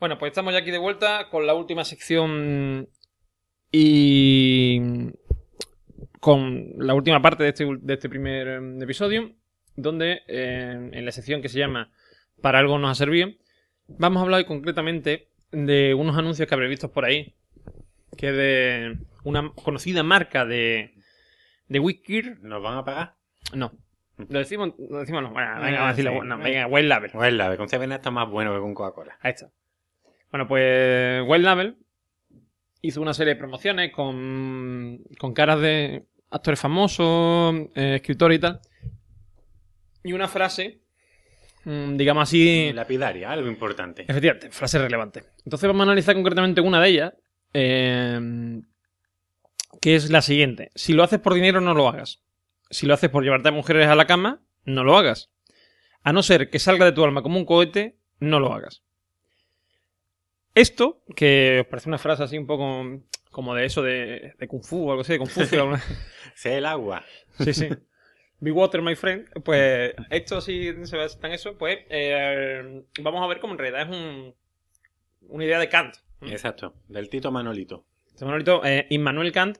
Bueno, pues estamos ya aquí de vuelta con la última sección y con la última parte de este, de este primer em, episodio, donde eh, en la sección que se llama Para algo nos ha servido, vamos a hablar hoy concretamente de unos anuncios que habréis visto por ahí, que es de una conocida marca de, de Wikir. ¿Nos van a pagar? No, lo decimos, lo decimos no, bueno, Ah, venga, vamos a decirlo, sí. no, venga, White Label. Pues la con Seven está más bueno que con Coca-Cola. Ahí está. Bueno, pues Wild Label hizo una serie de promociones con, con caras de actores famosos, eh, escritores y tal. Y una frase, mm, digamos así, Lapidaria, algo importante. efectivamente, frase relevante. Entonces vamos a analizar concretamente una de ellas, eh, que es la siguiente. Si lo haces por dinero, no lo hagas. Si lo haces por llevarte a mujeres a la cama, no lo hagas. A no ser que salga de tu alma como un cohete, no lo hagas. Esto, que os parece una frase así un poco como de eso de, de Kung Fu o algo así, de Confucio. alguna- Sé el agua. sí, sí. Be water, my friend. Pues esto sí se basa en eso. Pues eh, vamos a ver cómo en realidad es un, una idea de Kant. Exacto. Del Tito Manolito. Este Manolito, eh, Immanuel Kant,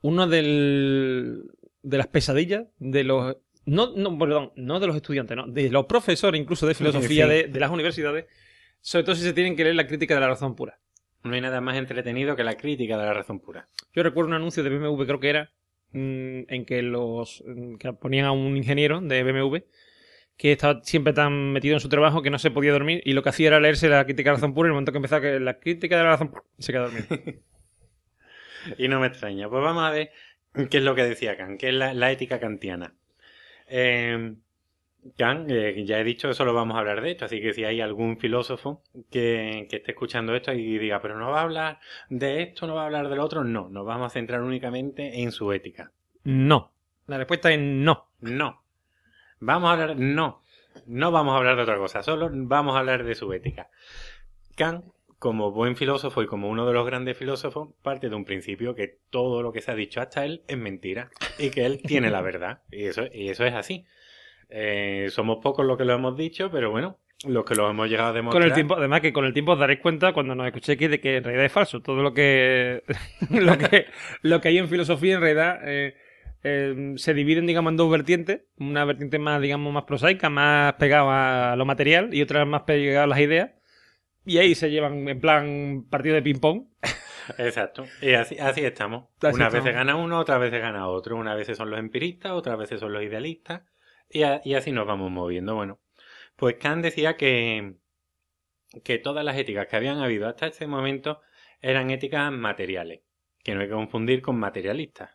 uno del, de las pesadillas de los. No, no, perdón, no de los estudiantes, no, de los profesores incluso de filosofía Sí. de, de las universidades, sobre todo si se tienen que leer la crítica de la razón pura. No hay nada más entretenido que la crítica de la razón pura. Yo recuerdo un anuncio de BMW, creo que era, mm, en que los mm, que ponían a un ingeniero de BMW que estaba siempre tan metido en su trabajo que no se podía dormir y lo que hacía era leerse la crítica de la razón pura y en el momento que empezaba que la crítica de la razón pura se quedaba dormido. Y no me extraña. Pues vamos a ver qué es lo que decía Kant, qué es la, la ética kantiana. Eh, Kant, eh, ya he dicho que solo vamos a hablar de esto, así que si hay algún filósofo que, que esté escuchando esto y diga, pero no va a hablar de esto, no va a hablar del otro, no, nos vamos a centrar únicamente en su ética. No. La respuesta es no. No. Vamos a hablar, no. No vamos a hablar de otra cosa, solo vamos a hablar de su ética. Kant, como buen filósofo y como uno de los grandes filósofos, parte de un principio que todo lo que se ha dicho hasta él es mentira y que él tiene la verdad. Y eso, y eso es así. Eh, somos pocos los que lo hemos dicho, pero bueno, los que lo hemos llegado a demostrar. Con el tiempo, además que con el tiempo os daréis cuenta cuando nos escuchéis de que en realidad es falso. Todo lo que lo que, lo que hay en filosofía en realidad eh, eh, se dividen, digamos, en dos vertientes. Una vertiente más, digamos, más prosaica, más pegada a lo material y otra más pegada a las ideas. Y ahí se llevan en plan partido de ping-pong. Exacto. Y así, así estamos. Así Unas veces gana uno, otras veces gana otro. Unas veces son los empiristas, otras veces son los idealistas. Y, a- y así nos vamos moviendo. Bueno, pues Kant decía que, que todas las éticas que habían habido hasta este momento eran éticas materiales, que no hay que confundir con materialistas.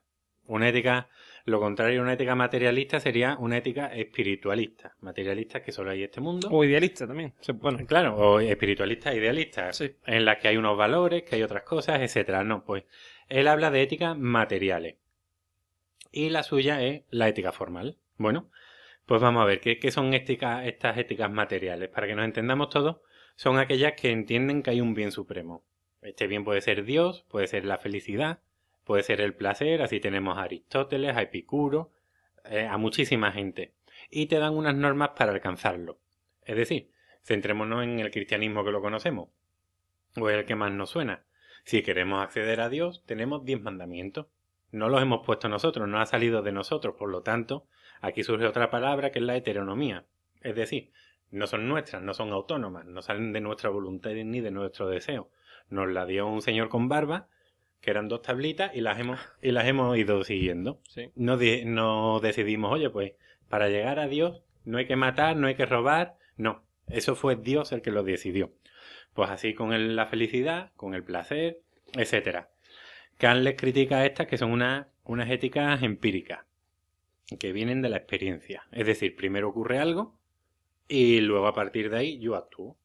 Una ética, lo contrario a una ética materialista sería una ética espiritualista. Materialistas que solo hay en este mundo. O idealista también. Se- Bueno, Claro, o espiritualistas idealistas, Sí. en las que hay unos valores, que hay otras cosas, etcétera. No, pues él habla de éticas materiales. y la suya es la ética formal. Bueno, pues vamos a ver, ¿qué, son estas éticas materiales? Para que nos entendamos todos, son aquellas que entienden que hay un bien supremo. Este bien puede ser Dios, puede ser la felicidad, puede ser el placer, así tenemos a Aristóteles, a Epicuro, eh, a muchísima gente. Y te dan unas normas para alcanzarlo. Es decir, centrémonos en el cristianismo que lo conocemos, o es el que más nos suena. Si queremos acceder a Dios, tenemos diez mandamientos. No los hemos puesto nosotros, no ha salido de nosotros, por lo tanto, aquí surge otra palabra que es la heteronomía. Es decir, no son nuestras, no son autónomas, no salen de nuestra voluntad ni de nuestro deseo. Nos la dio un señor con barba, que eran dos tablitas, y las hemos, y las hemos ido siguiendo. Sí. No, di- no decidimos, oye, pues para llegar a Dios no hay que matar, no hay que robar, no. Eso fue Dios el que lo decidió. Pues así con el- la felicidad, con el placer, etcétera. Kant les critica a estas que son una- unas éticas empíricas, que vienen de la experiencia. Es decir, primero ocurre algo y luego a partir de ahí yo actúo.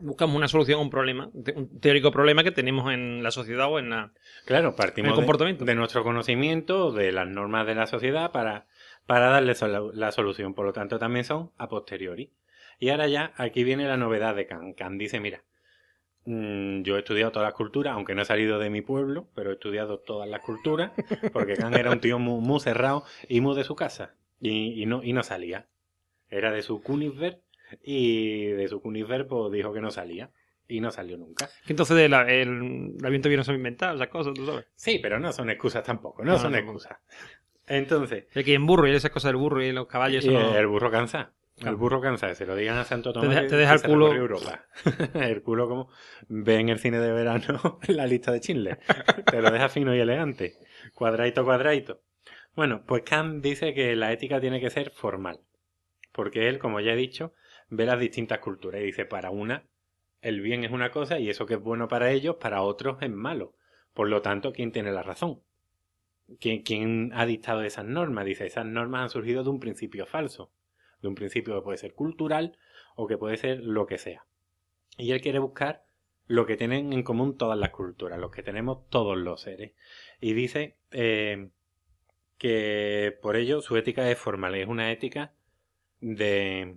Buscamos una solución a un problema, un teórico problema que tenemos en la sociedad o en la... Claro, partimos de- comportamiento. De, nuestro conocimiento, de las normas de la sociedad para, para darle sol- la solución. Por lo tanto, también son a posteriori. Y ahora ya, aquí viene la novedad de Kant. Kant dice, mira, yo he estudiado todas las culturas, aunque no he salido de mi pueblo, pero he estudiado todas las culturas, porque Kant era un tío muy, muy cerrado y muy de su casa. Y, y no, y no salía. Era de su Königsberg y de su Königsberg pues, dijo que no salía. Y no salió nunca. Que entonces el, el avión todavía no se inventado, esas cosas, tú sabes. Sí, pero no son excusas tampoco, no, No, son excusas. Entonces, Y aquí en burro y esas cosas del burro y los caballos. y el burro cansa. El Claro. burro cansa, se lo digan a Santo Tomás. deja- que- te deja el culo- Europa. el culo como ve en el cine de verano la lista de Schindler. te lo deja fino y elegante. Cuadradito, cuadradito. Bueno, pues Kant dice que la ética tiene que ser formal. Porque él, como ya he dicho, ve las distintas culturas y dice, para una, el bien es una cosa y eso que es bueno para ellos, para otros es malo. Por lo tanto, ¿quién tiene la razón? ¿Quién, quién ha dictado esas normas? Dice, esas normas han surgido de un principio falso. De un principio que puede ser cultural o que puede ser lo que sea. Y él quiere buscar lo que tienen en común todas las culturas, lo que tenemos todos los seres. Y dice eh, que por ello su ética es formal, es una ética de...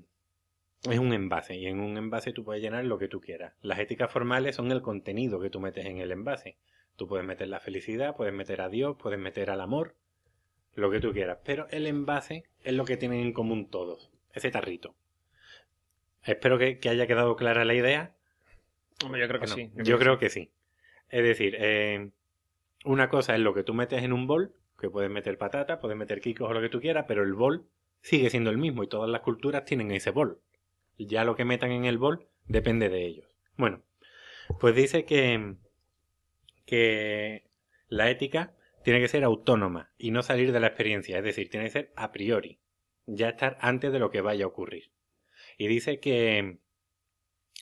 Es un envase y en un envase tú puedes llenar lo que tú quieras. Las éticas formales son el contenido que tú metes en el envase. Tú puedes meter la felicidad, puedes meter a Dios, puedes meter al amor, lo que tú quieras. Pero el envase es lo que tienen en común todos, ese tarrito. Espero que, que haya quedado clara la idea. Hombre, yo creo que sí. Yo creo que sí. Es decir, eh, una cosa es lo que tú metes en un bol, que puedes meter patata, puedes meter quicos o lo que tú quieras, pero el bol sigue siendo el mismo y todas las culturas tienen ese bol. Ya lo que metan en el bol depende de ellos. Bueno, pues dice que, que la ética tiene que ser autónoma y no salir de la experiencia, es decir, tiene que ser a priori, ya estar antes de lo que vaya a ocurrir. Y dice que,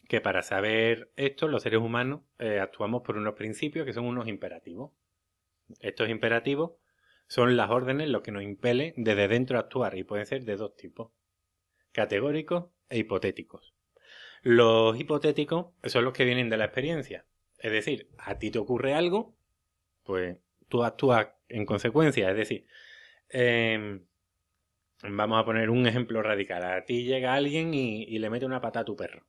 que para saber esto, los seres humanos eh, actuamos por unos principios que son unos imperativos. Estos imperativos son las órdenes lo que nos impele desde dentro a actuar y pueden ser de dos tipos, categóricos e hipotéticos. Los hipotéticos son los que vienen de la experiencia. Es decir, a ti te ocurre algo, pues tú actúas en consecuencia. Es decir, eh, vamos a poner un ejemplo radical. A ti llega alguien y, y le mete una pata a tu perro.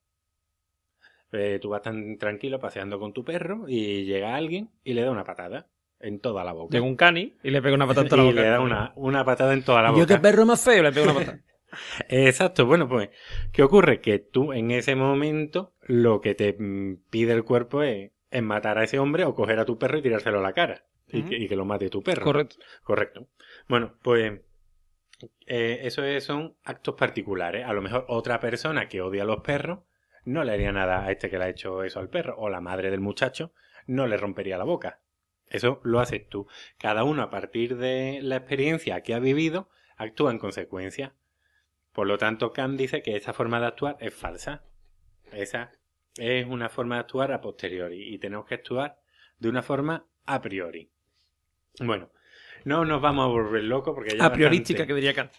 Eh, tú vas tan tranquilo paseando con tu perro y llega alguien y le da una patada en toda la boca. Llega un cani y le pega una patada en toda y la boca. le da una, una patada en toda la Y boca. Yo qué perro más feo, le pego una patada. Exacto, bueno, pues, ¿qué ocurre? Que tú en ese momento lo que te mm, pide el cuerpo es, es matar a ese hombre o coger a tu perro y tirárselo a la cara. y, que, y que lo mate tu perro. Correcto. Correcto. Bueno, pues eh, eso es- son actos particulares. A lo mejor otra persona que odia a los perros no le haría nada a este que le ha hecho eso al perro. O la madre del muchacho no le rompería la boca. Eso lo haces tú. Cada uno a partir de la experiencia que ha vivido actúa en consecuencia. Por lo tanto, Kant dice que esa forma de actuar es falsa. Esa es una forma de actuar a posteriori y tenemos que actuar de una forma a priori. Bueno, no nos vamos a volver locos porque ya A priorística, bastante- que diría Kant.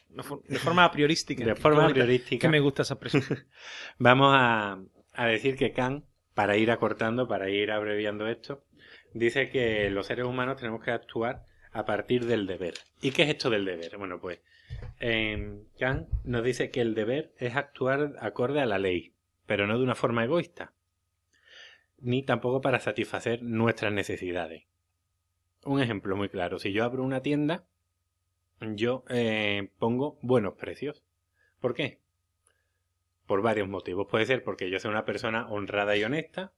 De forma a priorística. de forma priorística Que me gusta esa expresión. vamos a, a decir que Kant, para ir acortando, para ir abreviando esto, dice que los seres humanos tenemos que actuar a partir del deber. ¿Y qué es esto del deber? Bueno, pues eh, Kant nos dice que el deber es actuar acorde a la ley, pero no de una forma egoísta, ni tampoco para satisfacer nuestras necesidades. Un ejemplo muy claro, si yo abro una tienda, yo eh, pongo buenos precios. ¿Por qué? Por varios motivos. Puede ser porque yo soy una persona honrada y honesta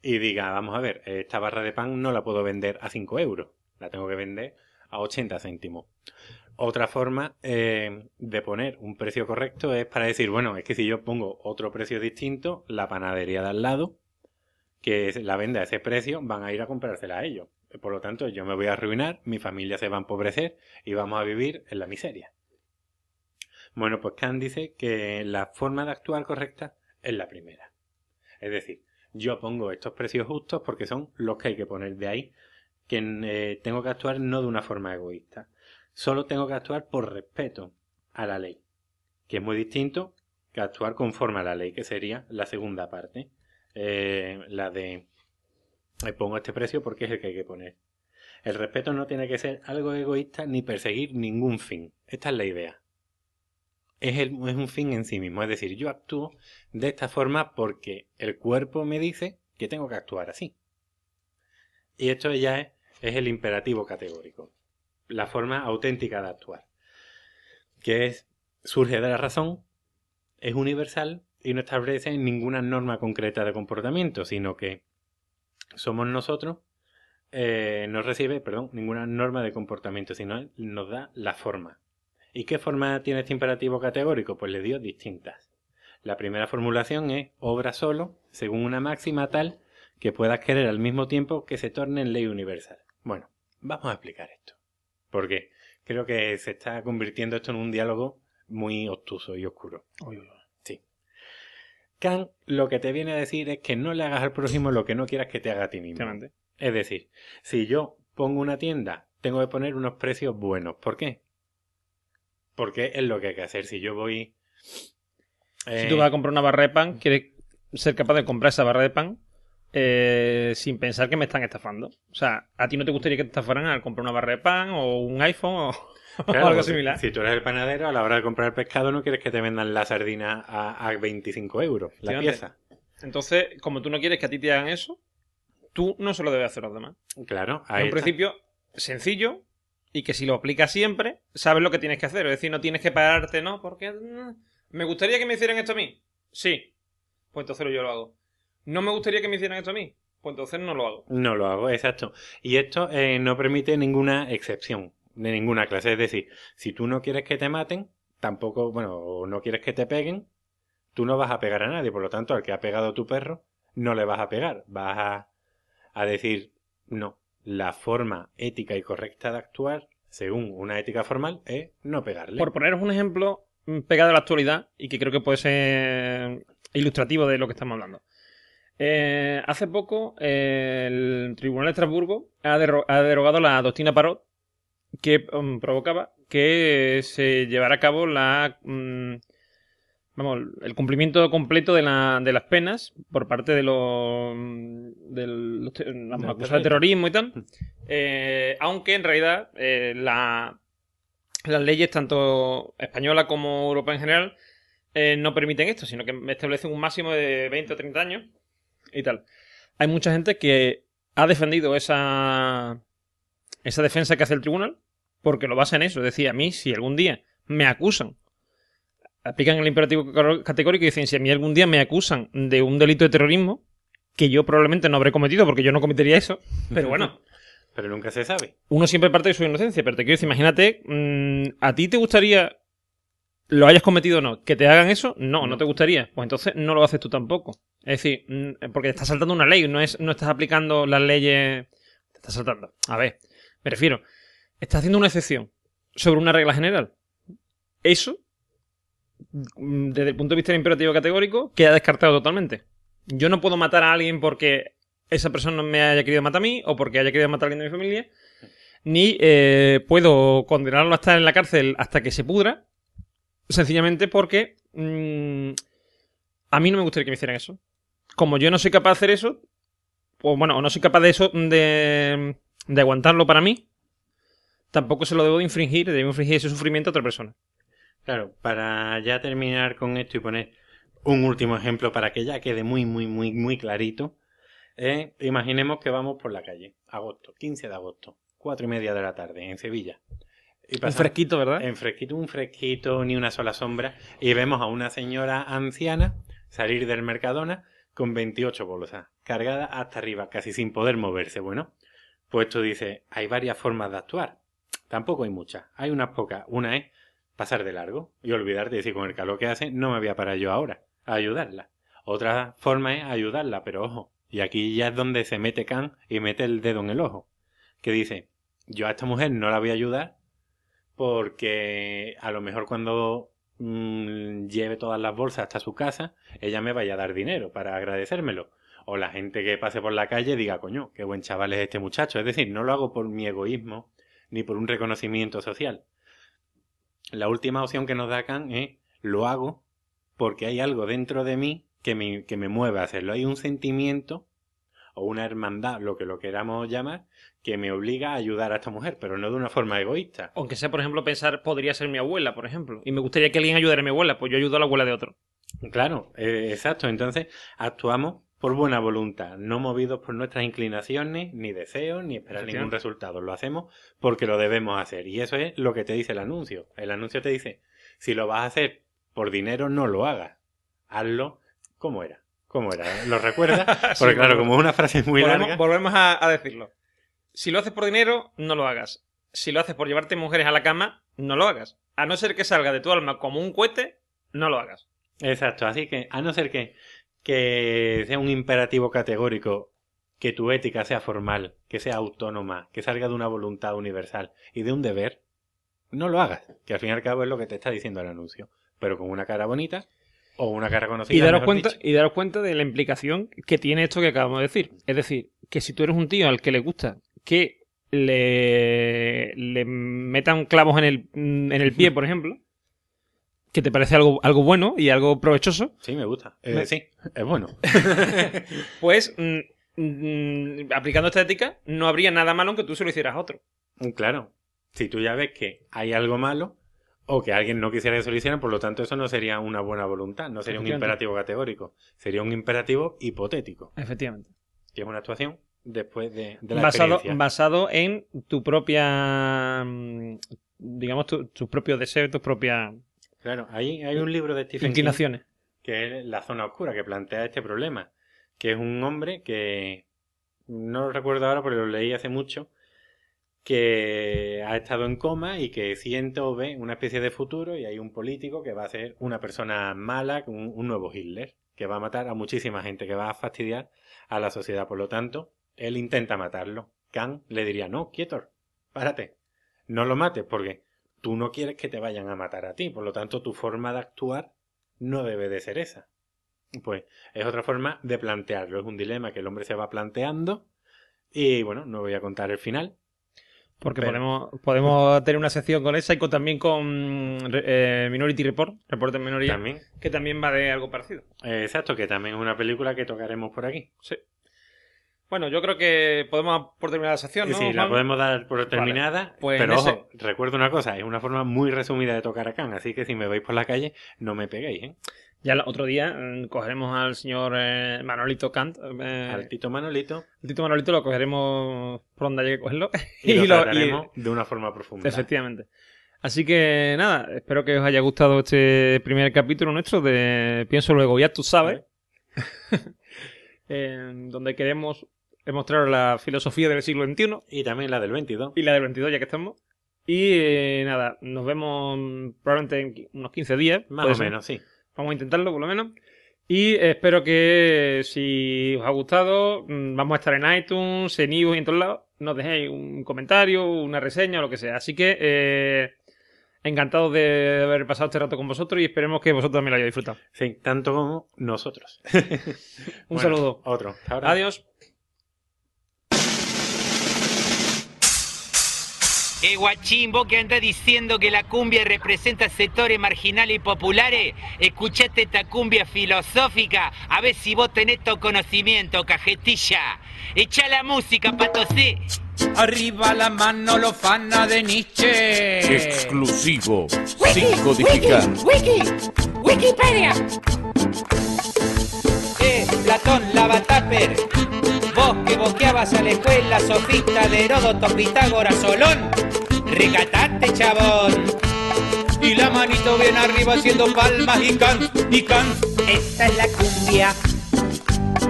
y diga, vamos a ver, esta barra de pan no la puedo vender a 5 euros, la tengo que vender a 80 céntimos. Otra forma eh, de poner un precio correcto es para decir, bueno, es que si yo pongo otro precio distinto, la panadería de al lado, que la vende a ese precio, van a ir a comprársela a ellos. Por lo tanto, yo me voy a arruinar, mi familia se va a empobrecer y vamos a vivir en la miseria. Bueno, pues Kant dice que la forma de actuar correcta es la primera. Es decir, yo pongo estos precios justos porque son los que hay que poner. De ahí que eh, tengo que actuar no de una forma egoísta. Solo tengo que actuar por respeto a la ley, que es muy distinto que actuar conforme a la ley, que sería la segunda parte. Eh, la de me pongo este precio porque es el que hay que poner. El respeto no tiene que ser algo egoísta ni perseguir ningún fin. Esta es la idea. Es, es un fin en sí mismo. Es decir, yo actúo de esta forma porque el cuerpo me dice que tengo que actuar así. Y esto ya es, es el imperativo categórico. La forma auténtica de actuar. Que es, surge de la razón, es universal y no establece ninguna norma concreta de comportamiento, sino que somos nosotros, eh, no recibe, perdón, ninguna norma de comportamiento, sino nos da la forma. ¿Y qué forma tiene este imperativo categórico? Pues le dio distintas. La primera formulación es obra solo, según una máxima tal que pueda querer al mismo tiempo que se torne en ley universal. Bueno, vamos a explicar esto. Porque creo que se está convirtiendo esto en un diálogo muy obtuso y oscuro. Kant lo que te viene a decir es que no le hagas al prójimo lo que no quieras que te haga a ti mismo. Es decir, si yo pongo una tienda, tengo que poner unos precios buenos. ¿Por qué? Porque es lo que hay que hacer. Si yo voy... Si tú vas a comprar una barra de pan, quieres ser capaz de comprar esa barra de pan eh, sin pensar que me están estafando. O sea, ¿a ti no te gustaría que te estafaran al comprar una barra de pan o un iPhone o, algo similar? Si tú eres el panadero, a la hora de comprar el pescado no quieres que te vendan la sardina a, 25 euros la pieza. Entonces, como tú no quieres que a ti te hagan eso, tú no se lo debes hacer a los demás. Claro, ahí Es un principio sencillo y que si lo aplicas siempre, sabes lo que tienes que hacer. Es decir, no tienes que pararte, ¿no? Porque mm, me gustaría que me hicieran esto a mí. Sí. Pues entonces yo lo hago. ¿No me gustaría que me hicieran esto a mí? Pues entonces no lo hago. No lo hago, exacto. Y esto eh, no permite ninguna excepción de ninguna clase. Es decir, si tú no quieres que te maten, tampoco, bueno, o no quieres que te peguen, tú no vas a pegar a nadie. Por lo tanto, al que ha pegado tu perro, no le vas a pegar. Vas a, a decir, no, la forma ética y correcta de actuar, según una ética formal, es no pegarle. Por poneros un ejemplo mm, pegado a la actualidad y que creo que puede ser ilustrativo de lo que estamos hablando. Eh, hace poco el Tribunal de Estrasburgo ha, derogado la doctrina Parot que um, provocaba que se llevara a cabo la mm, vamos el cumplimiento completo de, las penas por parte de los de los, acusados de terrorismo. y tal. Eh, aunque en realidad eh, las leyes tanto española como europea en general no permiten esto sino que establecen un máximo de 20 o 30 años y tal. Hay mucha gente que ha defendido esa, esa defensa que hace el tribunal porque lo basa en eso. Decía, a mí, si algún día me acusan, aplican el imperativo categórico y dicen, si a mí algún día me acusan de un delito de terrorismo, que yo probablemente no habré cometido porque yo no cometería eso, pero bueno. pero nunca se sabe. Uno siempre parte de su inocencia, pero te quiero decir, imagínate, mm, ¿a ti te gustaría lo hayas cometido o no, que te hagan eso, no, no, te gustaría. Pues entonces no lo haces tú tampoco. Es decir, mm, porque estás saltando una ley, no, es, no estás aplicando las leyes. Te estás saltando. A ver, me refiero, estás haciendo una excepción sobre una regla general. Eso, mm, desde el punto de vista del imperativo categórico, queda descartado totalmente. Yo no puedo matar a alguien porque esa persona me haya querido matar a mí o porque haya querido matar a alguien de mi familia, ni eh, puedo condenarlo a estar en la cárcel hasta que se pudra Sencillamente porque mm, a mí no me gustaría que me hicieran eso. Como yo no soy capaz de hacer eso, o bueno, no soy capaz de eso, de, de aguantarlo para mí, tampoco se lo debo de infringir, debo infringir ese sufrimiento a otra persona. Claro, para ya terminar con esto y poner un último ejemplo para que ya quede muy, muy, muy, muy clarito. Eh, imaginemos que vamos por la calle, agosto, 15 de agosto, cuatro y media de la tarde, en Sevilla. Y un fresquito, ¿verdad? En fresquito, un fresquito, ni una sola sombra. Y vemos a una señora anciana salir del Mercadona con 28 bolsas, cargada hasta arriba, casi sin poder moverse. Bueno, pues tú dices, hay varias formas de actuar. Tampoco hay muchas, hay unas pocas. Una es pasar de largo y olvidarte de decir con el calor que hace, no me voy a parar yo ahora a ayudarla. Otra forma es ayudarla, pero ojo, y aquí ya es donde se mete Khan y mete el dedo en el ojo, que dice, yo a esta mujer no la voy a ayudar porque a lo mejor cuando mm, lleve todas las bolsas hasta su casa, ella me vaya a dar dinero para agradecérmelo. O la gente que pase por la calle diga, coño, qué buen chaval es este muchacho. Es decir, no lo hago por mi egoísmo ni por un reconocimiento social. La última opción que nos da Khan es, lo hago porque hay algo dentro de mí que me, que me mueve a hacerlo. Hay un sentimiento o una hermandad, lo que lo queramos llamar, que me obliga a ayudar a esta mujer, pero no de una forma egoísta. Aunque sea, por ejemplo, pensar, podría ser mi abuela, por ejemplo, y me gustaría que alguien ayudara a mi abuela, pues yo ayudo a la abuela de otro. Claro, eh, exacto. Entonces, actuamos por buena voluntad, no movidos por nuestras inclinaciones, ni deseos, ni esperar ningún resultado. Lo hacemos porque lo debemos hacer. Y eso es lo que te dice el anuncio. El anuncio te dice, si lo vas a hacer por dinero, no lo hagas. Hazlo como era. ¿Cómo era? ¿Lo recuerdas? Porque claro, como es una frase muy larga. Volvemos a, decirlo. Si lo haces por dinero, no lo hagas. Si lo haces por llevarte mujeres a la cama, no lo hagas. A no ser que salga de tu alma como un cohete, no lo hagas. Exacto. Así que, a no ser que, que sea un imperativo categórico, que tu ética sea formal, que sea autónoma, que salga de una voluntad universal y de un deber, no lo hagas. Que al fin y al cabo es lo que te está diciendo el anuncio. Pero con una cara bonita o una cara conocida. Y daros, cuenta, y daros cuenta de la implicación que tiene esto que acabamos de decir. Es decir, que si tú eres un tío al que le gusta que le, le metan clavos en el, en el pie, por ejemplo, que te parece algo, algo bueno y algo provechoso. Sí, me gusta. Eh, sí, es bueno. pues, mm, mm, aplicando esta ética, no habría nada malo en que tú se lo hicieras a otro. Claro. Si tú ya ves que hay algo malo, o que alguien no quisiera que se lo hicieran, por lo tanto eso no sería una buena voluntad, no sería un imperativo categórico, sería un imperativo hipotético. Efectivamente. Y es una actuación después de, la basado, basado en tu propia, mm, digamos, tus propios deseos, tus propias... Claro, hay, hay un libro de Stephen Inclinaciones. que es La Zona Oscura, que plantea este problema, que es un hombre que, no lo recuerdo ahora porque lo leí hace mucho, que ha estado en coma y que siente o ve una especie de futuro y hay un político que va a ser una persona mala, un, un nuevo Hitler, que va a matar a muchísima gente, que va a fastidiar a la sociedad. Por lo tanto, él intenta matarlo. Khan le diría, no, quieto, párate, no lo mates porque tú no quieres que te vayan a matar a ti, por lo tanto tu forma de actuar no debe de ser esa. Pues es otra forma de plantearlo, es un dilema que el hombre se va planteando y bueno, no voy a contar el final, porque podemos, podemos tener una sección con esa y con, también con eh, Minority Report, Reporte en Minoría, que también va de algo parecido. exacto, que también es una película que tocaremos por aquí. Sí. Bueno, yo creo que podemos por terminar la sección, ¿no? Sí, la podemos dar por terminada. Pues pero ojo, recuerdo una cosa, es una forma muy resumida de tocar a Khan, así que si me veis por la calle, no me peguéis, ¿eh? Ya el otro día mm, cogeremos al señor eh, Manolito Kant. Eh, al Tito Manolito. El Tito Manolito lo cogeremos por donde haya que cogerlo. Y, lo, trataremos de una forma profunda. Efectivamente. Así que nada, espero que os haya gustado este primer capítulo nuestro de Pienso Luego, ya tú sabes. donde queremos mostrar la filosofía del siglo XXI. Y también la del 22. Y la del 22, ya que estamos. Y eh, nada, nos vemos probablemente en unos 15 días. Más o menos, sí. Vamos a intentarlo, por lo menos. Y espero que si os ha gustado, mm, vamos a estar en iTunes, en iVoox y en todos lados. Nos dejéis un comentario, una reseña o lo que sea. Así que eh, encantado de haber pasado este rato con vosotros y esperemos que vosotros también lo hayáis disfrutado. Sí, tanto como nosotros. un saludo. Otro. Adiós. Eh, guachín, vos que andás diciendo que la cumbia representa sectores marginales y populares, escuchate esta cumbia filosófica, a ver si vos tenés tu conocimiento, cajetilla. Echa la música, pato Arriba la mano lofana de Nietzsche. Exclusivo. Sin codificar. Wiki, Wikipedia. Eh, Platón, lava tupper. Boqueabas a la escuela, sofista de Heródoto, Pitágoras, Solón. Recatate, chabón. Y la manito bien arriba haciendo palmas y can, y can. Esta es la cumbia,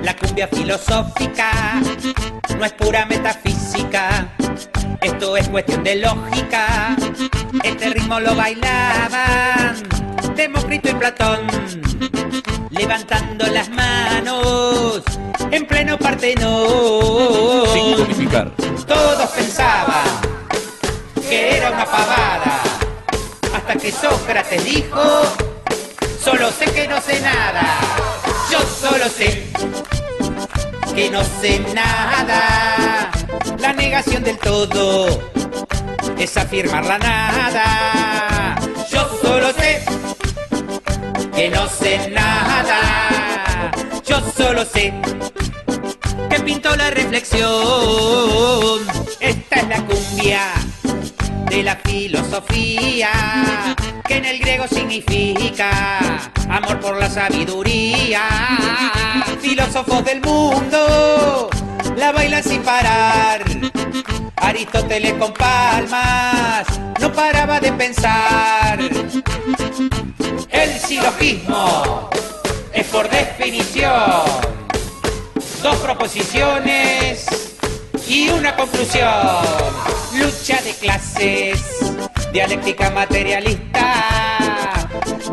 la cumbia filosófica. No es pura metafísica, esto es cuestión de lógica. Este ritmo lo bailaban Demócrito y Platón, levantando las manos en pleno Partenón. codificar. Todos pensaban que era una pavada, hasta que Sócrates dijo, solo sé que no sé nada, yo solo sé que no sé nada. La negación del todo es afirmar la nada. Yo solo sé que no sé nada. Yo solo sé que pintó la reflexión. Esta es la cumbia de la filosofía, que en el griego significa amor por la sabiduría. Filósofos del mundo la bailan sin parar. Aristóteles con palmas no paraba de pensar. El silogismo es por definición dos proposiciones y una conclusión. Lucha de clases, dialéctica materialista,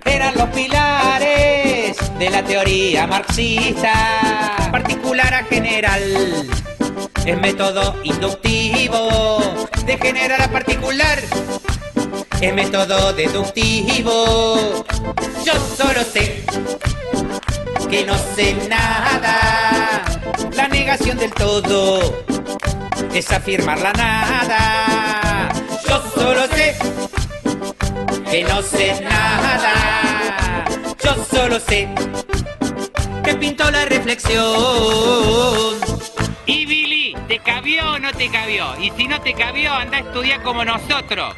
eran los pilares de la teoría marxista. Particular a general, es método inductivo, de general a particular. Es método deductivo. Yo solo sé que no sé nada. La negación del todo es afirmar la nada. Yo solo sé que no sé nada. Yo solo sé que pintó la reflexión. Y Billy, ¿te cabió o no te cabió? Y si no te cabió, anda a estudiar como nosotros.